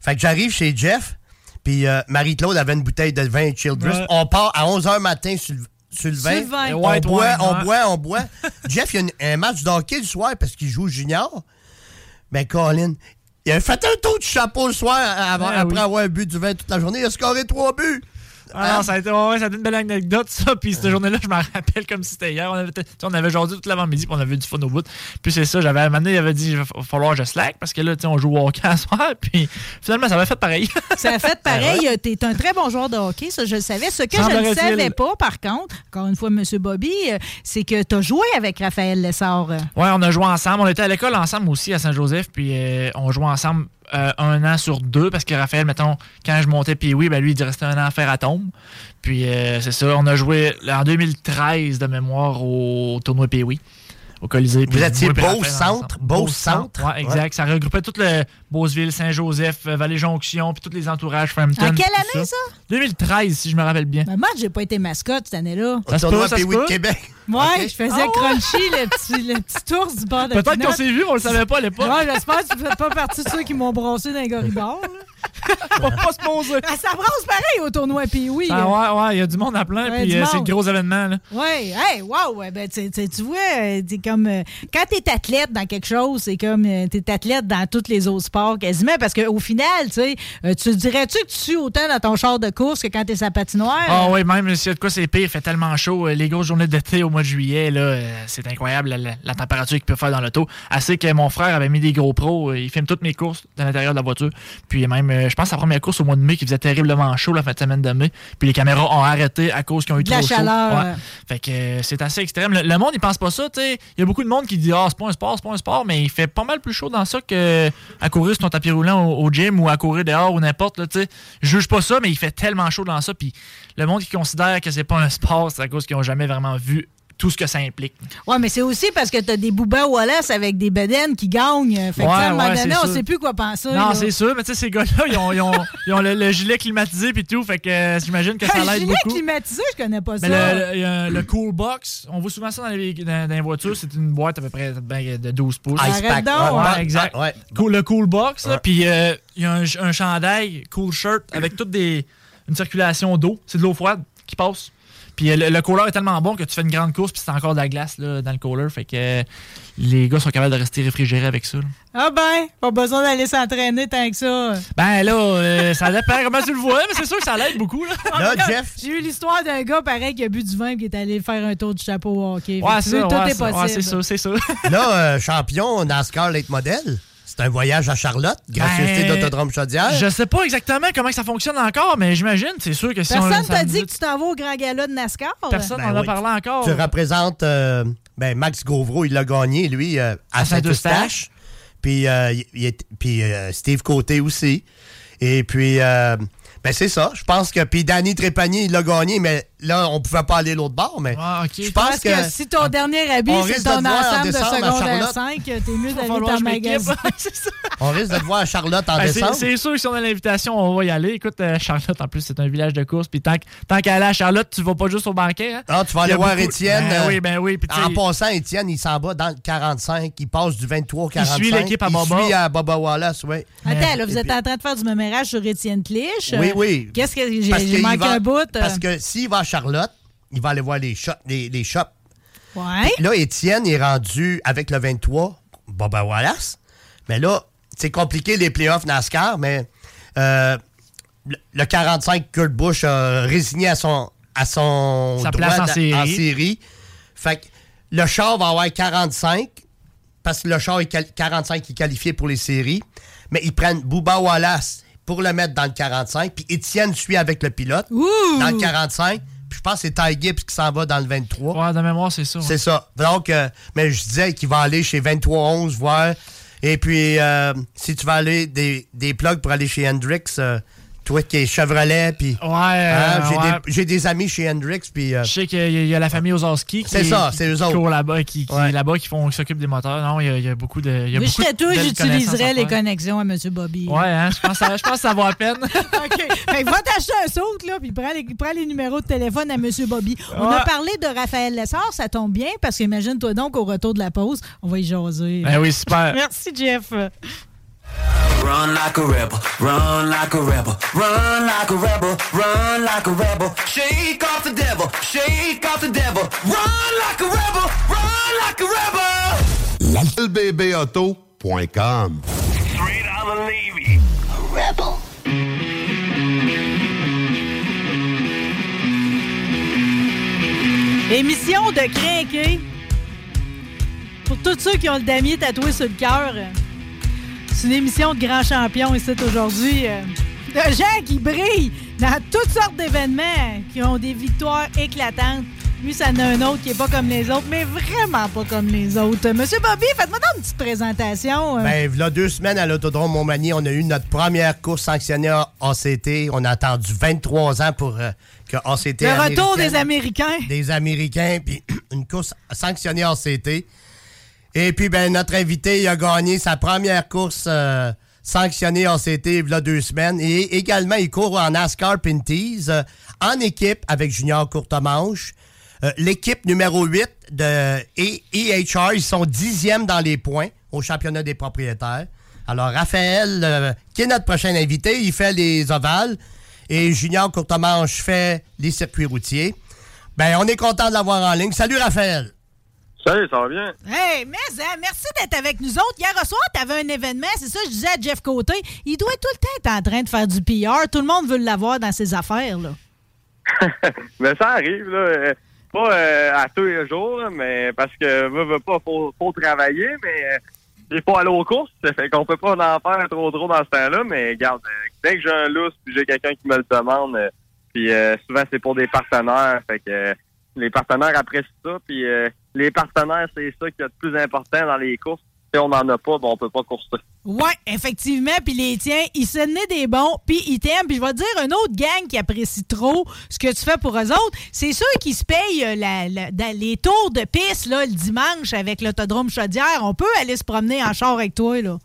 Fait que j'arrive chez Jeff, puis euh, Marie-Claude avait une bouteille de vin Childress. Ouais. On part à 11 h le matin sur, le- sur le vin. Sur le vin. On White boit, on boit, on <laughs> boit. Jeff, il y a une- un match de hockey le soir parce qu'il joue junior. Ben, Colin, il a fait un tour de chapeau le soir avant- Ah, après oui. avoir bu du vin toute la journée. Il a scoré trois buts. Ah non, ça a, été, ouais, ça a été une belle anecdote, ça. Puis cette journée-là, je me rappelle comme si c'était hier. On avait, tu on avait aujourd'hui toute l'avant-midi, puis on avait du fun au bout. Puis c'est ça, j'avais amené, il avait dit, il va falloir que je slack, parce que là, tu sais, on joue au hockey à soir. <laughs> Puis finalement, ça avait fait pareil. <laughs> Ça a fait pareil. euh, T'es un très bon joueur de hockey, ça, je le savais. Ce que je ne savais pas, par contre, encore une fois, M. Bobby, euh, c'est que tu as joué avec Raphaël Lessard. Ouais, on a joué ensemble. On était à l'école ensemble aussi à Saint-Joseph, puis euh, on jouait ensemble euh, un an sur deux, parce que Raphaël, mettons, quand je montais puis oui, ben lui, il restait un an à faire à tombe. Puis euh, c'est ça, on a joué en 2013 de mémoire au tournoi Pee-Wee, au Colisée. Vous étiez moi puis Beauce Raphaël Centre, ensemble. Beauce Centre. Ouais, exact. Ça regroupait tout le Beauceville, Saint-Joseph, euh, Vallée-Jonction, puis tous les entourages, Frampton. En quelle année, ça? 2013, si je me rappelle bien. Ben, moi, j'ai pas été mascotte cette année-là. Au Ça se tournoi Pee-Wee de. Québec. Ouais, je faisais Ah ouais? Crunchy, le petit, le petit ours du bord de Peut-être qu'on s'est vu, on le savait pas à l'époque. Ouais, j'espère que tu fais pas partie de ceux qui m'ont brossé dans les corridors. <laughs> On va pas se poser. Ah, ça brosse pareil au tournoi puis oui. Ah ouais, ouais, il y a du monde à plein, Ouais, puis euh, c'est le gros événement. Là. Ouais, hey, wow, ouais, ben, tu vois, euh, t'es comme. euh, quand t'es athlète dans quelque chose, c'est comme. euh, t'es athlète dans tous les autres sports quasiment, parce qu'au final, tu sais, euh, tu dirais-tu que tu sues autant dans ton char de course que quand t'es sa patinoire? Ah oui, même s'il y a de quoi c'est pire, il fait tellement chaud. Les grosses journées d'été au mois de juillet, là, euh, c'est incroyable la, la- la température qu'il peut faire dans l'auto. Assez que mon frère avait mis des gros pros, euh, il filme toutes mes courses dans l'intérieur de la voiture. Puis même, euh, je pense, sa première course au mois de mai qui faisait terriblement chaud la fin de semaine de mai. Puis les caméras ont arrêté à cause qu'ils ont eu De la trop chaleur, chaud. ouais. Fait que euh, c'est assez extrême. Le, le monde, il pense pas ça, tu sais. Il y a beaucoup de monde qui dit Ah, c'est pas un sport, c'est pas un sport, mais il fait pas mal plus chaud dans ça que à courir sur ton tapis roulant au, au gym ou à courir dehors ou n'importe, tu sais. Je juge pas ça, mais il fait tellement chaud dans ça. Puis le monde qui considère que c'est pas un sport, c'est à cause qu'ils ont jamais vraiment vu tout ce que ça implique. Ouais, mais c'est aussi parce que t'as des boobas Wallace avec des bedaines qui gagnent. Fait que, Ouais, tu à un moment ouais, donné, on sûr. sait plus quoi penser. non, c'est sûr, mais tu sais, ces gars-là, ils ont, ils ont- ils ont le, le gilet climatisé puis tout, fait que euh, j'imagine que ça l'aide gilet beaucoup. climatisé, je connais pas Mais ça. le, le- le Cool Box, on voit souvent ça dans les, dans, dans les voitures, c'est une boîte à peu près ben, de 12 pouces. Ice Arrête pack. donc, Ouais, ouais. exact. Ah, ouais. Cool- le Cool Box, puis euh, il y a un, un chandail, Cool Shirt, avec toute des, une circulation d'eau. C'est de l'eau froide qui passe. Puis euh, le, le cooler est tellement bon que tu fais une grande course puis c'est encore de la glace là, dans le cooler. Fait que euh, les gars sont capables de rester réfrigérés avec ça. là. Ah ben, pas besoin d'aller s'entraîner tant que ça. Ben là, euh, ça dépend comment tu le vois, mais c'est sûr que ça l'aide beaucoup. Là. Là, Jeff, J'ai eu l'histoire d'un gars pareil qui a bu du vin et qui est allé faire un tour du chapeau au hockey. Ouais, veux, ça, tout ouais, est ça, possible. ouais, c'est ça, c'est ça. là, euh, champion NASCAR Late Model, c'est un voyage à Charlotte, gracieuseté Ben, d'Autodrome Chaudière. Je sais pas exactement comment ça fonctionne encore, mais j'imagine, c'est sûr que si on Personne t'a dit que tu t'en vas au grand gala de NASCAR? Personne Ben n'en a parlé encore. Tu représentes euh, ben, Max Gauvreau, il l'a gagné, lui, euh, à, À Saint-Eustache. Saint-Eustache. Puis, euh, puis euh, Steve Côté aussi. Et puis, euh, ben, c'est ça. Je pense que. Puis Danny Trépanier, il l'a gagné, mais là, on pouvait pas aller l'autre bord, mais je pense que, si ton dernier habit, c'est ton de ensemble de décembre à secondaire Charlotte. 5, t'es mieux d'aller dans le magasin. <laughs> on risque de te voir à Charlotte en Ben, c'est- décembre. c'est sûr que si on a l'invitation, on va y aller. Écoute, euh, Charlotte, en plus, c'est un village de course. Puis tant, que- tant qu'à aller à Charlotte, tu vas pas juste au banquet. Hein? Ah, tu vas Il aller voir beaucoup- Étienne. Ben euh, oui, ben oui. Puis en passant, Étienne, il s'en va dans le 45. Il passe du 23 au 45. suit l'équipe à Il Baba. suit à Baba Wallace, oui. Attends, là, vous êtes en train de faire du mémérage sur Étienne Clich. Oui, Euh, oui. Qu'est-ce que j'ai Parce j'ai qu'il manqué un bout? euh? Parce que s'il va à Charlotte, il va aller voir les shops. Les, les shops. Ouais. Là, Étienne est rendu avec le 23, Baba Wallace. Mais là, c'est compliqué les playoffs NASCAR, mais euh, le, le 45, Kurt Busch a résigné à son, à son Sa droit place en série. série. Fait que le char va avoir 45, parce que le char est quali- 45 est qualifié pour les séries. Mais ils prennent Booba Wallace pour le mettre dans le 45, puis Étienne suit avec le pilote dans le 45. Puis je pense que c'est Ty Gibbs qui s'en va dans le 23. Ouais, de mémoire, c'est ça. C'est ça. Donc, euh, mais je disais qu'il va aller chez 2311 voir. Et puis, euh, si tu vas aller des, des plugs pour aller chez Hendrix, euh, toi qui es Chevrolet, puis. Ouais, hein, j'ai, ouais. Des, j'ai des amis chez Hendrix, puis. euh, Je sais qu'il y, a- il y a la famille Ozarski qui, C'est ça, c'est eux autres. là-bas, qui, qui Ouais. est là-bas, qui font, qui s'occupent des moteurs. Non, il y a, il y a beaucoup de. y a Mais beaucoup connaissances j'utiliserais les connexions à M. Bobby. Ouais, hein, je pense, que ça- je pense que ça vaut la peine. <laughs> OK. Fait que va t'acheter un saut, là, puis prends les, prends les numéros de téléphone à M. Bobby. On a parlé de Raphaël Lessard, ça tombe bien, parce qu'imagine-toi donc, au retour de la pause, on va y jaser. Ben oui, super. <laughs> Merci, Jeff. Run like a rebel, run like a rebel, run like a rebel, run like a rebel. Shake off the devil, shake off the devil. Run like a rebel, run like a rebel. LBBauto.com. Straight out of Navy. A rebel. Émission de crinquer. Pour tous ceux qui ont le damier tatoué sur le cœur, c'est une émission de grands champions ici aujourd'hui. euh, De gens qui brillent dans toutes sortes d'événements, qui ont des victoires éclatantes. Lui, ça en a un autre qui est pas comme les autres, mais vraiment pas comme les autres. Monsieur Bobby, faites-moi donc une petite présentation. euh. Ben, il y a deux semaines à l'Autodrome Montmagny, on a eu notre première course sanctionnée à ACT. On a attendu 23 ans pour euh, que ACT. le retour des Américains. des Américains, puis <clears throat> une course sanctionnée en CT. Et puis, ben, notre invité, il a gagné sa première course euh, sanctionnée en CT il y a deux semaines. Et également, il court en NASCAR Pinties euh, en équipe avec Junior Courtemanche. Euh, L'équipe numéro 8 de E- EHR, ils sont dixièmes dans les points au championnat des propriétaires. Alors, Raphaël, euh, qui est notre prochain invité, il fait les ovales. Et Junior Courtemanche fait les circuits routiers. Ben, on est content de l'avoir en ligne. Salut, Raphaël. Salut, ça va bien? Hey, mais hein, merci d'être avec nous autres. Hier soir, tu avais un événement, c'est ça, je disais à Jeff Côté. Il doit tout le temps être en train de faire du PR. Tout le monde veut l'avoir dans ses affaires, là. <laughs> Mais ça arrive, là. euh, Pas euh, à tous les jours, mais parce que veut, veut pas, faut, faut travailler, mais euh, il faut aller aux courses. Ça fait qu'on peut pas en faire trop trop dans ce temps-là, mais regarde, euh, dès que j'ai un lousse puis j'ai quelqu'un qui me le demande, euh, puis euh, souvent c'est pour des partenaires, fait que euh, les partenaires apprécient ça, puis euh, les partenaires, c'est ça qui est le plus important dans les courses. Si on n'en a pas, ben, on peut pas courser. Ouais, effectivement. Puis les tiens, ils se tenaient des bons, puis ils t'aiment. Puis je vais te dire, une autre gang qui apprécie trop ce que tu fais pour eux autres, c'est ceux qui se payent euh, la- la- dans les tours de piste là, le dimanche avec l'autodrome Chaudière. On peut aller se promener en char avec toi, là.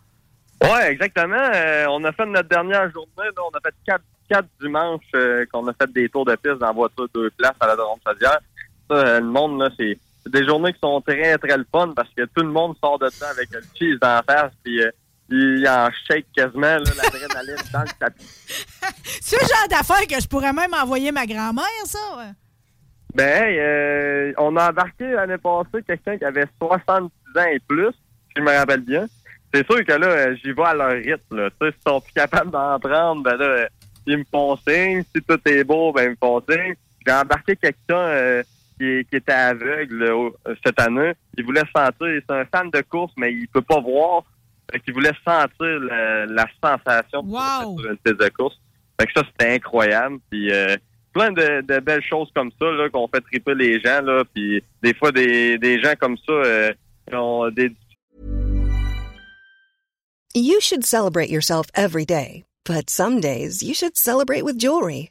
Ouais, exactement. Euh, on a fait notre dernière journée. Là, on a fait quatre, quatre dimanches euh, qu'on a fait des tours de piste dans la voiture deux places à la Drôme Chaudière. Ça, le monde, là, c'est des journées qui sont très, très le fun parce que tout le monde sort de ça avec le cheese dans la face puis euh, il en shake quasiment là, l'adrénaline dans le tapis. <laughs> C'est le genre d'affaire que je pourrais même envoyer ma grand-mère, ça. Ben, hey, euh, on a embarqué l'année passée quelqu'un qui avait 70 ans et plus, si je me rappelle bien. C'est sûr que là, euh, j'y vais à leur rythme. Là. Tu sais, S'ils sont plus capables d'en prendre, ben là, euh, ils me font signe. Si tout est beau, ben ils me font signe. J'ai embarqué quelqu'un euh, qui, qui était aveugle euh, cette année. Il voulait sentir, c'est un fan de course, mais il peut pas voir. Fait qu'il voulait sentir la, la sensation de Wow. sur une piste de course. Fait que ça, c'était incroyable. Puis euh, plein de, de belles choses comme ça là, qu'on fait triper les gens. Là, puis des fois, des, des gens comme ça euh, ont des You should celebrate yourself every day, but some days you should celebrate with jewelry.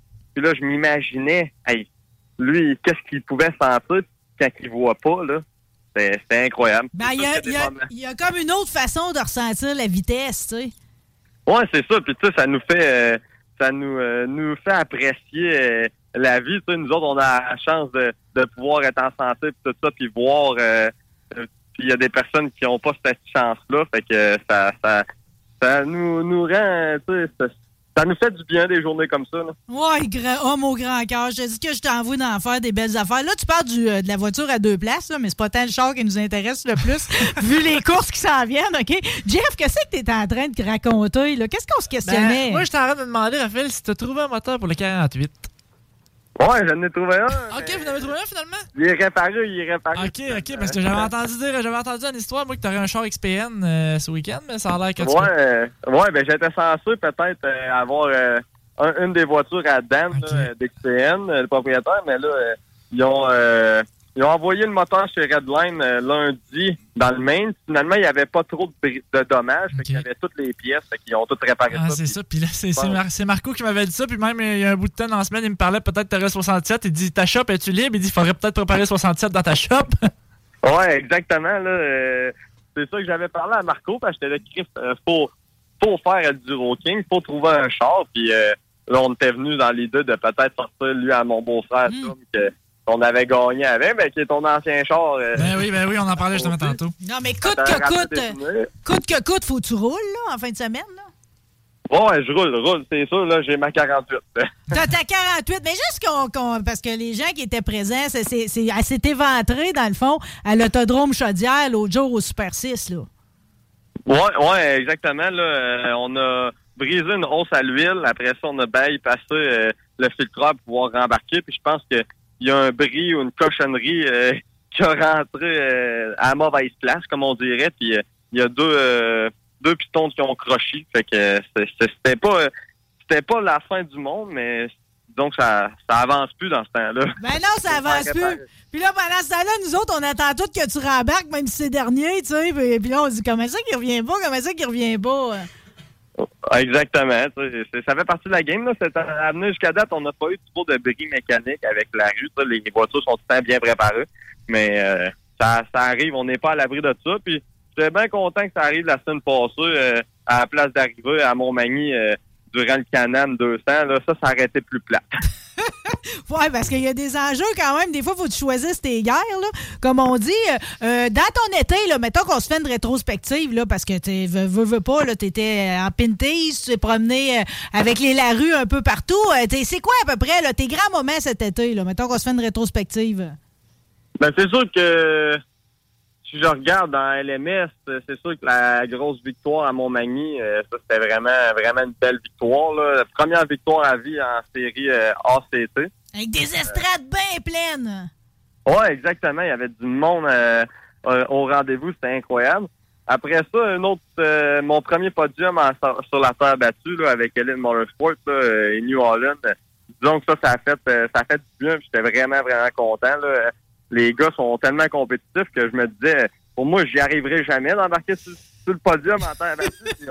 puis là, je m'imaginais, hey, lui, qu'est-ce qu'il pouvait sentir quand il voit pas, là? C'était incroyable. Ben, il y, a- y y comme une autre façon de ressentir la vitesse, tu sais. Ouais, c'est ça. Puis tu sais, ça nous fait, euh, ça nous, euh, nous fait apprécier euh, la vie. Tu sais, nous autres, on a la chance de, de pouvoir être en santé puis tout ça, puis voir. puis il y a des personnes qui n'ont pas cette chance-là, fait que ça, ça, ça nous, nous rend, tu sais, ça, nous fait du bien des journées comme ça. Là. Ouais, grand, homme au grand cœur. Je te dis que je t'envoie d'en faire des belles affaires. Là, tu parles du, euh, de la voiture à deux places, là, mais c'est pas tant le char qui nous intéresse le plus, <laughs> vu les courses qui s'en viennent, OK? Jeff, qu'est-ce que t'es en train de raconter, là? Qu'est-ce qu'on se questionnait? Ben, moi, j'étais en train de me demander, Raphaël, si t'as trouvé un moteur pour le 48. Ouais, j'en ai trouvé un. Ok, vous en avez trouvé un finalement? Il est réparé, il est réparé. Ok, ok, parce que j'avais entendu dire, j'avais entendu une histoire, moi, que t'aurais un char XPN euh, ce week-end, mais ça a l'air que tu Ouais, euh, ouais, ben j'étais censé peut-être euh, avoir euh, un- une des voitures à Dan d'XPN, le propriétaire, mais là, ils ont euh, ils ont envoyé le moteur chez Redline euh, lundi dans le Maine. Finalement, il n'y avait pas trop de, de dommages, qu'il y avait toutes les pièces, qu'ils ont tout réparé Ah, c'est ça. Puis là, c'est Ouais. Mar- Marco qui m'avait dit ça. Puis même, il y a un bout de temps dans la semaine, il me parlait peut-être t'aurais 67. Il dit Ta shop, es-tu libre Il dit Il faudrait peut-être préparer 67 dans ta shop. <laughs> Ouais, exactement. Là, euh, c'est ça que j'avais parlé à Marco, parce que j'étais là, Chris, euh, faut, faut faire du rocking, faut trouver un char. Puis euh, là, on était venu dans l'idée de peut-être sortir lui à mon beau-frère, que qu'on avait gagné avec, mais qui est ton ancien char. euh, Ben oui, ben oui, on en parlait justement tantôt. Non, mais coûte que coûte, euh, coûte que coûte, faut que tu roules, là, en fin de semaine, là. Ouais, je roule, roule, c'est sûr, là, j'ai ma 48. <laughs> T'as ta 48, mais juste qu'on, parce que les gens qui étaient présents, c'est, c'est, c'est- elle s'est éventrée, dans le fond, à l'autodrome Chaudière l'autre jour au Super 6, là. Ouais, ouais, exactement. Là, euh, on a brisé une hausse à l'huile. Après ça, on a bypassé euh, le filtreur pour pouvoir rembarquer. Puis je pense qu'il y a un bris ou une cochonnerie euh, <laughs> qui a rentré euh, à la mauvaise place, comme on dirait. Puis euh, il y a deux deux pistons qui ont croché. Fait que c'était pas c'était pas la fin du monde, mais donc ça ça avance plus dans ce temps-là. <laughs> Ben non, ça avance plus. Puis là, pendant ce temps-là, nous autres, on attend tout que tu rembarques, même si c'est dernier, tu sais. Puis, puis là, on dit, comment ça qu'il revient pas? Comment ça qu'il revient pas? Ah, Exactement. Ça fait partie de la game. Là. C'est amené jusqu'à date, on n'a pas eu trop de bris mécaniques avec la rue. Les voitures sont tout le temps bien préparées. Mais euh, ça, ça arrive, on n'est pas à l'abri de ça. Puis j'étais bien content que ça arrive la semaine passée euh, à la place d'arriver à Montmagny euh, durant le Canam 200. Là, ça, ça aurait été plus plat. <laughs> Ouais, parce qu'il y a des enjeux quand même. Des fois, il faut que tu choisisses tes guerres, là. Comme on dit, euh, euh, dans ton été, là, mettons qu'on se fait une rétrospective, là, parce que tu veux, veux, pas, là, t'étais euh, en Pinties, tu t'es promené avec les Larue un peu partout. C'est quoi à peu près, là, tes grands moments cet été, là? Mettons qu'on se fait une rétrospective. Ben, c'est sûr que si je regarde dans LMS, euh, c'est sûr que la grosse victoire à Montmagny, euh, ça c'était vraiment vraiment une belle victoire. Là. La première victoire à vie en série euh, ACT. Avec des estrades bien pleines. Ouais, exactement. Il y avait du monde euh, euh, au rendez-vous, c'était incroyable. Après ça, un autre, euh, mon premier podium en- sur, la terre battue là, avec Ellen Motorsport là, euh, et New Holland. euh, Disons que ça, ça a fait, euh, ça a fait du bien. J'étais vraiment, vraiment content. Là. Les gars sont tellement compétitifs que je me disais, pour moi, j'y arriverai jamais d'embarquer sur, sur le podium en terre battue.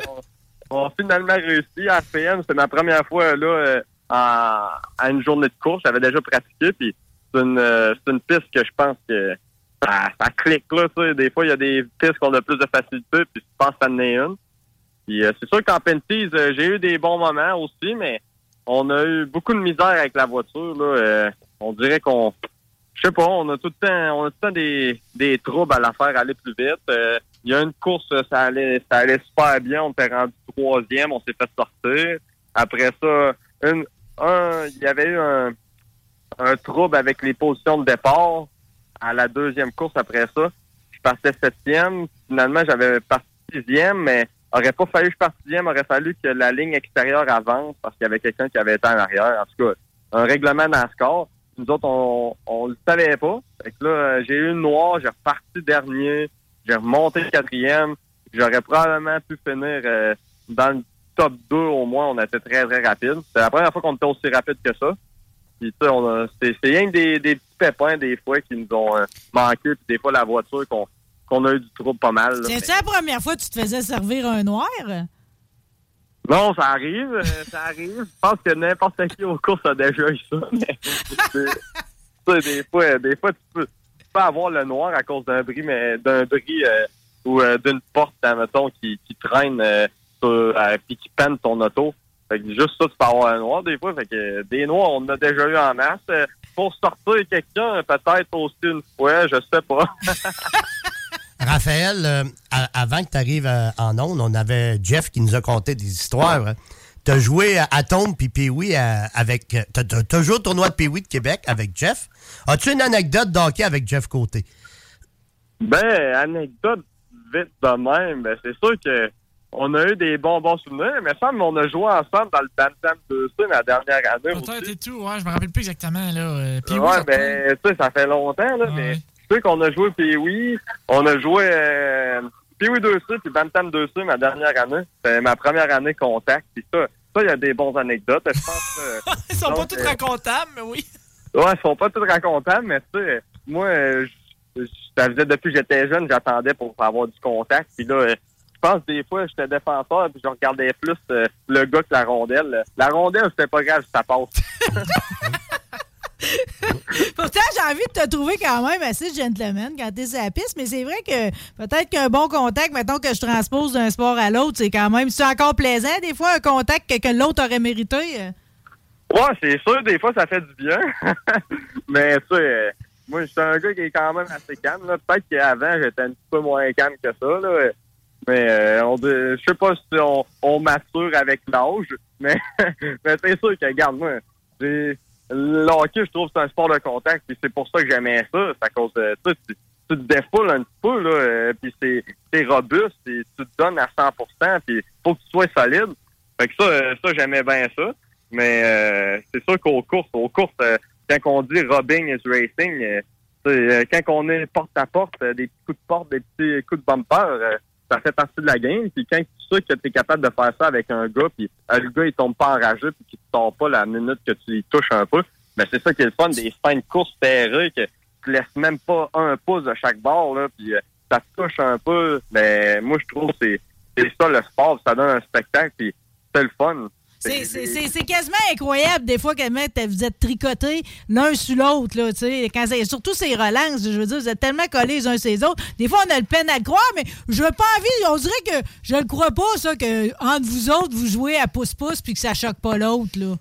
On, on a finalement réussi à FPM. C'était ma première fois là euh, à une journée de course. J'avais déjà pratiqué. Puis c'est une, euh, c'est une piste que je pense que ça, ça clique là. tu sais. Des fois, il y a des pistes qui ont de plus de facilité, puis je pense que ça en est une. Puis euh, c'est sûr qu'en Penties, euh, j'ai eu des bons moments aussi, mais on a eu beaucoup de misère avec la voiture. Là. Euh, on dirait qu'on, je sais pas, on a tout le temps, on a tout le temps des, des troubles à la faire aller plus vite. Euh, Il y a une course, ça allait, ça allait super bien. On était rendu troisième, on s'est fait sortir. Après ça, un, il y avait eu un, un trouble avec les positions de départ à la deuxième course après ça. Je partais septième. Finalement, j'avais parti sixième, mais aurait pas fallu que je parte sixième, aurait fallu que la ligne extérieure avance parce qu'il y avait quelqu'un qui avait été en arrière. En tout cas, un règlement NASCAR. Nous autres, on, on le savait pas. Fait que là, j'ai eu une noire, j'ai reparti dernier, j'ai remonté quatrième. J'aurais probablement pu finir euh, dans le top 2 au moins. On était très, très rapide. C'est la première fois qu'on était aussi rapide que ça. Puis, c'est rien que des, petits pépins, des fois, qui nous ont euh, manqué. Puis, des fois, la voiture, qu'on a eu du trouble pas mal. C'est la première fois que tu te faisais servir un noir? Non, ça arrive, euh, ça arrive. Je pense que n'importe qui aux courses a déjà eu ça. Mais sais, des fois, des fois, tu peux, tu peux avoir le noir à cause d'un bris, mais d'un bris euh, ou euh, d'une porte, mettons, qui, qui traîne euh, sur, euh, puis qui peine ton auto. Fait que juste ça, tu peux avoir un noir des fois. Fait que des noirs, on en a déjà eu en masse. Pour sortir quelqu'un, peut-être aussi une fois, je sais pas. <laughs> Raphaël, euh, avant que tu arrives en onde, on avait Jeff qui nous a conté des histoires. Tu as joué à Atom puis Pee-Wee à- avec. Tu as, joué au tournoi de Pee-Wee de Québec avec Jeff. As-tu une anecdote d'hockey avec Jeff Côté? Ben, anecdote vite de même, ben, c'est sûr que on a eu des bons bons souvenirs, mais ça, on a joué ensemble dans le Bantam 2C la dernière année. Peut-être et tout, ouais, je me rappelle plus exactement, là. euh, ouais, ça ben, tu sais, ça fait longtemps, là, mais sais qu'on a joué Pee-Wee, on a joué euh, Pee-Wee 2C puis Bantam 2C ma dernière année. C'était ma première année contact, puis ça, ça, il y a des bonnes anecdotes. Je pense que, <laughs> Ils sont pas donc, tous euh, racontables, mais oui. Ouais, ils sont pas tous racontables, mais tu sais, moi, euh, je- ça faisait depuis que j'étais jeune, j'attendais pour avoir du contact. Puis là, euh, je pense des fois, j'étais défenseur, puis je regardais plus euh, le gars que la rondelle. La rondelle, c'était pas grave, ça passe. <laughs> J'ai envie de te trouver quand même assez gentleman quand t'es sur la piste, mais c'est vrai que peut-être qu'un bon contact, mettons que je transpose d'un sport à l'autre, c'est quand même, c'est encore plaisant, des fois, un contact que, que l'autre aurait mérité. euh. Ouais, c'est sûr, des fois, ça fait du bien. <laughs> mais tu sais, moi, je suis un gars qui est quand même assez calme. Peut-être qu'avant, j'étais un petit peu moins calme que ça. Là. Mais euh, je sais pas si on, on mature avec l'âge, mais, <laughs> mais c'est sûr que, regarde, moi, le je trouve que c'est un sport de contact, puis c'est pour ça que j'aimais ça. C'est à cause de sais, tu, tu te défoules un petit peu, là, euh, puis c'est robuste, et tu te donnes à 100% puis faut que tu sois solide. Fait que ça, euh, ça j'aimais bien ça. Mais euh, c'est sûr qu'aux courses, aux courses, euh, quand on dit robbing is racing, quand on est porte à porte, des petits coups de porte, des petits coups de bumper, ça fait partie de la game. Puis quand sais que tu es capable de faire ça avec un gars, puis euh, le gars il tombe pas enragé, puis qu'il te sort pas la minute que tu y touches un peu, ben c'est ça qui est le fun des fins de course serrées que tu laisses même pas un pouce de chaque bord là, puis euh, ça te touche un peu. Ben moi je trouve que c'est c'est ça le sport, ça donne un spectacle, puis c'est le fun. C'est- quasiment incroyable, des fois, que vous êtes tricotés l'un sur l'autre, là, tu sais. Quand c'est- Surtout ces relances, je veux dire, vous êtes tellement collés les uns sur les autres. Des fois, on a le peine à le croire, mais je veux pas envie, on dirait que je le crois pas, ça, que entre vous autres, vous jouez à pouce-pouce puis que ça choque pas l'autre, là.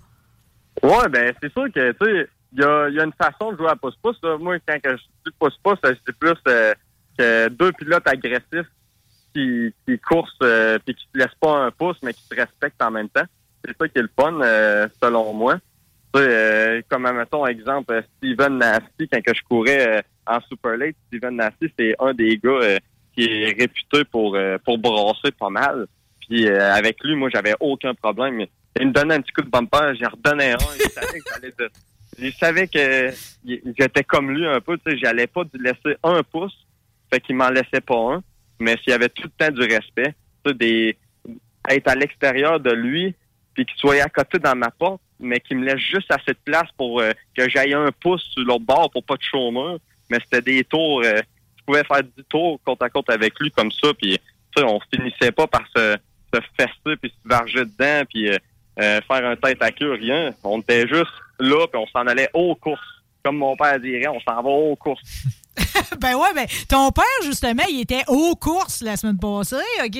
Ouais, ben c'est sûr que tu sais, il y a, y a une façon de jouer à pouce-pouce. là. Moi, quand je dis pouce-pouce, euh, c'est plus euh, que deux pilotes agressifs qui, qui coursent euh, puis qui te laissent pas un pouce, mais qui te respectent en même temps. C'est ça qui est le fun, euh, selon moi. Tu sais, euh, comme, mettons, exemple, euh, Steven Nasty, quand que je courais euh, en Super Late, Steven Nasty, c'est un des gars euh, qui est réputé pour, pour brasser pas mal. Puis avec lui, moi, j'avais aucun problème. Il me donnait un petit coup de bumper, j'en redonnais un. Il savait que j'allais Il savait que j'étais comme lui un peu, tu sais, j'allais pas lui laisser un pouce, fait qu'il m'en laissait pas un. Mais s'il y avait tout le temps du respect, tu sais, des être à l'extérieur de lui, puis qu'il soit à côté dans ma porte, mais qu'il me laisse juste assez de place pour euh, que j'aille un pouce sur l'autre bord pour pas de chômeur. Mais c'était des tours, euh, je pouvais faire 10 tours côte à côte avec lui comme ça, puis on finissait pas par se, se fester puis se varger dedans, puis euh, euh, faire un tête à queue, rien. On était juste là, puis on s'en allait aux courses. Comme mon père dirait, on s'en va aux courses. <laughs> ben ouais, ben ton père, justement, il était aux courses la semaine passée, OK?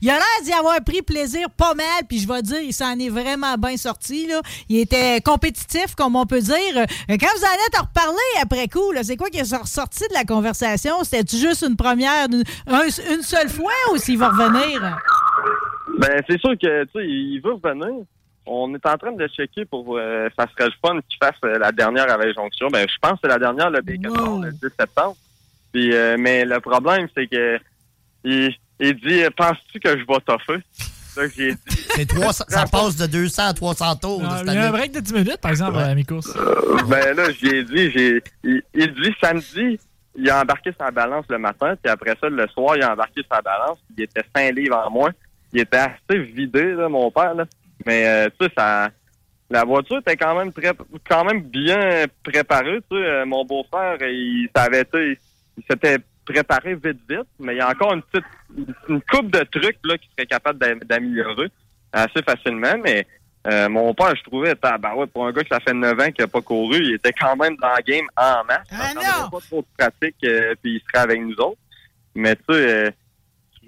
Il a l'air d'y avoir pris plaisir pas mal, puis je vais dire, il s'en est vraiment bien sorti, là. Il était compétitif, comme on peut dire. Euh, Quand vous allez te reparler après coup, c'est quoi qui est ressorti de la conversation? C'était juste une première, une, un- une seule fois, ou s'il va revenir? Ben, c'est sûr que, tu sais, il veut revenir. On est en train de checker pour, euh, ça serait le fun qu'il fasse euh, la dernière avec Jonction. Ben, je pense que c'est la dernière, le Bacon Ball, le 10 septembre. Puis, euh, mais le problème, c'est que, il, il dit, penses-tu que je vais toffer? Ça que j'ai dit. <laughs> C'est 300 ça passe de 200 à 300 tours. Ah, cette Il y a un break de 10 minutes, par exemple, à mes courses. Ben là, j'ai dit, j'ai, il, il dit samedi, il a embarqué sa balance le matin, puis après ça, le soir, il a embarqué sa balance, puis il était 5 livres en moins. Il était assez vidé, là, mon père, là. Mais, euh, tu sais, ça, la voiture était quand même très, quand même bien préparée, tu sais. Euh, Mon beau-frère, il savait, tu sais, il s'était préparé vite, vite, mais il y a encore une petite, une coupe de trucs, là, qu'il serait capable d'am- d'améliorer assez facilement, mais, euh, mon père, je trouvais, bah ouais, pour un gars qui ça fait 9 ans qui a pas couru, il était quand même dans le game en masse. Ah Ça semblait pas trop de pratique, euh, puis il serait avec nous autres. Mais tu sais,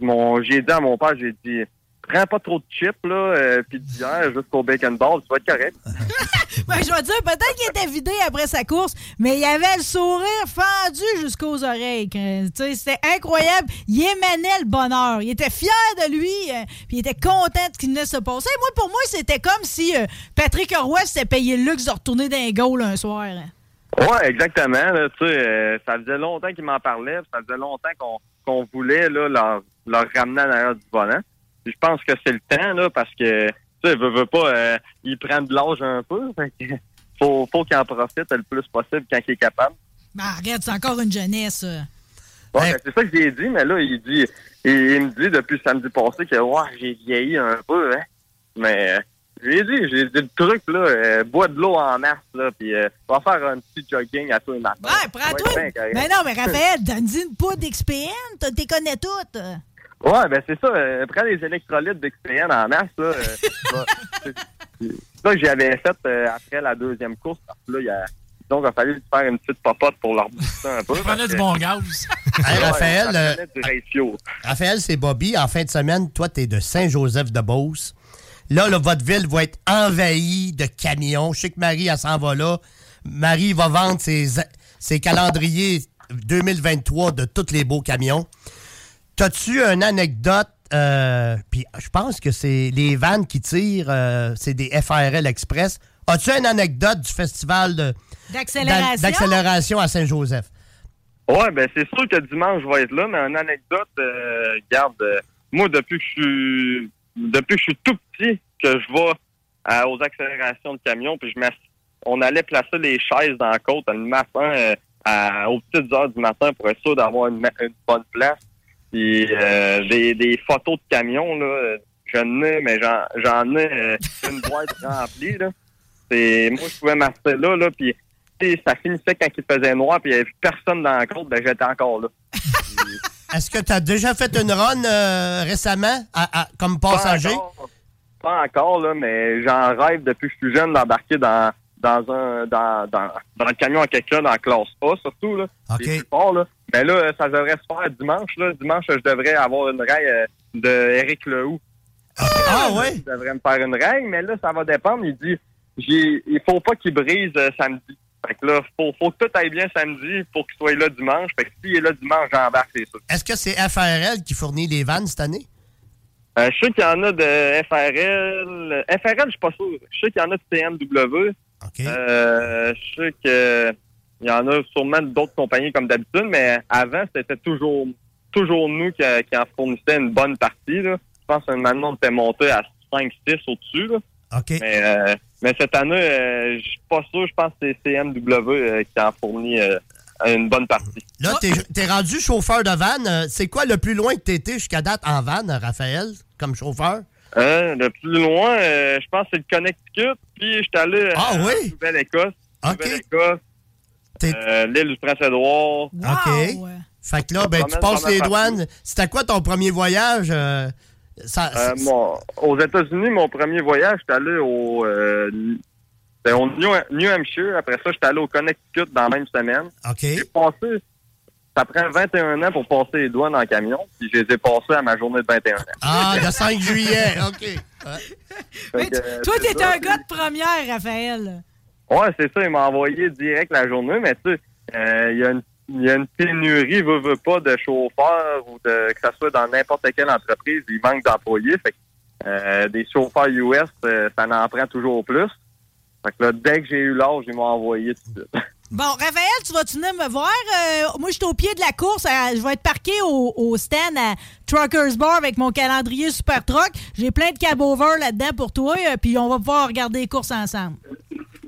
euh, j'ai dit à mon père, j'ai dit, prends pas trop de chips, là, euh, puis d'hier jusqu'au bacon ball, tu vas être correct. <laughs> Ben, je vais dire, peut-être qu'il était vidé après sa course, mais il avait le sourire fendu jusqu'aux oreilles. C'était incroyable. Il émanait le bonheur. Il était fier de lui, euh, puis il était content de ce qui venait se passer. Moi, pour moi, c'était comme si euh, Patrick Roy s'était payé le luxe de retourner dans les goals un soir. hein. Ouais, exactement. Là, euh, ça faisait longtemps qu'il m'en parlait, ça faisait longtemps qu'on qu'on voulait là, leur, leur ramener à l'arrière du volant. Je pense que c'est le temps, là, parce que, tu sais, veut, veut pas, euh, il prend de l'âge un peu. <laughs> Fait que faut, faut qu'il en profite le plus possible quand il est capable. Ben, arrête, c'est encore une jeunesse. Ouais, ben, c'est ça que j'ai dit, mais là, il dit, il, il me dit depuis samedi passé que, ouais, j'ai vieilli un peu, hein. Mais, euh, j'ai dit, j'ai dit le truc, là, euh, bois de l'eau en masse, là, puis euh, va faire un petit jogging à tous les matins. Ouais, prends-toi. Ouais, ben. Mais non, mais Raphaël, donne-y une poudre d'XPN. T'es connais toutes. Ouais, ben c'est ça. Euh, prends les électrolytes d'XPN en masse, là. euh, <laughs> c'est ça que j'avais fait euh, après la deuxième course, parce que là, il y a... Donc, il a fallu faire une petite popote pour leur booster un peu. Je prenais parce du bon gaz. <laughs> Hey, Raphaël. Raphaël, c'est Bobby. En fin de semaine, toi, tu es de Saint-Joseph-de-Beauce. Là, là, votre ville va être envahie de camions. Je sais que Marie, elle s'en va là. Marie va vendre ses, ses calendriers 2023 de tous les beaux camions. T'as-tu une anecdote? euh, Puis je pense que c'est les vannes qui tirent, euh, c'est des FRL Express. As-tu une anecdote du festival D'accélération? à Saint-Joseph? Ouais, ben c'est sûr que dimanche, je vais être là, mais une anecdote, euh, regarde, euh, moi, depuis que je suis depuis que je suis tout petit, que je vais aux accélérations de camions, puis je on allait placer les chaises dans la côte le matin, euh, à- aux petites heures du matin pour être sûr d'avoir une, une bonne place. Puis euh, des, des photos de camions, là, euh, je n'ai, mais j'en, j'en ai euh, une boîte remplie, là. C'est, moi, je pouvais m'asseoir là, là, puis ça finissait quand il faisait noir, puis il n'y avait personne dans la côte, ben j'étais encore là. <laughs> Est-ce que tu as déjà fait une run euh, récemment à- à- comme passager? Pas encore, pas encore, là, mais j'en rêve depuis que je suis jeune d'embarquer dans, dans un dans, dans, dans le camion à quelqu'un dans la classe A, surtout. Là, là. Mais là, ça devrait se faire dimanche. Là. Dimanche, je devrais avoir une raille euh, de Eric Lehoux. Ah ouais? Il devrait me faire une règle, mais là, ça va dépendre. Il dit j'ai il faut pas qu'il brise euh, samedi. Fait que là, faut, faut que tout aille bien samedi pour qu'il soit là dimanche. Fait que s'il est là dimanche, j'embarque, c'est sûr. Est-ce que c'est FRL qui fournit les vannes cette année? Euh, je sais qu'il y en a de FRL. FRL, je suis pas sûr. Je sais qu'il y en a de CMW. Euh, je sais que il y en a sûrement d'autres compagnies comme d'habitude, mais avant, c'était toujours toujours nous qui, qui en fournissait une bonne partie. Là. Je pense que maintenant, on était monté à 5-6 au-dessus. Mais, euh, mais cette année, euh, je suis pas sûr. Je pense que c'est CMW euh, qui en fournit euh, une bonne partie. Là, t'es es rendu chauffeur de van. C'est quoi le plus loin que t'étais jusqu'à date en van, Raphaël, comme chauffeur? Euh, le plus loin, euh, je pense que c'est le Connecticut. Puis je suis allé Ah à oui? Nouvelle-Écosse. Nouvelle-Écosse. Euh, L'île du Prince-Édouard. OK. Fait que là, ben, tu passes les douanes. C'était quoi ton premier voyage? euh, ça- Euh, aux États-Unis, mon premier voyage, j'étais allé au, euh, New, New Hampshire. Après ça, j'étais allé au Connecticut dans la même semaine. OK. J'ai passé ça prend 21 ans pour passer les douanes en camion, puis je les ai passés à ma journée de 21 ans. Ah, le 5 juillet, OK. <laughs> Que, euh, Toi, t'es un gars de première, Raphaël. Ouais, c'est ça, il m'a envoyé direct la journée, mais tu sais, euh, il y a une il y a une pénurie, veut, veut pas, de chauffeurs ou de que ça soit dans n'importe quelle entreprise, il manque d'employés. Fait que, euh, des chauffeurs US, euh, ça en prend toujours plus. Fait que là, dès que j'ai eu l'âge, ils m'ont envoyé tout de suite. Bon, Raphaël, tu vas-tu venir me voir? Euh, moi, je suis au pied de la course. Euh, je vais être parqué au, au stand à Truckers Bar avec mon calendrier Super Truck. J'ai plein de cab-over là-dedans pour toi, euh, puis on va pouvoir regarder les courses ensemble.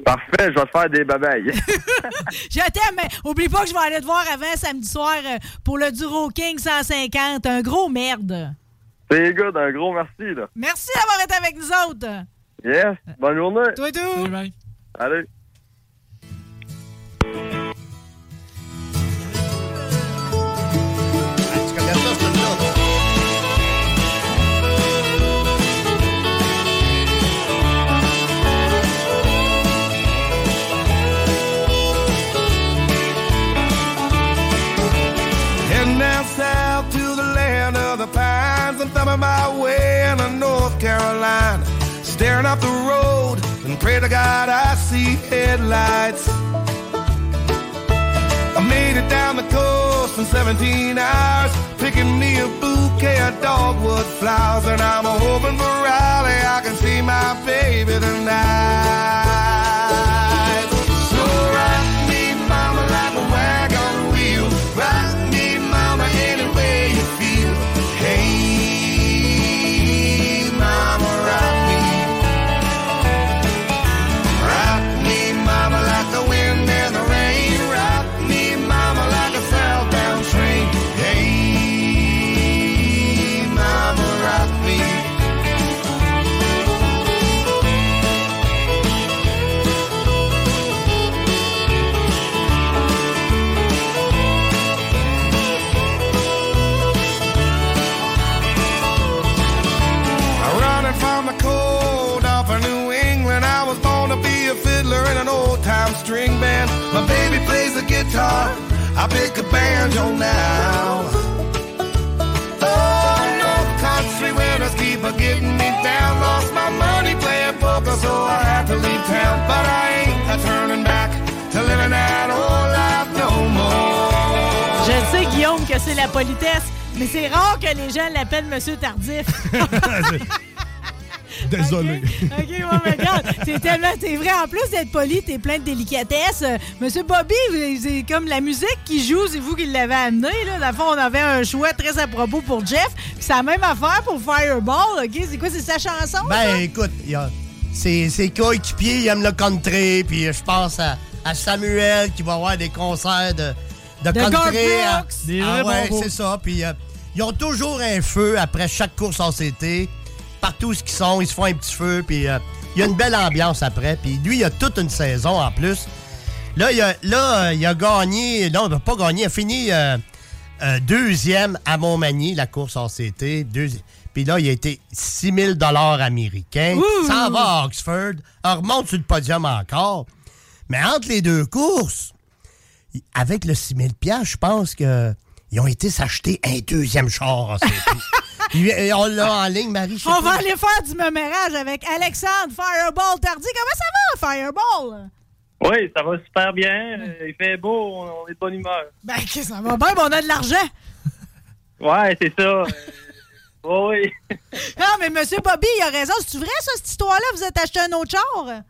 Parfait, je vais te faire des babayes. <laughs> <laughs> Je t'aime, mais oublie pas que je vais aller te voir avant samedi soir euh, pour le Duro King 150. Un gros merde. C'est good, un gros merci, là. Merci d'avoir été avec nous autres. Yes, bonne journée. Toi tout. Allez. Staring up the road and pray to God I see headlights. I made it down the coast in 17 hours, picking me a bouquet of dogwood flowers. And I'm hoping for Raleigh, I can see my baby tonight. I pick a banjo now. Oh, North Country winners keep a getting me down. Lost my money playing poker, so I had to leave town. But I ain't a turning back to living that old life no more. Je sais, Guillaume, que c'est la politesse, mais c'est rare que les gens l'appellent Monsieur Tardif. <laughs> <laughs> <laughs> Désolé. OK, ouais, mais regarde, c'est tellement, c'est vrai, en plus d'être poli, t'es plein de délicatesse. Euh, Monsieur Bobby, c'est comme la musique qui joue, c'est vous qui l'avez amené, là. Dans le fond, on avait un choix très à propos pour Jeff. Puis C'est la même affaire pour Fireball, OK? C'est quoi, c'est sa chanson, Ben, ça? écoute, il y a- ses, ses coéquipiers, ils aiment le country, puis je pense à, à Samuel qui va avoir des concerts de, de, De country. Ah, Brooks. Des ah ouais, c'est ça. Puis euh, ils ont toujours un feu après chaque course en CT. Partout où ils sont, ils se font un petit feu, puis euh, il y a une belle ambiance après. Puis lui, il a toute une saison en plus. Là, il a, là, euh, il a gagné. Non, il n'a pas gagné. Il a fini euh, euh, deuxième à Montmagny, la course en CT. Deuxi- Puis là, il a été 6 000 américains. Ça va à Oxford. On remonte sur le podium encore. Mais entre les deux courses, avec le 6 000 je pense que ils ont été s'acheter un deuxième char en CT. <laughs> On l'a en ligne, Marie. On pas. va aller faire du mémérage avec Alexandre Fireball Tardy. Comment ça va, Fireball? Oui, ça va super bien. Euh, il fait beau, on, est de bonne humeur. Ben, que ça va bien, mais on a de l'argent. Ouais, c'est ça. Euh, <laughs> oui. Non, mais Monsieur Bobby, il a raison. C'est-tu vrai, ça, cette histoire-là? Vous êtes acheté un autre char?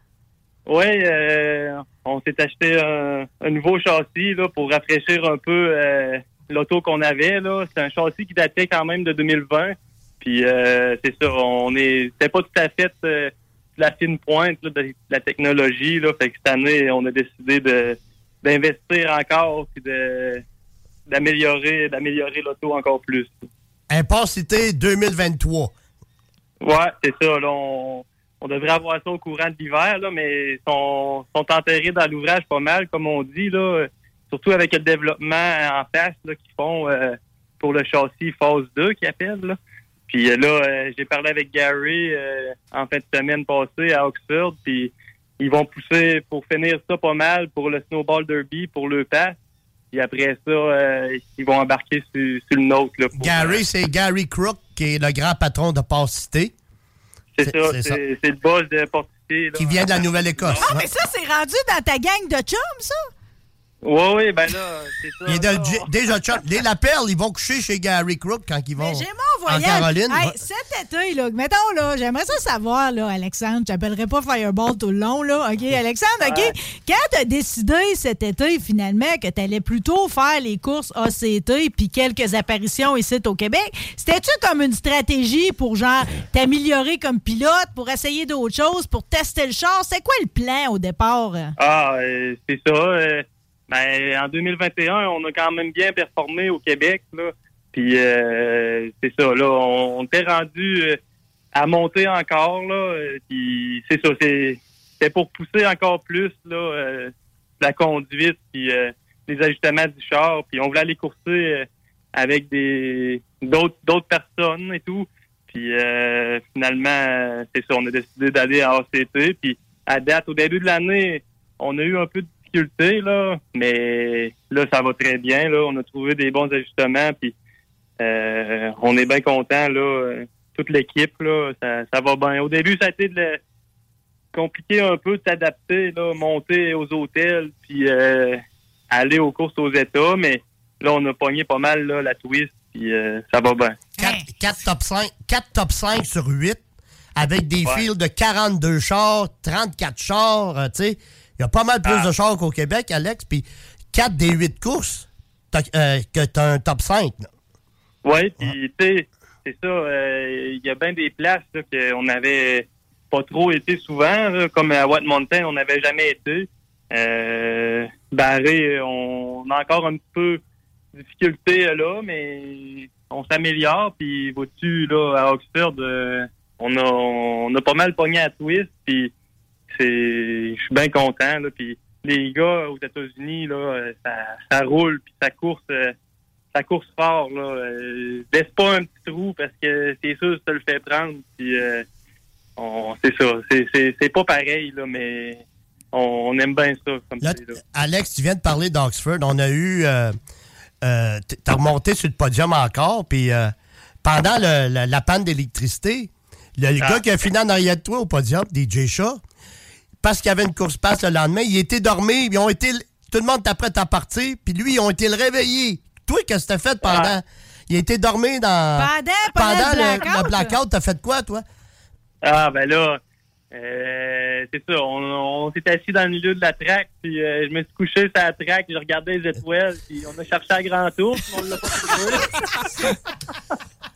Oui, euh, on s'est acheté un, un nouveau châssis là, pour rafraîchir un peu euh, l'auto qu'on avait. là. C'est un châssis qui datait quand même de 2020. Puis euh, c'est ça, on est c'était pas tout à fait euh, la fine pointe là, de la technologie. Là. Fait que cette année, on a décidé de d'investir encore puis de d'améliorer d'améliorer l'auto encore plus. Impensité 2023. Ouais, c'est ça. Là, on, on devrait avoir ça au courant de l'hiver, là, mais ils sont, sont enterrés dans l'ouvrage pas mal, comme on dit, là. Surtout avec le développement en face qu'ils font euh, pour le châssis phase 2 qu'ils appellent. Là. Puis euh, là, euh, j'ai parlé avec Gary euh, en fin de semaine passée à Oxford, puis ils vont pousser pour finir ça pas mal pour le Snowball Derby, pour le pass. Puis après ça, euh, ils vont embarquer sur, sur le nôtre. Là, pour- Gary, c'est Gary Crook, qui est le grand patron de Port Cité. C'est ça, c'est le boss de Portier. Qui vient de la <laughs> Nouvelle-Écosse. Ah, mais ça, c'est rendu dans ta gang de chums, ça? Oui, oui, ben là, c'est ça. De- déjà chum. Les Lapelles, ils vont coucher chez Gary Crook quand ils vont j'ai mon en voyage. Caroline. Hey, va- cet été, là, mettons, là, j'aimerais ça savoir, là, Alexandre, je t'appellerai pas Fireball tout le long, là, OK? Alexandre, OK? Quand t'as décidé cet été, finalement, que t'allais plutôt faire les courses ACT puis quelques apparitions ici au Québec, c'était-tu comme une stratégie pour, genre, t'améliorer comme pilote, pour essayer d'autres choses, pour tester le char? C'est quoi le plan au départ? Ah, euh, c'est ça. euh, ben, en 2021, on a quand même bien performé au Québec. Là. Puis euh, c'est ça, là, on, on était rendu euh, à monter encore. Là, euh, puis c'est ça, c'est pour pousser encore plus là, euh, la conduite puis euh, les ajustements du char. Puis on voulait aller courser avec des d'autres d'autres personnes et tout. Puis finalement, c'est ça, on a décidé d'aller à ACT. Puis à date, au début de l'année, on a eu un peu de difficulté, là, mais là, ça va très bien. Là. On a trouvé des bons ajustements, puis euh, on est bien content. Là, euh, toute l'équipe, là, ça, ça va bien. Au début, ça a été de la- compliqué un peu de s'adapter, là, monter aux hôtels, puis euh, aller aux courses aux États, mais là, on a pogné pas mal là, la twist, puis euh, ça va bien. 4, top 5, quatre top 5 sur 8 avec des Ouais. files de 42 chars, 34 chars, euh, tu sais. Il y a pas mal plus Ah. de chars qu'au Québec, Alex. Puis 4 des 8 courses, t'as, euh, que t'as un top 5. là. Oui, puis tu sais, c'est ça, euh, il y a bien des places qu'on n'avait pas trop été souvent, là, comme à White Mountain, on n'avait jamais été. Euh, Barré, on a encore un petit peu de difficulté là, mais on s'améliore, puis vois-tu, là, à Oxford, euh, on, a, on a pas mal pogné à twist, puis c'est, je suis bien content, là, puis les gars aux États-Unis, là, euh, ça, ça roule, puis ça course... euh, ça course fort, là. Euh, laisse pas un petit trou parce que c'est sûr que ça le fait prendre. Puis, euh, on- c'est ça. C'est- C'est c'est pas pareil, là, mais on, on aime bien ça comme Là, c'est, là. Alex, tu viens de parler d'Oxford. On a eu. Euh, euh, T'as remonté sur le podium encore. Puis pendant le- la panne d'électricité, le Ah. gars qui a fini en arrière de toi au podium, DJ Shaw, parce qu'il y avait une course passe le lendemain, il était dormi. Ils ont été, tout le monde t'apprête à partir. Puis lui, ils ont été le réveillés. Toi, qu'est-ce que t'as fait pendant? Il a été dormi dans. Pendant- pendant le le, blackout? le blackout, t'as fait quoi, toi? Ah, ben là, euh, c'est ça. On, on s'est assis dans le milieu de la traque, puis euh, je me suis couché sur la traque, je regardais les étoiles, puis on a cherché à grand tour, puis on l'a pas trouvé.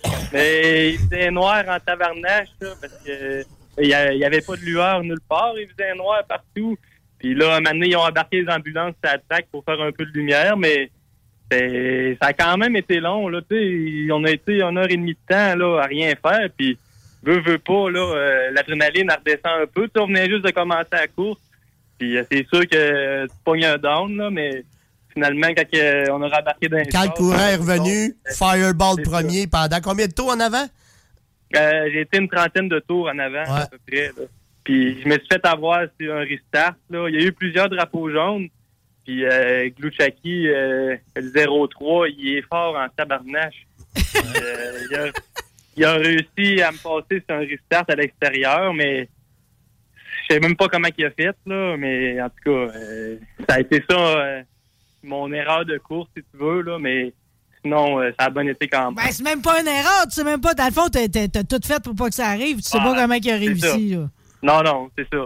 <laughs> Mais il faisait noir en tabarnache, là, parce que il y a- il y avait pas de lueur nulle part, il faisait noir partout. Puis là, un moment donné, ils ont embarqué les ambulances sur la traque pour faire un peu de lumière, mais ça a quand même été long, là. On a été une heure et demie de temps, là, à rien faire, puis veut, veut pas, là, euh, l'adrénaline, redescend un peu. Tu sais, on venait juste de commencer la course, puis euh, c'est sûr que tu pognes un down, là, mais finalement, quand euh, on a dans les Quand le courant est revenu, euh, Fireball premier, pendant combien de tours en avant? Euh, j'ai été une trentaine de tours en avant, à peu près. Là. Puis je me suis fait avoir sur un restart. Là. Il y a eu plusieurs drapeaux jaunes. Puis euh, Gluchaki, euh, le 0-3, il est fort en tabarnache. Euh, il, a, il a réussi à me passer sur un restart à l'extérieur, mais je sais même pas comment il a fait, là. Mais en tout cas, euh, ça a été ça, euh, mon erreur de course, si tu veux, là. Mais sinon, euh, ça a bien été quand même. Ben, c'est même pas une erreur. Tu sais même pas. Dans le fond, t'as tout fait pour pas que ça arrive. Tu sais Ah, pas comment il a réussi, là. Non, non, c'est ça.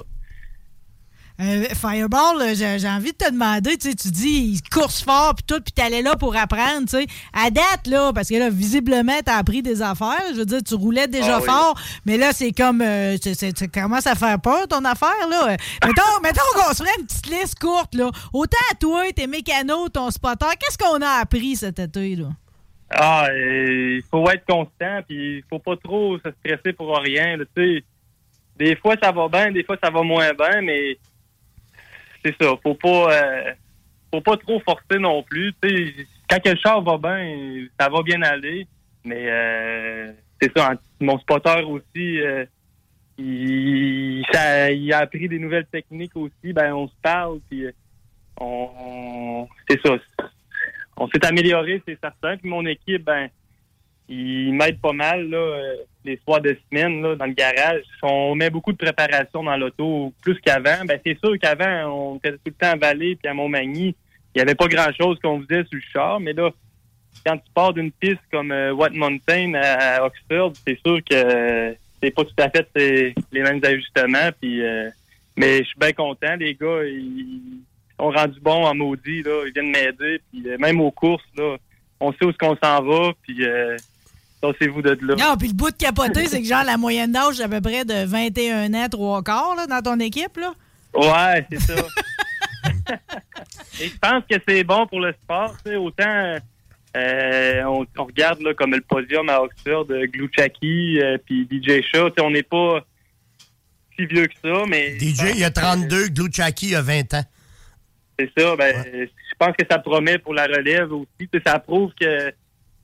Euh, Fireball, j'ai envie de te demander, tu tu dis, il course fort, puis tout, puis t'allais là pour apprendre, tu sais. À date, là, parce que là, visiblement, t'as appris des affaires. Je veux dire, tu roulais déjà Ah oui. fort, mais là, c'est comme, euh, c'est- c'est- ça commence à faire peur, ton affaire, là. Mettons, mettons qu'on se ferait une petite liste courte, là. Autant à toi, tes mécanos, ton spotter, qu'est-ce qu'on a appris cet été, là? Ah, il faut être constant, puis il faut pas trop se stresser pour rien. tu sais. Des fois, ça va bien, des fois, ça va moins bien, mais c'est ça. Faut pas, euh, faut pas trop forcer non plus. Quand le char va bien, ça va bien aller, mais euh, c'est ça. en- Mon spotter aussi, euh, il, a appris des nouvelles techniques aussi. Ben, on se parle, puis on, c'est ça. on s'est amélioré, c'est certain. Puis mon équipe, ben, il m'aide pas mal là, euh, les soirs de semaine là, dans le garage. On met beaucoup de préparation dans l'auto plus qu'avant. Ben, c'est sûr qu'avant, on était tout le temps à Vallée puis à Montmagny. Il n'y avait pas grand-chose qu'on faisait sur le char, mais là, quand tu pars d'une piste comme euh, White Mountain à, Oxford, c'est sûr que euh, c'est pas tout à fait les mêmes ajustements. Puis, mais je suis bien content. Les gars, ils ont rendu bon en maudit. Là. Ils viennent m'aider. Puis même aux courses, là, on sait où est-ce qu'on s'en va. Puis vous de là. Non, puis le bout de capoté, c'est que genre la moyenne d'âge à peu près de 21 ans, 3 quarts là, dans ton équipe. là. Ouais, c'est ça. Et je pense que c'est bon pour le sport. tu sais, Autant euh, on, on regarde là, comme le podium à Oxford, euh, Gluchaki euh, puis DJ Shaw. On n'est pas si vieux que ça, mais... DJ, il y a 32, Gluchaki, il y a 20 ans. C'est ça. Ben, Je pense que ça promet pour la relève aussi. Ça prouve que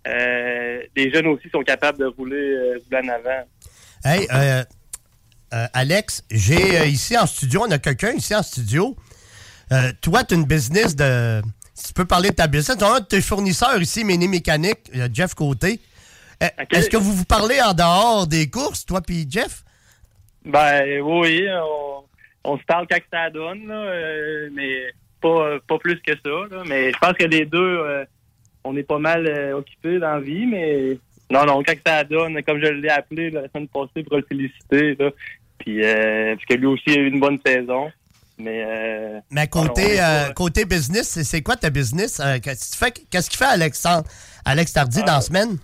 les jeunes aussi sont capables de rouler, euh, rouler en avant. Hey, euh, euh, Alex, j'ai euh, ici en studio, on a quelqu'un ici en studio. Euh, toi, tu as une business de. Si tu peux parler de ta business, tu as un de tes fournisseurs ici, Méné Mécanique, euh, Jeff Côté. Euh, Est-ce que vous vous parlez en dehors des courses, toi puis Jeff? Ben oui, on, on se parle quand ça donne, là, euh, mais pas, pas plus que ça. là. Mais je pense que les deux, euh, on est pas mal euh, occupés dans la vie, mais non, non, quand ça donne, comme je l'ai appelé la semaine passée pour le féliciter, là, puis euh, parce que lui aussi a eu une bonne saison. Mais, euh, Mais côté, non, euh, côté business, c'est- quoi ta business? Euh, Qu'est-ce que tu fais- qu'est-ce qu'il fait Alexandre, Alex Tardy dans la semaine?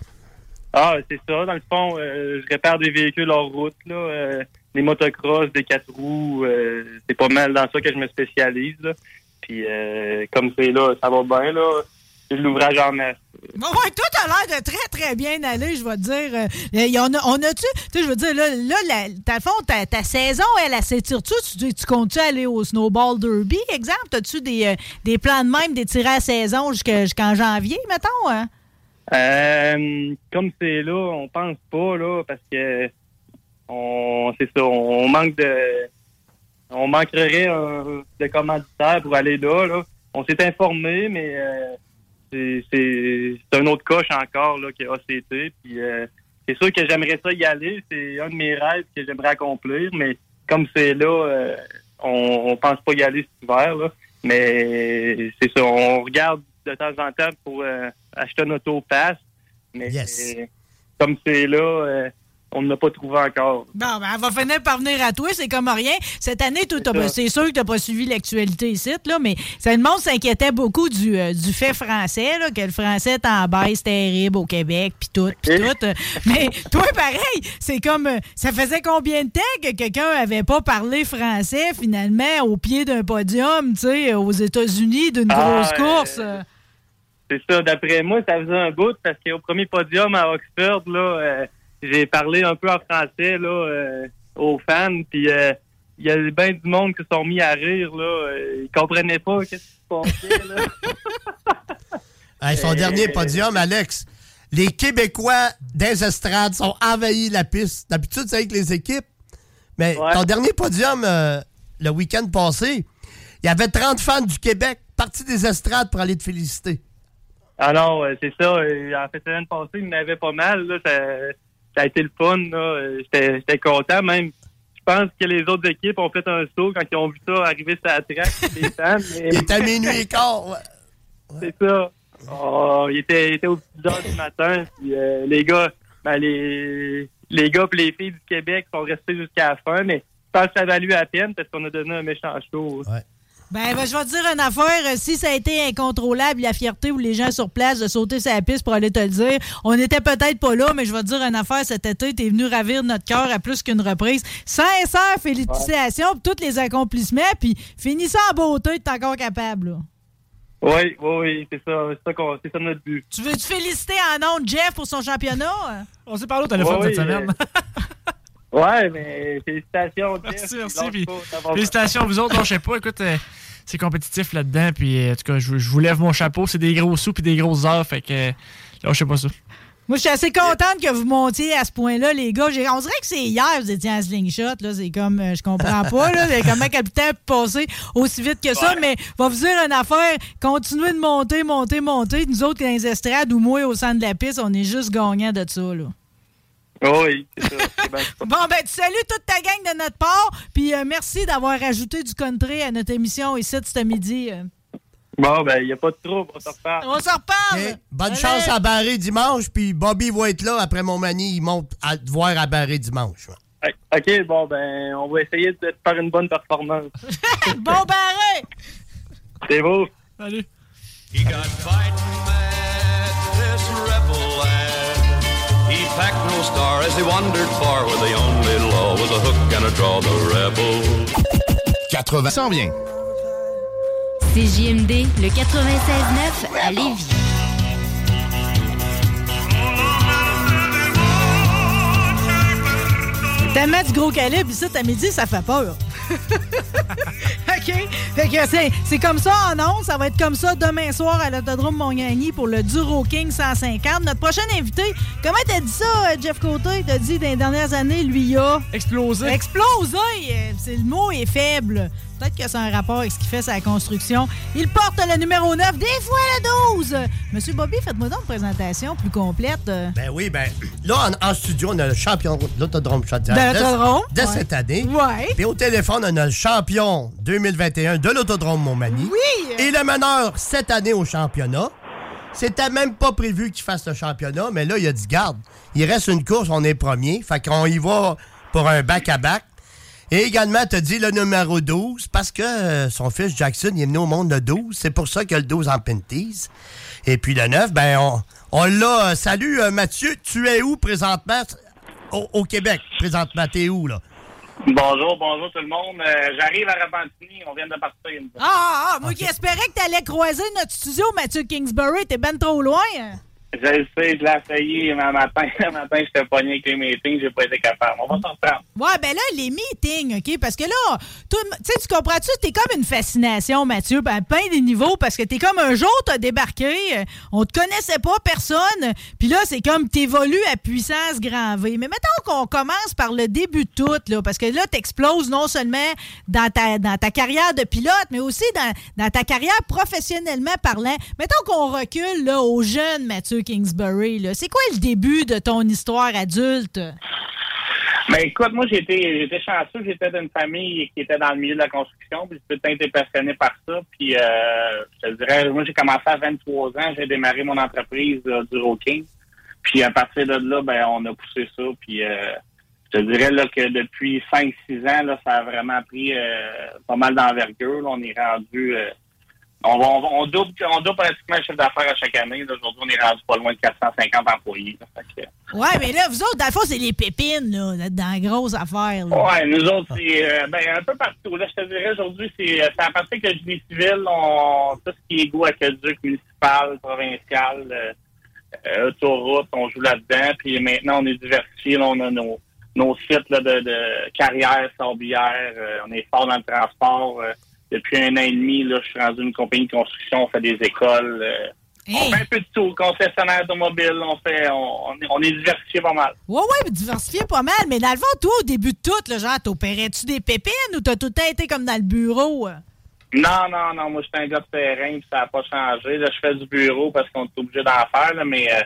Ah, c'est ça. Dans le fond, je répare des véhicules hors route, là, des motocross, des quatre roues. c'est pas mal dans ça que je me spécialise. Là. Puis euh, comme c'est là, ça va bien. là. L'ouvrage en masse. Bon, ouais, toi, t'as l'air de très, très bien aller, je vais te dire. Euh, y en a, on a-tu, tu sais, je veux dire, là, là la, ta, fond, ta, ta saison, elle, elle s'étire-tu? Tu, tu comptes-tu aller au Snowball Derby, exemple? As-tu des, euh, des plans de même, des tirés à saison jusqu'en janvier, mettons? Hein? Euh, comme c'est là, on pense pas là parce que on c'est ça, on manque de on manquerait euh, de commanditaires pour aller là. là. On s'est informé, mais euh, c'est- un autre coche encore là qui est ACT. Puis euh, c'est sûr que j'aimerais ça y aller. C'est un de mes rêves que j'aimerais accomplir, mais comme c'est là, euh, on, on pense pas y aller cet hiver. Là. Mais c'est ça, on regarde de temps en temps pour euh, acheter un auto-pass. Mais euh, comme c'est là, euh, on ne l'a pas trouvé encore. Bon, ben, elle va finir par venir à toi, c'est comme rien. Cette année, c'est sûr que tu n'as pas suivi l'actualité ici, là, mais ça, le monde s'inquiétait beaucoup du, euh, du fait français, là, que le français est en baisse terrible au Québec, puis tout, puis tout. Euh, <laughs> Mais toi, pareil, c'est comme, euh, ça faisait combien de temps que quelqu'un avait pas parlé français, finalement, au pied d'un podium, tu sais, aux États-Unis, d'une Ah, grosse euh, course? C'est ça, d'après moi, ça faisait un bout parce qu'au premier podium à Oxford, là, j'ai parlé un peu en français là, euh, aux fans, puis euh, il y a bien du monde qui se sont mis à rire. Là, euh, ils comprenaient pas qu'est-ce qui se passait. Là. <laughs> Hey, son dernier podium, Alex. Les Québécois des estrades sont envahis la piste. D'habitude, c'est avec les équipes. Mais ton dernier podium, euh, le week-end passé, il y avait 30 fans du Québec partis des estrades pour aller te féliciter. Ah non, c'est ça. En fait, l'année passée, il y en avait pas mal. Là, ça, ça a été le fun. là. Euh, J'étais content. Même, je pense que les autres équipes ont fait un saut quand ils ont vu ça arriver sur la <laughs> fans, mais- Il était à minuit et quart. ouais. C'est ça. Oh, il, était, il était aux petites heures du matin. Puis, euh, les gars, ben, les, les gars et les filles du Québec sont restés jusqu'à la fin, mais je pense que ça a valu la peine parce qu'on a donné un méchant show. Ben, ben, je vais te dire une affaire. euh, Si ça a été incontrôlable, la fierté ou les gens sur place de sauter sur la piste pour aller te le dire, on n'était peut-être pas là, mais je vais te dire une affaire. Cet été, t'es venu ravir notre cœur à plus qu'une reprise. Sincère félicitations pour tous les accomplissements, puis finis ça en beauté, t'es encore capable. là. Oui, oui, oui, c'est ça. C'est ça, qu'on- c'est ça notre but. Tu veux-tu féliciter en nom de Jeff pour son championnat? On s'est parlé au téléphone Ouais, cette oui, semaine. <laughs> euh, ouais, mais félicitations. Merci, merci. Félicitations à vous autres. Non, je sais pas, écoute, euh, c'est compétitif là-dedans. Puis, euh, en tout cas, je, je vous lève mon chapeau. C'est des gros sous puis des grosses heures. Fait que, euh, là, je sais pas ça. Moi, je suis assez contente que vous montiez à ce point-là, les gars. On dirait que c'est hier, vous étiez en slingshot. Là. C'est comme, euh, je comprends pas. Là. Comment que le temps peut passer aussi vite que ça? Mais va vous dire une affaire. Continuez de monter, monter, monter. Nous autres, dans les estrades ou moi, au centre de la piste, on est juste gagnants de ça. Là. Oui, c'est ça. Bon, ben, tu salues toute ta gang de notre part. Puis euh, merci d'avoir ajouté du country à notre émission ici de ce midi. euh. Bon, ben, il n'y a pas de trouble, on s'en reparle. On s'en reparle! Bonne Allez. chance à Barré dimanche, puis Bobby va être là après mon manie. Il monte à te voir à Barré dimanche. OK, bon, ben, on va essayer de faire une bonne performance. <laughs> bon barré! C'est beau. Salut. He got packed no star as he wandered far, where the only law was a hook and a draw. The rebel. 80 s'en vient. CJMD, le 96.9 à Lévis. Tellement du gros calibre, ici, à midi, ça fait peur. <laughs> OK? Fait que c'est, c'est comme ça en ondes. Ça va être comme ça demain soir à l'Autodrome Montgagny pour le Duro King 150. Notre prochain invité, comment t'as dit ça, euh, Jeff Côté? T'as dit dans les dernières années, lui, il a... Explosé. Explosé! Euh, C'est, le mot est faible. Peut-être que c'est un rapport avec ce qu'il fait sa construction. Il porte le numéro 9, des fois le 12. Monsieur Bobby, faites-moi donc une présentation plus complète. euh. Ben oui, ben là, en, en studio, on a le champion de l'autodrome Chaudière. De l'autodrome, De, de ouais. cette année. Ouais. Puis au téléphone, on a le champion 2021 de l'autodrome Montmagny. Oui. Et le meneur cette année au championnat. C'était même pas prévu qu'il fasse le championnat, mais là, il a dit garde. Il reste une course, on est premier. Fait qu'on y va pour un back-à-back. Et également, tu dit le numéro 12 parce que euh, son fils Jackson il est venu au monde le 12. C'est pour ça qu'il a le 12 en Pinties. Et puis le 9, ben on, on l'a. euh, salut euh, Mathieu, tu es où présentement? Au, au Québec, présentement, t'es où là? Bonjour, bonjour tout le monde. Euh, J'arrive à Repentigny, on vient de partir. Ah, ah, ah, moi qui espérais que t'allais croiser notre studio, Mathieu Kingsbury. T'es ben trop loin. Je le sais, je l'ai essayé, mais un matin, <laughs> un matin j'étais pogné avec les meetings, j'ai pas été capable. On va s'en reprendre. Ouais, ben là, les meetings, OK? Parce que là, le- tu comprends-tu? T'es comme une fascination, Mathieu, ben, plein des niveaux, parce que t'es comme un jour, t'as débarqué, euh, on te connaissait pas, personne, puis là, c'est comme t'évolues à puissance grand V. Mais mettons qu'on commence par le début de tout, là, parce que là, t'exploses non seulement dans ta, dans ta carrière de pilote, mais aussi dans, dans ta carrière professionnellement parlant. Mettons qu'on recule, là, au jeune Mathieu Kingsbury. C'est quoi le début de ton histoire adulte? Mais écoute, moi j'étais chanceux, j'étais d'une famille qui était dans le milieu de la construction, puis j'ai tout été passionné par ça. Puis euh, je dirais, moi j'ai commencé à 23 ans, j'ai démarré mon entreprise euh, du Rocking. Puis à partir de là, ben on a poussé ça. Puis euh, je te dirais là que depuis 5-6 ans, là, ça a vraiment pris euh, pas mal d'envergure. On est rendu euh, on, va, on, va- on double, on double pratiquement le chiffre d'affaires à chaque année. Aujourd'hui, on est rendu pas loin de 450 employés. que, Ouais, mais là, vous autres, dans le fond, c'est les pépines, là, dans la grosse affaire. Ouais, nous autres, c'est euh, ben, un peu partout. Là, je te dirais, aujourd'hui, c'est euh, à partir que le génie civil, on, tout ce qui est goût aqueduc municipal, provincial, euh, euh, autoroute, on joue là-dedans. Puis maintenant, on est diversifié. On a nos, nos sites là, de, de carrière, euh, on est fort dans le transport. Depuis un an et demi, là, je suis rendu une compagnie de construction. On fait des écoles. euh, On fait un peu de tout. Concessionnaire automobile. On fait, on, on est, diversifié pas mal. Ouais, ouais, mais diversifié pas mal. Mais dans le fond, toi, au début de tout, là, genre, t'opérais-tu des pépines ou t'as tout le temps été comme dans le bureau? Non, non, non. Moi, j'étais un gars de terrain, puis ça n'a pas changé. Là, je fais du bureau parce qu'on est obligé d'en faire, là, mais euh,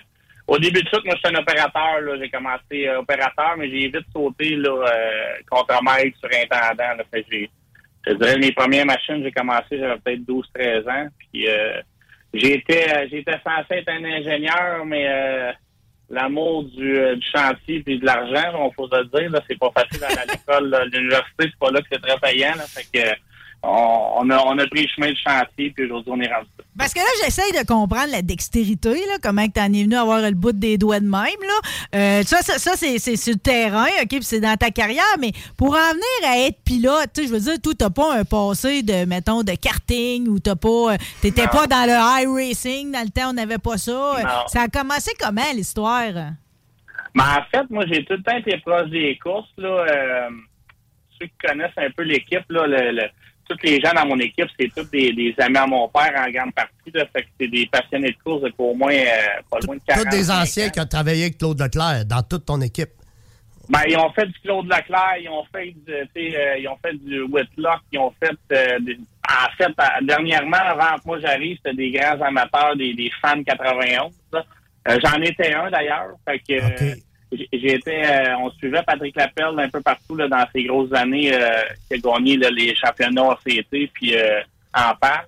au début de tout, moi, j'étais un opérateur. là. J'ai commencé euh, opérateur, mais j'ai vite sauté là, contre-maître sur intendant. Là, fait j'ai, je dirais, mes premières machines, j'ai commencé, j'avais peut-être 12-13 ans. Puis euh, j'étais euh, j'étais censé être un ingénieur, mais euh, l'amour du, euh, du chantier puis de l'argent, on faut le dire, là, c'est pas facile à l'école. L'université, c'est pas là que c'est très payant. Là, fait que on, on a, on a pris le chemin du chantier, puis aujourd'hui, on est rendu là. Parce que là, j'essaye de comprendre la dextérité, là, comment que t'en es venu à avoir le bout des doigts de même. Là. Euh, ça, ça, ça, c'est, sur le terrain, OK, puis c'est dans ta carrière, mais pour en venir à être pilote, tu je veux dire, toi, t'as pas un passé de, mettons, de karting ou t'as pas. euh, T'étais pas dans le high racing, dans le temps, on n'avait pas ça. Non. Ça a commencé comment, l'histoire? Mais en fait, moi, j'ai tout le temps été proche des courses. Là, euh, ceux qui connaissent un peu l'équipe, là, le, le- tous les gens dans mon équipe, c'est tous des, des amis à mon père en grande partie. Là, fait que c'est des passionnés de course depuis au moins, euh, pas loin de 40 Tous des anciens qui ont travaillé avec Claude Leclerc dans toute ton équipe. Ben, ils ont fait du Claude Leclerc, ils ont fait du, euh, ils ont fait du Whitlock, ils ont fait, euh, des- en fait, dernièrement, avant que moi j'arrive, c'était des grands amateurs, des, des fans 91. là. Euh, J'en étais un d'ailleurs. Fait que été, euh, on suivait Patrick Lapelle un peu partout là, dans ces grosses années euh, qui a gagné là, les championnats ACT puis euh, en passe.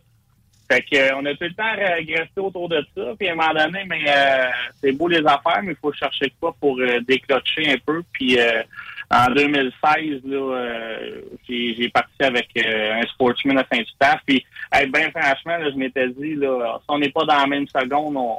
Fait que euh, on a tout le temps régressé autour de ça. Puis à un moment donné, mais euh, c'est beau les affaires, mais il faut chercher quoi pour euh, déclocher un peu. Puis en 2016, là, j'ai j'ai parti avec un sportsman à Saint-Eustache. Puis hey, ben franchement, là, je m'étais dit, là, si on n'est pas dans la même seconde, on,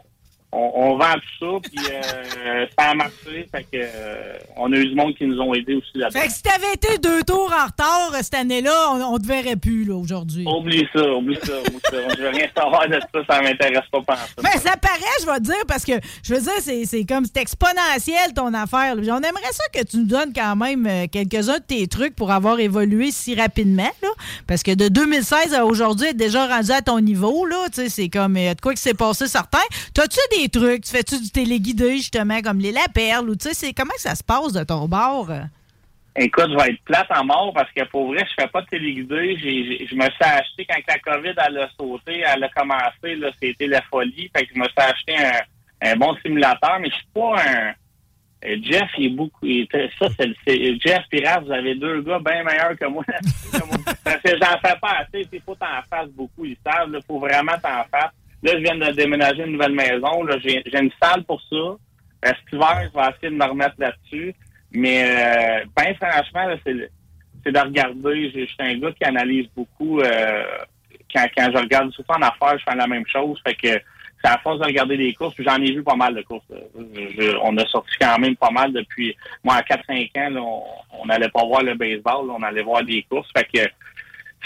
on, on vend tout ça. Puis euh, ça a marché. Fait que euh, on a eu du monde qui nous ont aidés aussi là-dedans. Fait que si t'avais été deux tours en retard euh, cette année-là, on, on te verrait plus là, aujourd'hui. Oublie ça, oublie ça, oublie ça. Je veux rien savoir de ça, ça m'intéresse pas pas Mais ça paraît, je vais te dire, parce que je veux dire, c'est, c'est comme c'est exponentiel ton affaire. là. On aimerait ça que tu nous donnes quand même euh, quelques-uns de tes trucs pour avoir évolué si rapidement. Là, parce que de 2016 à aujourd'hui, être déjà rendu à ton niveau, là, c'est comme euh, de quoi qui s'est passé certain. T'as-tu des trucs? Tu fais-tu du téléguidé, justement, comme les lapelles? Ou tu sais, comment ça se passe de ton bord? Écoute, je vais être plate en mort parce que pour vrai, je fais pas de téléguidé. Je me suis acheté quand la COVID a sauté, elle a commencé, c'était la folie. Fait que je me suis acheté un, bon simulateur, mais je suis pas un. euh, Jeff, il est beaucoup. ça, c'est, Jeff Pirate, vous avez deux gars bien meilleurs que moi. <laughs> Parce que j'en fais pas assez. Il faut t'en fasses beaucoup. Ils savent. Il faut vraiment t'en fasses. Là, je viens de déménager une nouvelle maison. Là, j'ai, j'ai une salle pour ça. Cet hiver, je vais essayer de me remettre là-dessus. Mais euh, ben franchement, là, c'est, c'est de regarder. Je suis un gars qui analyse beaucoup. euh, quand, quand je regarde souvent en affaires, je fais la même chose. Fait que c'est à force de regarder des courses. Puis j'en ai vu pas mal de courses. on a sorti quand même pas mal depuis. Moi, à 4-5 ans, là, on on n'allait pas voir le baseball. là, on allait voir des courses. Fait que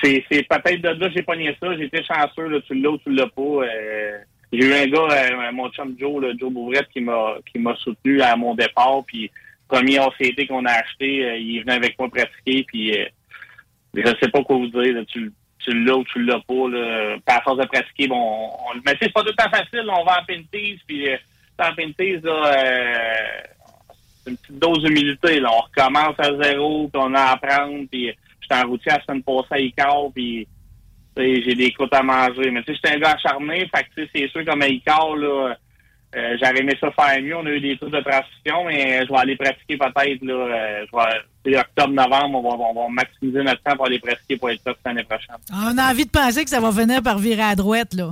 c'est, c'est peut-être de là j'ai pogné ça. Été chanceux. Là, tu l'as ou tu l'as pas. Euh, j'ai eu un gars, euh, mon chum Joe, là, Joe Bouvrette, qui m'a qui m'a soutenu à mon départ. Puis premier OCT qu'on a acheté, euh, il venu avec moi pratiquer. Puis euh, je sais pas quoi vous dire. là, tu tu l'as ou tu l'as pas. Là. Puis à force de pratiquer, bon, on, on- mais c'est pas tout le temps facile. On va en Pinties, puis euh, en Pinties, là, euh, c'est une petite dose d'humilité. Là. On recommence à zéro, puis on a à apprendre. Puis j'étais en routier la semaine passée à Icar, puis j'ai des croûtes à manger. Mais tu sais, j'étais un gars acharné, fait que tu sais, c'est sûr comme à là, euh, j'aurais aimé ça faire mieux. On a eu des trucs de transition, mais je vais aller pratiquer peut-être, là, euh, je vais, c'est octobre-novembre, on va, on va maximiser notre temps pour aller pratiquer pour être top l'année prochaine. On a envie de penser que ça va finir par virer à droite, là.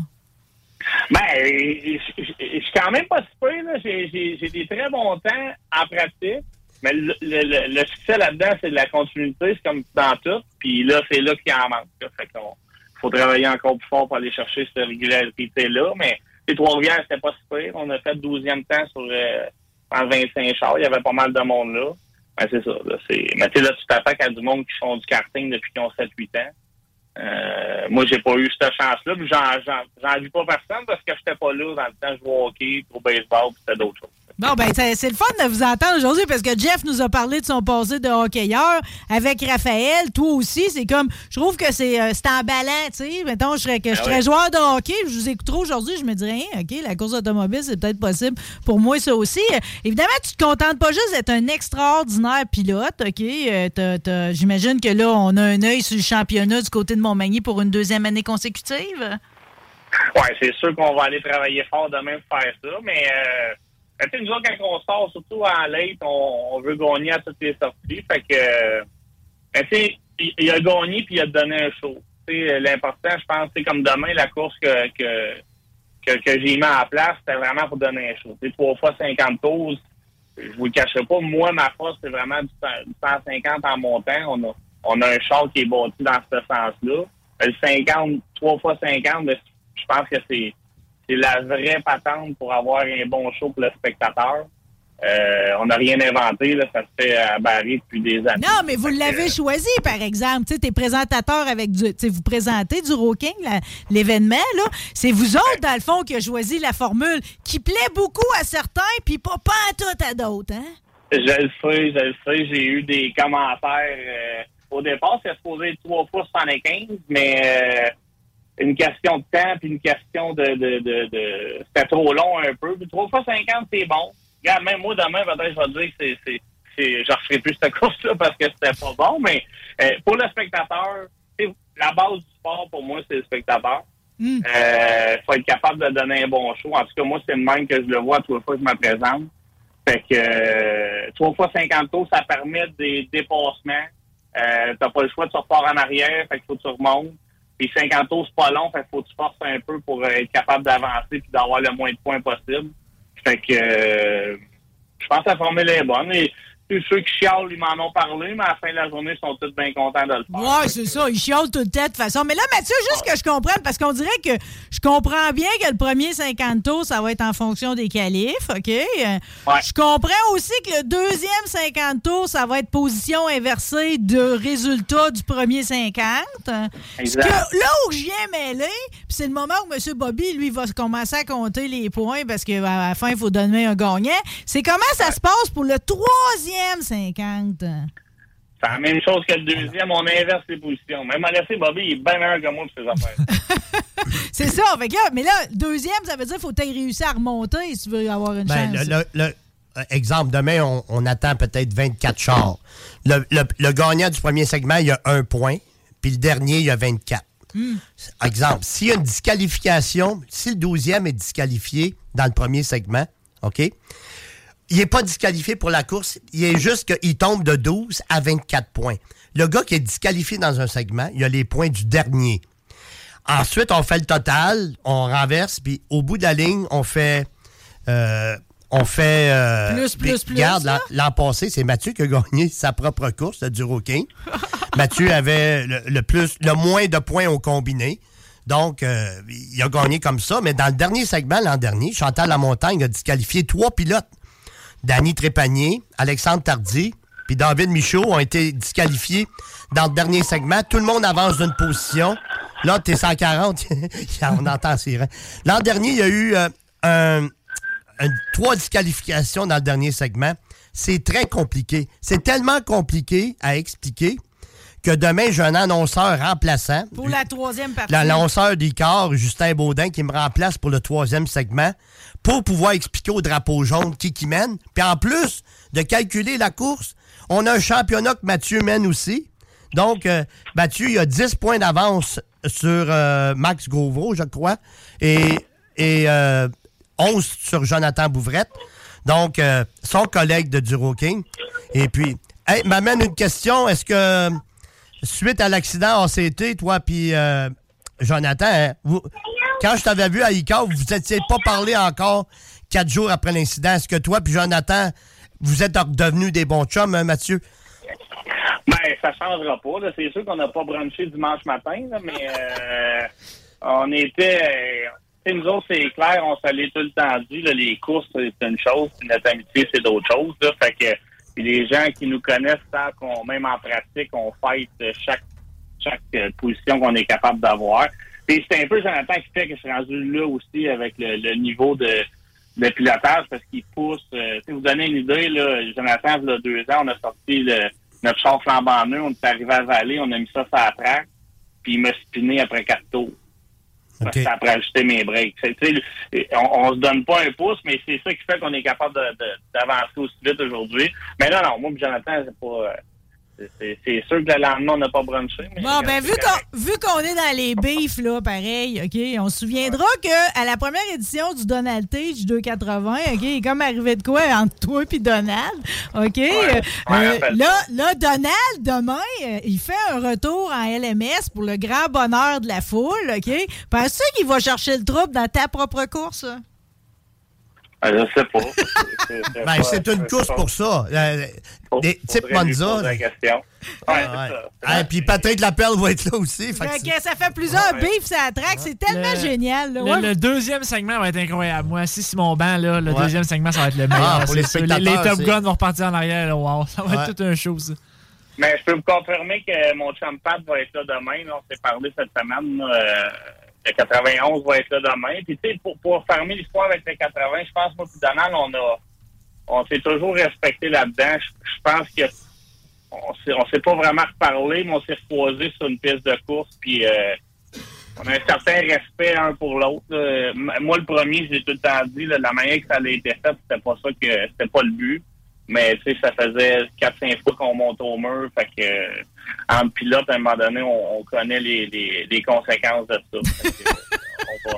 Ben, je suis quand même pas super, là. J'ai des très bons temps en pratique. Mais le, le, le- succès là-dedans, c'est de la continuité, c'est comme dans tout. Puis là, c'est là qu'il en manque. là. Fait qu'on faut travailler encore plus fort pour aller chercher cette régularité-là. Mais les Trois-Rivières, c'était pas super. On a fait 12e temps sur euh, en 25 chars. Il y avait pas mal de monde là. Ben, c'est ça. Là, c'est... Mais tu sais, là, tu t'attaques à du monde qui font du karting depuis qu'ils ont 7-8 ans. Euh, moi, j'ai pas eu cette chance-là, mais j'en, j'en, j'en dis pas personne parce que j'étais pas là dans le temps, je jouais au hockey, au baseball, puis c'était d'autres choses. Bon, ben, c'est le fun de vous entendre aujourd'hui parce que Jeff nous a parlé de son passé de hockeyeur avec Raphaël. Toi aussi, c'est comme, je trouve que c'est euh, emballant, tu sais. Mettons, je serais, que je Ah serais joueur de hockey, je vous écoute trop aujourd'hui, je me dirais, hein, OK, la course automobile, c'est peut-être possible pour moi, ça aussi. Euh, Évidemment, tu te contentes pas juste d'être un extraordinaire pilote, OK? Euh, J'imagine que là, on a un œil sur le championnat du côté de Montmagny pour une deuxième année consécutive. Ouais, c'est sûr qu'on va aller travailler fort demain pour faire ça, mais euh, ben, tu sais, nous autres, quand on sort, surtout en late, on, veut gagner à toutes les sorties. Fait que, euh, ben, tu sais, il, a gagné puis il a donné un show. L'important, je pense, c'est comme demain, la course que, que, que, j'ai mis en place, c'était vraiment pour donner un show. Tu sais, trois fois 50 tours, je vous le cacherai pas, moi, ma force, c'est vraiment du, cent- du 150 en montant. On a, on a un char qui est bâti dans ce sens-là. Le 50, 3 fois 50, ben, je pense que c'est c'est la vraie patente pour avoir un bon show pour le spectateur. Euh, on n'a rien inventé, là, ça se fait à Barry depuis des années. Non, mais vous l'avez choisi, par exemple. Tu sais, t'es présentateur avec du. Vous présentez du Rocking, l'événement, là. C'est vous autres, dans le fond, qui a choisi la formule qui plaît beaucoup à certains, puis pas, pas à tout à d'autres, hein? Je le sais, je le sais. J'ai eu des commentaires. euh, au départ, c'est supposé être 3 fois 75, mais euh, une question de temps puis une question de... de, de, de- C'était trop long un peu. Puis 3 fois 50, c'est bon. Regarde, même moi, demain, peut-être, je vais dire que c'est... je ne referai plus cette course-là parce que c'était pas bon, mais euh, pour le spectateur, la base du sport, pour moi, c'est le spectateur. Hmm. Euh, faut être capable de donner un bon show. En tout cas, moi, c'est le même que je le vois à trois fois que je me présente. Fait que euh, 3 fois 50 tours, ça permet des dépassements. Euh, t'as pas le choix de se repart en arrière, fait qu'il faut que tu remontes. Puis 50 tours, c'est pas long, fait faut que tu forces un peu pour euh, être capable d'avancer puis d'avoir le moins de points possible. Fait que euh, je pense que la formule est bonne. Tous ceux qui chialent, ils m'en ont parlé, mais à la fin de la journée, ils sont tous bien contents de le faire. Ouais, c'est ça. Il chiale tout le temps de toute façon. Mais là, Mathieu, juste que je comprenne, parce qu'on dirait que je comprends bien que le premier 50 tours, ça va être en fonction des qualifs, OK? Euh, Je comprends aussi que le deuxième 50 tours, ça va être position inversée de résultat du premier 50. Exact. Que- là où je viens mêler, c'est le moment où M. Bobby, lui, va commencer à compter les points parce qu'à la fin, il faut donner un gagnant. C'est comment ça se passe pour le troisième 50? C'est la même chose que le deuxième, on inverse les positions. Même à laisser Bobby, il est bien meilleur que moi pour ses affaires. <laughs> C'est ça. Fait que là, mais là, deuxième, ça veut dire qu'il faut que tu réussir à remonter si tu veux avoir une Ben, chance. le, le- le- euh, exemple, demain, on, on attend peut-être 24 chars. Le, le- le gagnant du premier segment, il y a un point, puis le dernier, il y a 24. Hmm. Exemple, s'il y a une disqualification, si le 12e est disqualifié dans le premier segment, OK? Il n'est pas disqualifié pour la course, il est juste qu'il tombe de 12 à 24 points. Le gars qui est disqualifié dans un segment, il a les points du dernier. Ensuite, on fait le total, on renverse, puis au bout de la ligne, on fait. euh, on fait. euh, Plus, plus, plus, Regarde, l'an passé, c'est Mathieu qui a gagné <laughs> sa propre course, le Duroquin. Mathieu avait le, le plus, le moins de points au combiné. Donc, euh, il a gagné comme ça. Mais dans le dernier segment, l'an dernier, Chantal Lamontagne a disqualifié trois pilotes. Danny Trépanier, Alexandre Tardy, puis David Michaud ont été disqualifiés dans le dernier segment. Tout le monde avance d'une position. Là, t'es 140. <laughs> On entend la sirène. L'an dernier, il y a eu euh, trois disqualifications dans le dernier segment. C'est très compliqué. C'est tellement compliqué à expliquer que demain, j'ai un annonceur remplaçant. Pour la troisième partie. L'annonceur d'ICAR, Justin Baudin, qui me remplace pour le troisième segment, pour pouvoir expliquer au drapeau jaune qui qui mène. Puis en plus de calculer la course, on a un championnat que Mathieu mène aussi. Donc, euh, Mathieu, il a 10 points d'avance sur euh, Max Gauvreau, je crois, et, et euh, 11 sur Jonathan Bouvrette. Donc, euh, son collègue de Duro King. Et puis, hey, m'amène une question. Est-ce que, suite à l'accident ACT, toi puis euh, Jonathan, hein, quand je t'avais vu à ICAO, vous n'étiez pas parlé encore quatre jours après l'incident. Est-ce que toi puis Jonathan, vous êtes devenus des bons chums, hein, Mathieu? Ben, ça changera pas. C'est sûr qu'on n'a pas branché dimanche matin, mais euh, on était. nous autres, c'est clair, on l'est tout le temps dit. les courses, c'est une chose, puis notre amitié, c'est d'autres choses. Là, fait que puis les gens qui nous connaissent savent qu'on, même en pratique, on euh, chaque chaque euh, position qu'on est capable d'avoir. Et c'est un peu Jonathan qui fait que je suis rendu là aussi avec le, le niveau de, de pilotage parce qu'il pousse. Euh, sais, vous donner une idée, là, Jonathan, il y a deux ans, on a sorti le, notre char flambant neuf, on est arrivé à Vallée, on a mis ça sur la track, puis il m'a spiné après quatre tours. Ça après ajouter mes breaks. On, se donne pas un pouce, mais c'est ça qui fait qu'on est capable d'avancer aussi vite aujourd'hui. Mais non, non, moi et Jonathan, c'est pas. Euh, c'est- sûr que le lendemain, on n'a pas brunché. Mais Bon, ben, vu qu'on, vu qu'on est dans les beefs, là, pareil, OK, on se souviendra que à la première édition du Donald Tage 280, OK, il est comme arrivé de quoi entre toi et Donald, OK? Euh, rappelle là, là, Donald, demain, euh, il fait un retour en LMS pour le grand bonheur de la foule, OK? Penses-tu qu'il va chercher le trouble dans ta propre course? Ah, Je sais pas. <laughs> Ben, c'est une course pour ça. Euh, des types Monza. Ouais, Ouais, ouais. ça. Ah, puis Patrick Lapelle va être là aussi. fait que Fait c'est- que ça fait plusieurs beefs à la track, c'est tellement Le- génial. Là, Le, ouais. le deuxième segment va être incroyable. Moi, si c'est mon banc, là, le Ouais. deuxième segment, ça va être le meilleur. Ah, pour les spectateurs, les, Top c'est- Gun vont repartir en arrière. là. Wow, <laughs> ça va Ouais. être tout un show, ça. Mais je peux vous confirmer que mon chum Pat va être là demain. là. On s'est parlé cette semaine. là, euh, le 91 va être là demain. Puis, tu sais, pour, pour fermer l'histoire avec le 80, je pense, moi, puis Donald, on a, on s'est toujours respecté là-dedans. Je, pense que on s'est, s'est pas vraiment reparlé, mais on s'est recroisés sur une piste de course, puis euh, on a un certain respect un pour l'autre. Moi, le premier, j'ai tout le temps dit, la manière que ça a été fait, c'était pas ça que c'était pas le but. Mais tu sais, ça faisait 4-5 fois qu'on monte au mur. Fait que euh, en pilote, à un moment donné, on, on connaît les, les, les conséquences de ça. Que, euh, on va.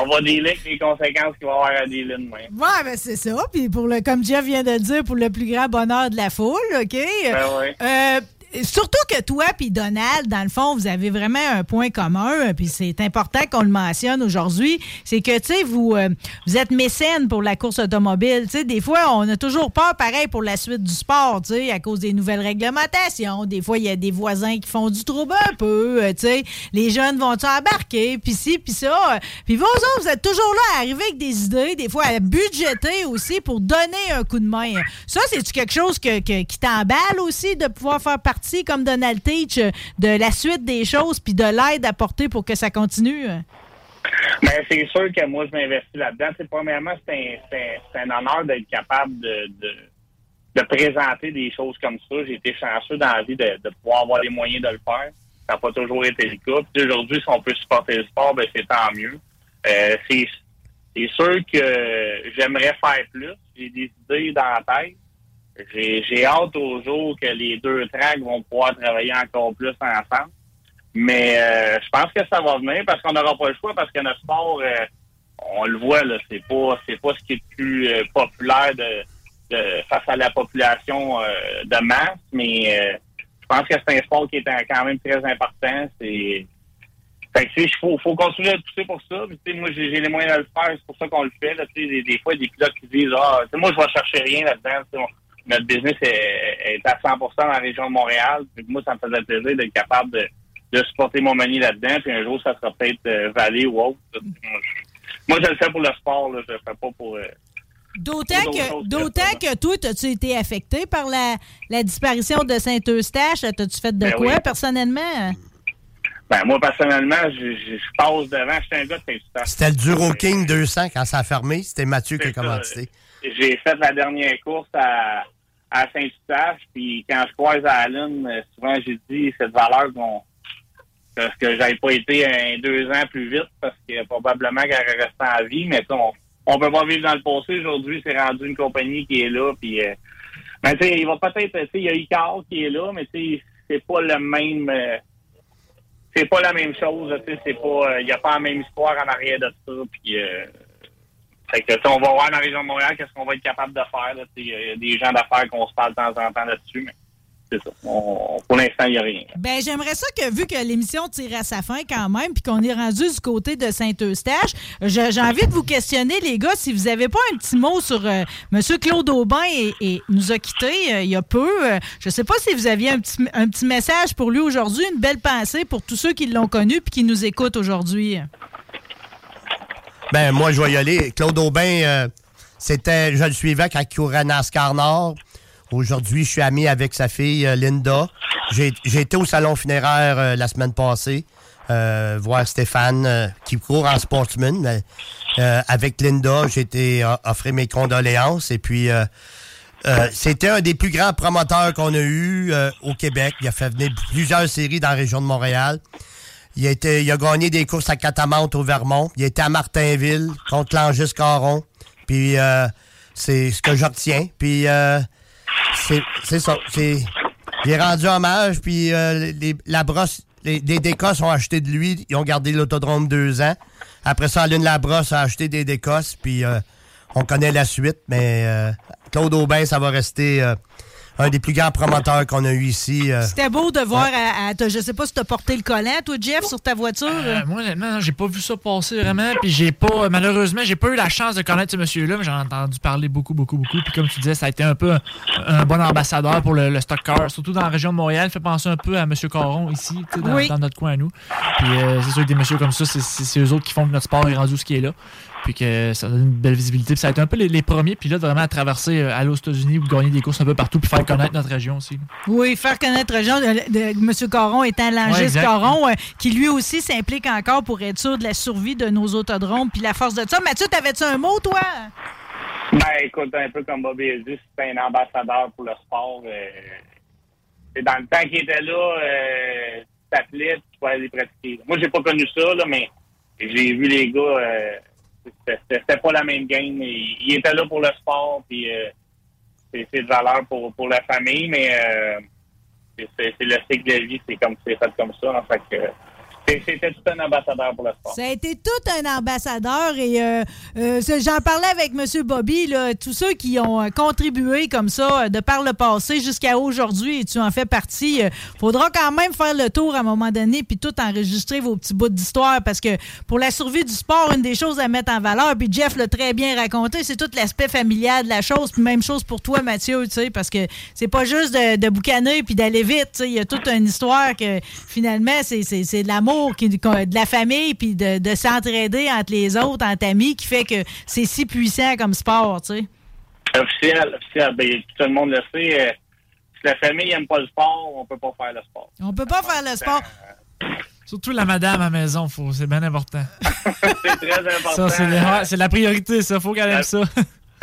On va avec les conséquences qu'il va y avoir à dealer demain. Ouais, ben c'est ça. Puis pour le, comme Jeff vient de le dire, pour le plus grand bonheur de la foule, OK? Ben ouais. Euh, Surtout que toi puis Donald, dans le fond, vous avez vraiment un point commun, puis c'est important qu'on le mentionne aujourd'hui, c'est que, tu sais, vous, euh, vous êtes mécène pour la course automobile. Tu sais, des fois, on a toujours peur, pareil, pour la suite du sport, tu sais, à cause des nouvelles réglementations. Des fois, il y a des voisins qui font du trouble un peu, euh, tu sais. Les jeunes vont-tu embarquer, puis ci, puis ça. Puis vous autres, vous êtes toujours là à arriver avec des idées, des fois à budgéter aussi pour donner un coup de main. Ça, c'est-tu quelque chose que- que- qui t'emballe aussi de pouvoir faire partie, comme Donald Teach, euh, de la suite des choses, puis de l'aide apportée pour que ça continue? Ben, c'est sûr que moi, je m'investis là-dedans. C'est premièrement, c'est un, honneur d'être capable de, présenter des choses comme ça. J'ai été chanceux dans la vie de, de pouvoir avoir les moyens de le faire. Ça n'a pas toujours été le cas. Puis aujourd'hui, si on peut supporter le sport, ben c'est tant mieux. Euh, c'est c'est sûr que j'aimerais faire plus. J'ai des idées dans la tête. J'ai hâte au jour que les deux tracks vont pouvoir travailler encore plus ensemble. Mais euh, je pense que ça va venir parce qu'on n'aura pas le choix parce que notre sport, euh, on le voit, là, c'est pas c'est pas ce qui est le plus euh, populaire de, de- face à la population euh, de masse, mais euh, je pense que c'est un sport qui est quand même très important. C'est fait que, faut, faut continuer à pousser pour ça. Puis, moi, j'ai les moyens de le faire, c'est pour ça qu'on le fait. Là, des, des fois, il y a des pilotes qui disent Ah, moi, je vais chercher rien là-dedans. Notre business est, est à 100% dans la région de Montréal. Puis moi, ça me faisait plaisir d'être capable de, de supporter mon money là-dedans. Puis un jour, ça sera peut-être euh, Vallée ou autre. Moi, je- Moi, je le fais pour le sport. Là. Je le fais pas pour. euh, D'autant que, d'autant que toi, as-tu été affecté par la, la disparition de Saint-Eustache? T'as-tu fait de Ben quoi, oui. personnellement? Ben, moi, personnellement, je, je, je passe devant. Je suis un gars de Saint-Eustache. C'était le Duro King 200 quand ça a fermé. C'était Mathieu qui a commandité. J'ai fait la dernière course à, à Saint-Eustache, puis quand je croise à Allen, euh, souvent j'ai dit cette valeur qu'on parce que j'avais pas été un deux ans plus vite parce que probablement qu'elle resté en vie, mais on, on peut pas vivre dans le passé. Aujourd'hui, c'est rendu une compagnie qui est là, puis euh, ben, tu il va peut-être, tu sais, il y a Icar qui est là, mais tu sais, c'est pas le même, euh, c'est pas la même chose, tu sais, c'est pas, euh, il y a pas la même histoire en arrière de ça, puis euh, fait que, on va voir dans la région de Montréal qu'est-ce qu'on va être capable de faire. Il y a des gens d'affaires qu'on se parle de temps en temps là-dessus, mais c'est ça. Pour l'instant, il n'y a rien. Ben, j'aimerais ça que, vu que l'émission tire à sa fin quand même, puis qu'on est rendu du côté de Saint-Eustache, j'ai envie de vous questionner, les gars, si vous n'avez pas un petit mot sur euh, M. Claude Aubin et, nous a quittés euh, il y a peu. Euh, je sais pas si vous aviez un petit, un petit message pour lui aujourd'hui, une belle pensée pour tous ceux qui l'ont connu puis qui nous écoutent aujourd'hui. Ben, moi, je vais y aller. Claude Aubin, euh, c'était, je le suivais quand il courait à NASCAR Nord. Aujourd'hui, je suis ami avec sa fille, euh, Linda. J'ai été au salon funéraire euh, la semaine passée, voir Stéphane, qui court en sportsman. avec Linda, j'ai été offrir mes condoléances. Et puis, euh, c'était un des plus grands promoteurs qu'on a eu au Québec. Il a fait venir plusieurs séries dans la région de Montréal. Il a, été, il a gagné des courses à Catamount au Vermont. Il été à Martinville contre Langis Caron. Puis euh, c'est ce que je retiens. Puis euh, c'est ça. Est rendu hommage. Puis euh, les, la brosse, les, les ont acheté de lui. Ils ont gardé l'autodrome deux ans. Après ça, Aline Labrosse a acheté des décosses. Puis euh, on connaît la suite. Mais euh, Claude Aubin, ça va rester euh, un des plus grands promoteurs qu'on a eu ici. euh. C'était beau de voir, à, à- t'as- je sais pas si tu as porté le collant, toi, Jeff, sur ta voiture. Euh, moi, honnêtement, j'ai pas vu ça passer vraiment. Puis j'ai pas, malheureusement, j'ai pas eu la chance de connaître ce monsieur-là, mais j'en ai entendu parler beaucoup, beaucoup, beaucoup. Puis comme tu disais, ça a été un peu un, un bon ambassadeur pour le, le stock car, surtout dans la région de Montréal. fait penser un peu à M. Caron ici, dans, Oui. dans notre coin à nous. Puis euh, c'est sûr que des messieurs comme ça, c'est- eux autres qui font que notre sport est rendu ce qui est là. Puis que ça donne une belle visibilité. Puis ça a été un peu les, les premiers pilotes vraiment à traverser, euh, aller aux États-Unis ou gagner des courses un peu partout, puis faire connaître notre région aussi. Oui, faire connaître Jean, de, de- M. Caron étant Ouais, Langis exact. Caron, euh, qui lui aussi s'implique encore pour être sûr de la survie de nos autodromes puis la force de ça. Mathieu, t'avais-tu un mot, toi? Ben, écoute, un peu comme Bobby a dit, c'est un ambassadeur pour le sport. euh, c'est dans le temps qu'il était là, euh, tu t'appelais, tu pouvais aller pratiquer. Moi, j'ai pas connu ça, là, mais j'ai vu les gars, euh, c'était pas la même game. Ils, ils étaient là pour le sport, puis euh, c'est de valeur pour, pour la famille, mais euh, c'est le cycle de vie, c'est comme c'est fait comme ça. En fait que c'est- c'était tout un ambassadeur pour le sport. Ça a été tout un ambassadeur et euh, euh, j'en parlais avec M. Bobby, là, tous ceux qui ont euh, contribué comme ça euh, de par le passé jusqu'à aujourd'hui et tu en fais partie. faudra quand même faire le tour à un moment donné puis tout enregistrer vos petits bouts d'histoire parce que pour la survie du sport, une des choses à mettre en valeur, puis Jeff l'a très bien raconté, c'est tout l'aspect familial de la chose. Puis même chose pour toi, Mathieu, tu sais, parce que c'est pas juste de, boucaner puis d'aller vite. Il y a toute une histoire que finalement, c'est de l'amour, qui- de la famille, puis de, de s'entraider entre les autres, entre amis, qui fait que c'est si puissant comme sport, tu sais. Officiel, officiel. Ben, tout le monde le sait. euh, si la famille n'aime pas le sport, on peut pas faire le sport. On peut pas faire le sport. Surtout la madame à la maison, c'est bien important. <laughs> c'est très important. Ça, c'est la priorité, ça. Faut qu'elle aime ça.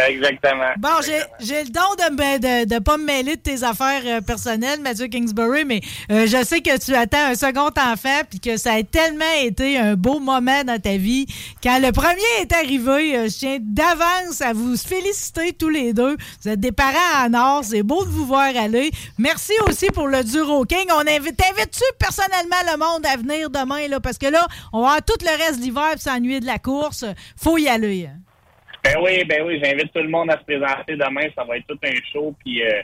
Exactement. Bon, j'ai le don de ne de, de pas me mêler de tes affaires euh, personnelles, Mathieu Kingsbury, mais euh, je sais que tu attends un second enfant puis que ça a tellement été un beau moment dans ta vie. Quand le premier est arrivé, euh, je tiens d'avance à vous féliciter tous les deux. Vous êtes des parents en or, c'est beau de vous voir aller. Merci aussi pour le Duro King. On invite, t'invites-tu personnellement le monde à venir demain, là, parce que là, on va avoir tout le reste de l'hiver puis s'ennuyer de la course. Faut y aller. hein. Ben oui, ben oui, j'invite tout le monde à se présenter demain. Ça va être tout un show. Puis, euh,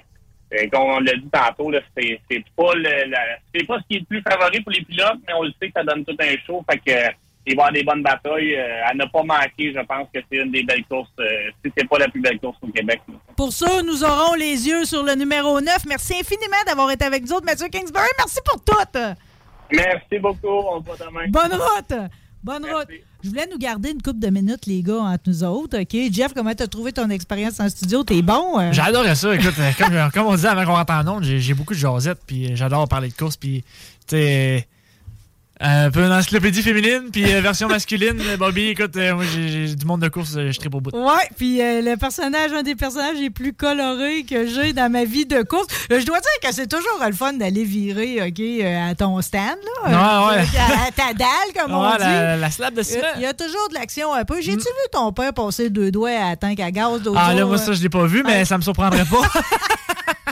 euh, comme on l'a dit tantôt, c'est pas le, c'est pas ce qui est le plus favori pour les pilotes, mais on le sait que ça donne tout un show. Fait que il va y avoir des bonnes batailles. Euh, à ne pas manquer, je pense que c'est une des belles courses. euh, si c'est pas la plus belle course au Québec. là. Pour ça, nous aurons les yeux sur le numéro 9. Merci infiniment d'avoir été avec nous autres, Mathieu Kingsbury. Merci pour tout. Merci beaucoup. On se voit demain. Bonne route. Bonne route. Je voulais nous garder une couple de minutes, les gars, entre nous autres. OK? Jeff, comment t'as trouvé ton expérience en studio? T'es bon? euh? J'adorais ça. Écoute, euh, comme, comme on disait avant qu'on rentre en onde, j'ai beaucoup de jasettes, puis euh, j'adore parler de course, puis tu sais. Un peu une encyclopédie féminine, puis euh, version masculine. Euh, Bobby, écoute, euh, moi j'ai du monde de course, euh, je tripe au bout. Ouais, puis euh, le personnage, un des personnages les plus colorés que j'ai dans ma vie de course. Euh, je dois dire que c'est toujours le fun d'aller virer, OK, euh, à ton stand, là. Ouais, ouais. <laughs> À, à ta dalle, comme on dit. la- la slab de ciment. Il y a toujours de l'action un peu. J'ai-tu vu ton père passer deux doigts à tank à gaz? Ah là, moi ça, je l'ai pas vu, mais ça me surprendrait pas. <laughs>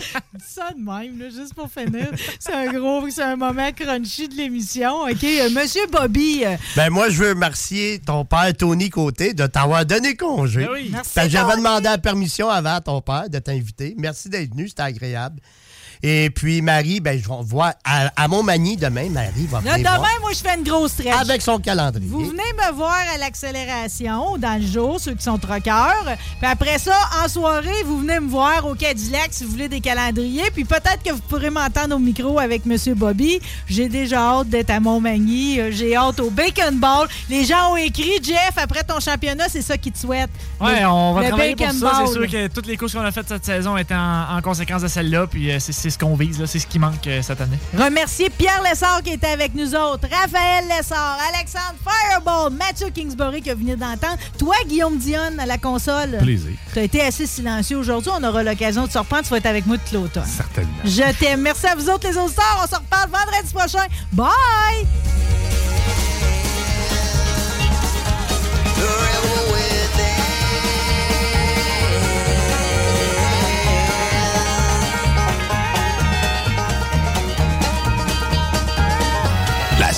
<laughs> Ça de même, là, juste pour finir. C'est un gros, c'est un moment crunchy de l'émission. OK, euh, Monsieur Bobby. euh, Ben moi, je veux remercier ton père Tony Côté de t'avoir donné congé. Ben oui. Merci, J'avais demandé la permission avant à ton père de t'inviter. Merci d'être venu, c'était agréable. Et puis Marie, ben je vais voir à, à Montmagny demain, Marie va venir demain, voir moi, je fais une grosse stretch. avec son calendrier. Vous venez me voir à l'accélération dans le jour, ceux qui sont troqueurs. Puis après ça, en soirée, vous venez me voir au Cadillac si vous voulez des calendriers. Puis peut-être que vous pourrez m'entendre au micro avec M. Bobby. J'ai déjà hâte d'être à Montmagny. Euh, J'ai hâte au Bacon Ball. Les gens ont écrit, Jeff, après ton championnat, c'est ça qu'ils te souhaitent. Ouais, Le- on va le travailler pour Bacon ça. C'est sûr que toutes les courses qu'on a faites cette saison étaient en, en conséquence de celle-là, puis euh, c'est c'est ce qu'on vise, là, c'est ce qui manque euh, cette année. Remercier Pierre Lessard qui était avec nous autres, Raphaël Lessard, Alexandre Fireball, Mathieu Kingsbury que vous venez d'entendre, toi Guillaume Dionne à la console. Plaisir. Tu as été assez silencieux aujourd'hui, on aura l'occasion de se reprendre, tu vas être avec moi tout l'automne. Certainement. Je t'aime. Merci à vous autres les auditeurs, on se reparle vendredi prochain. Bye!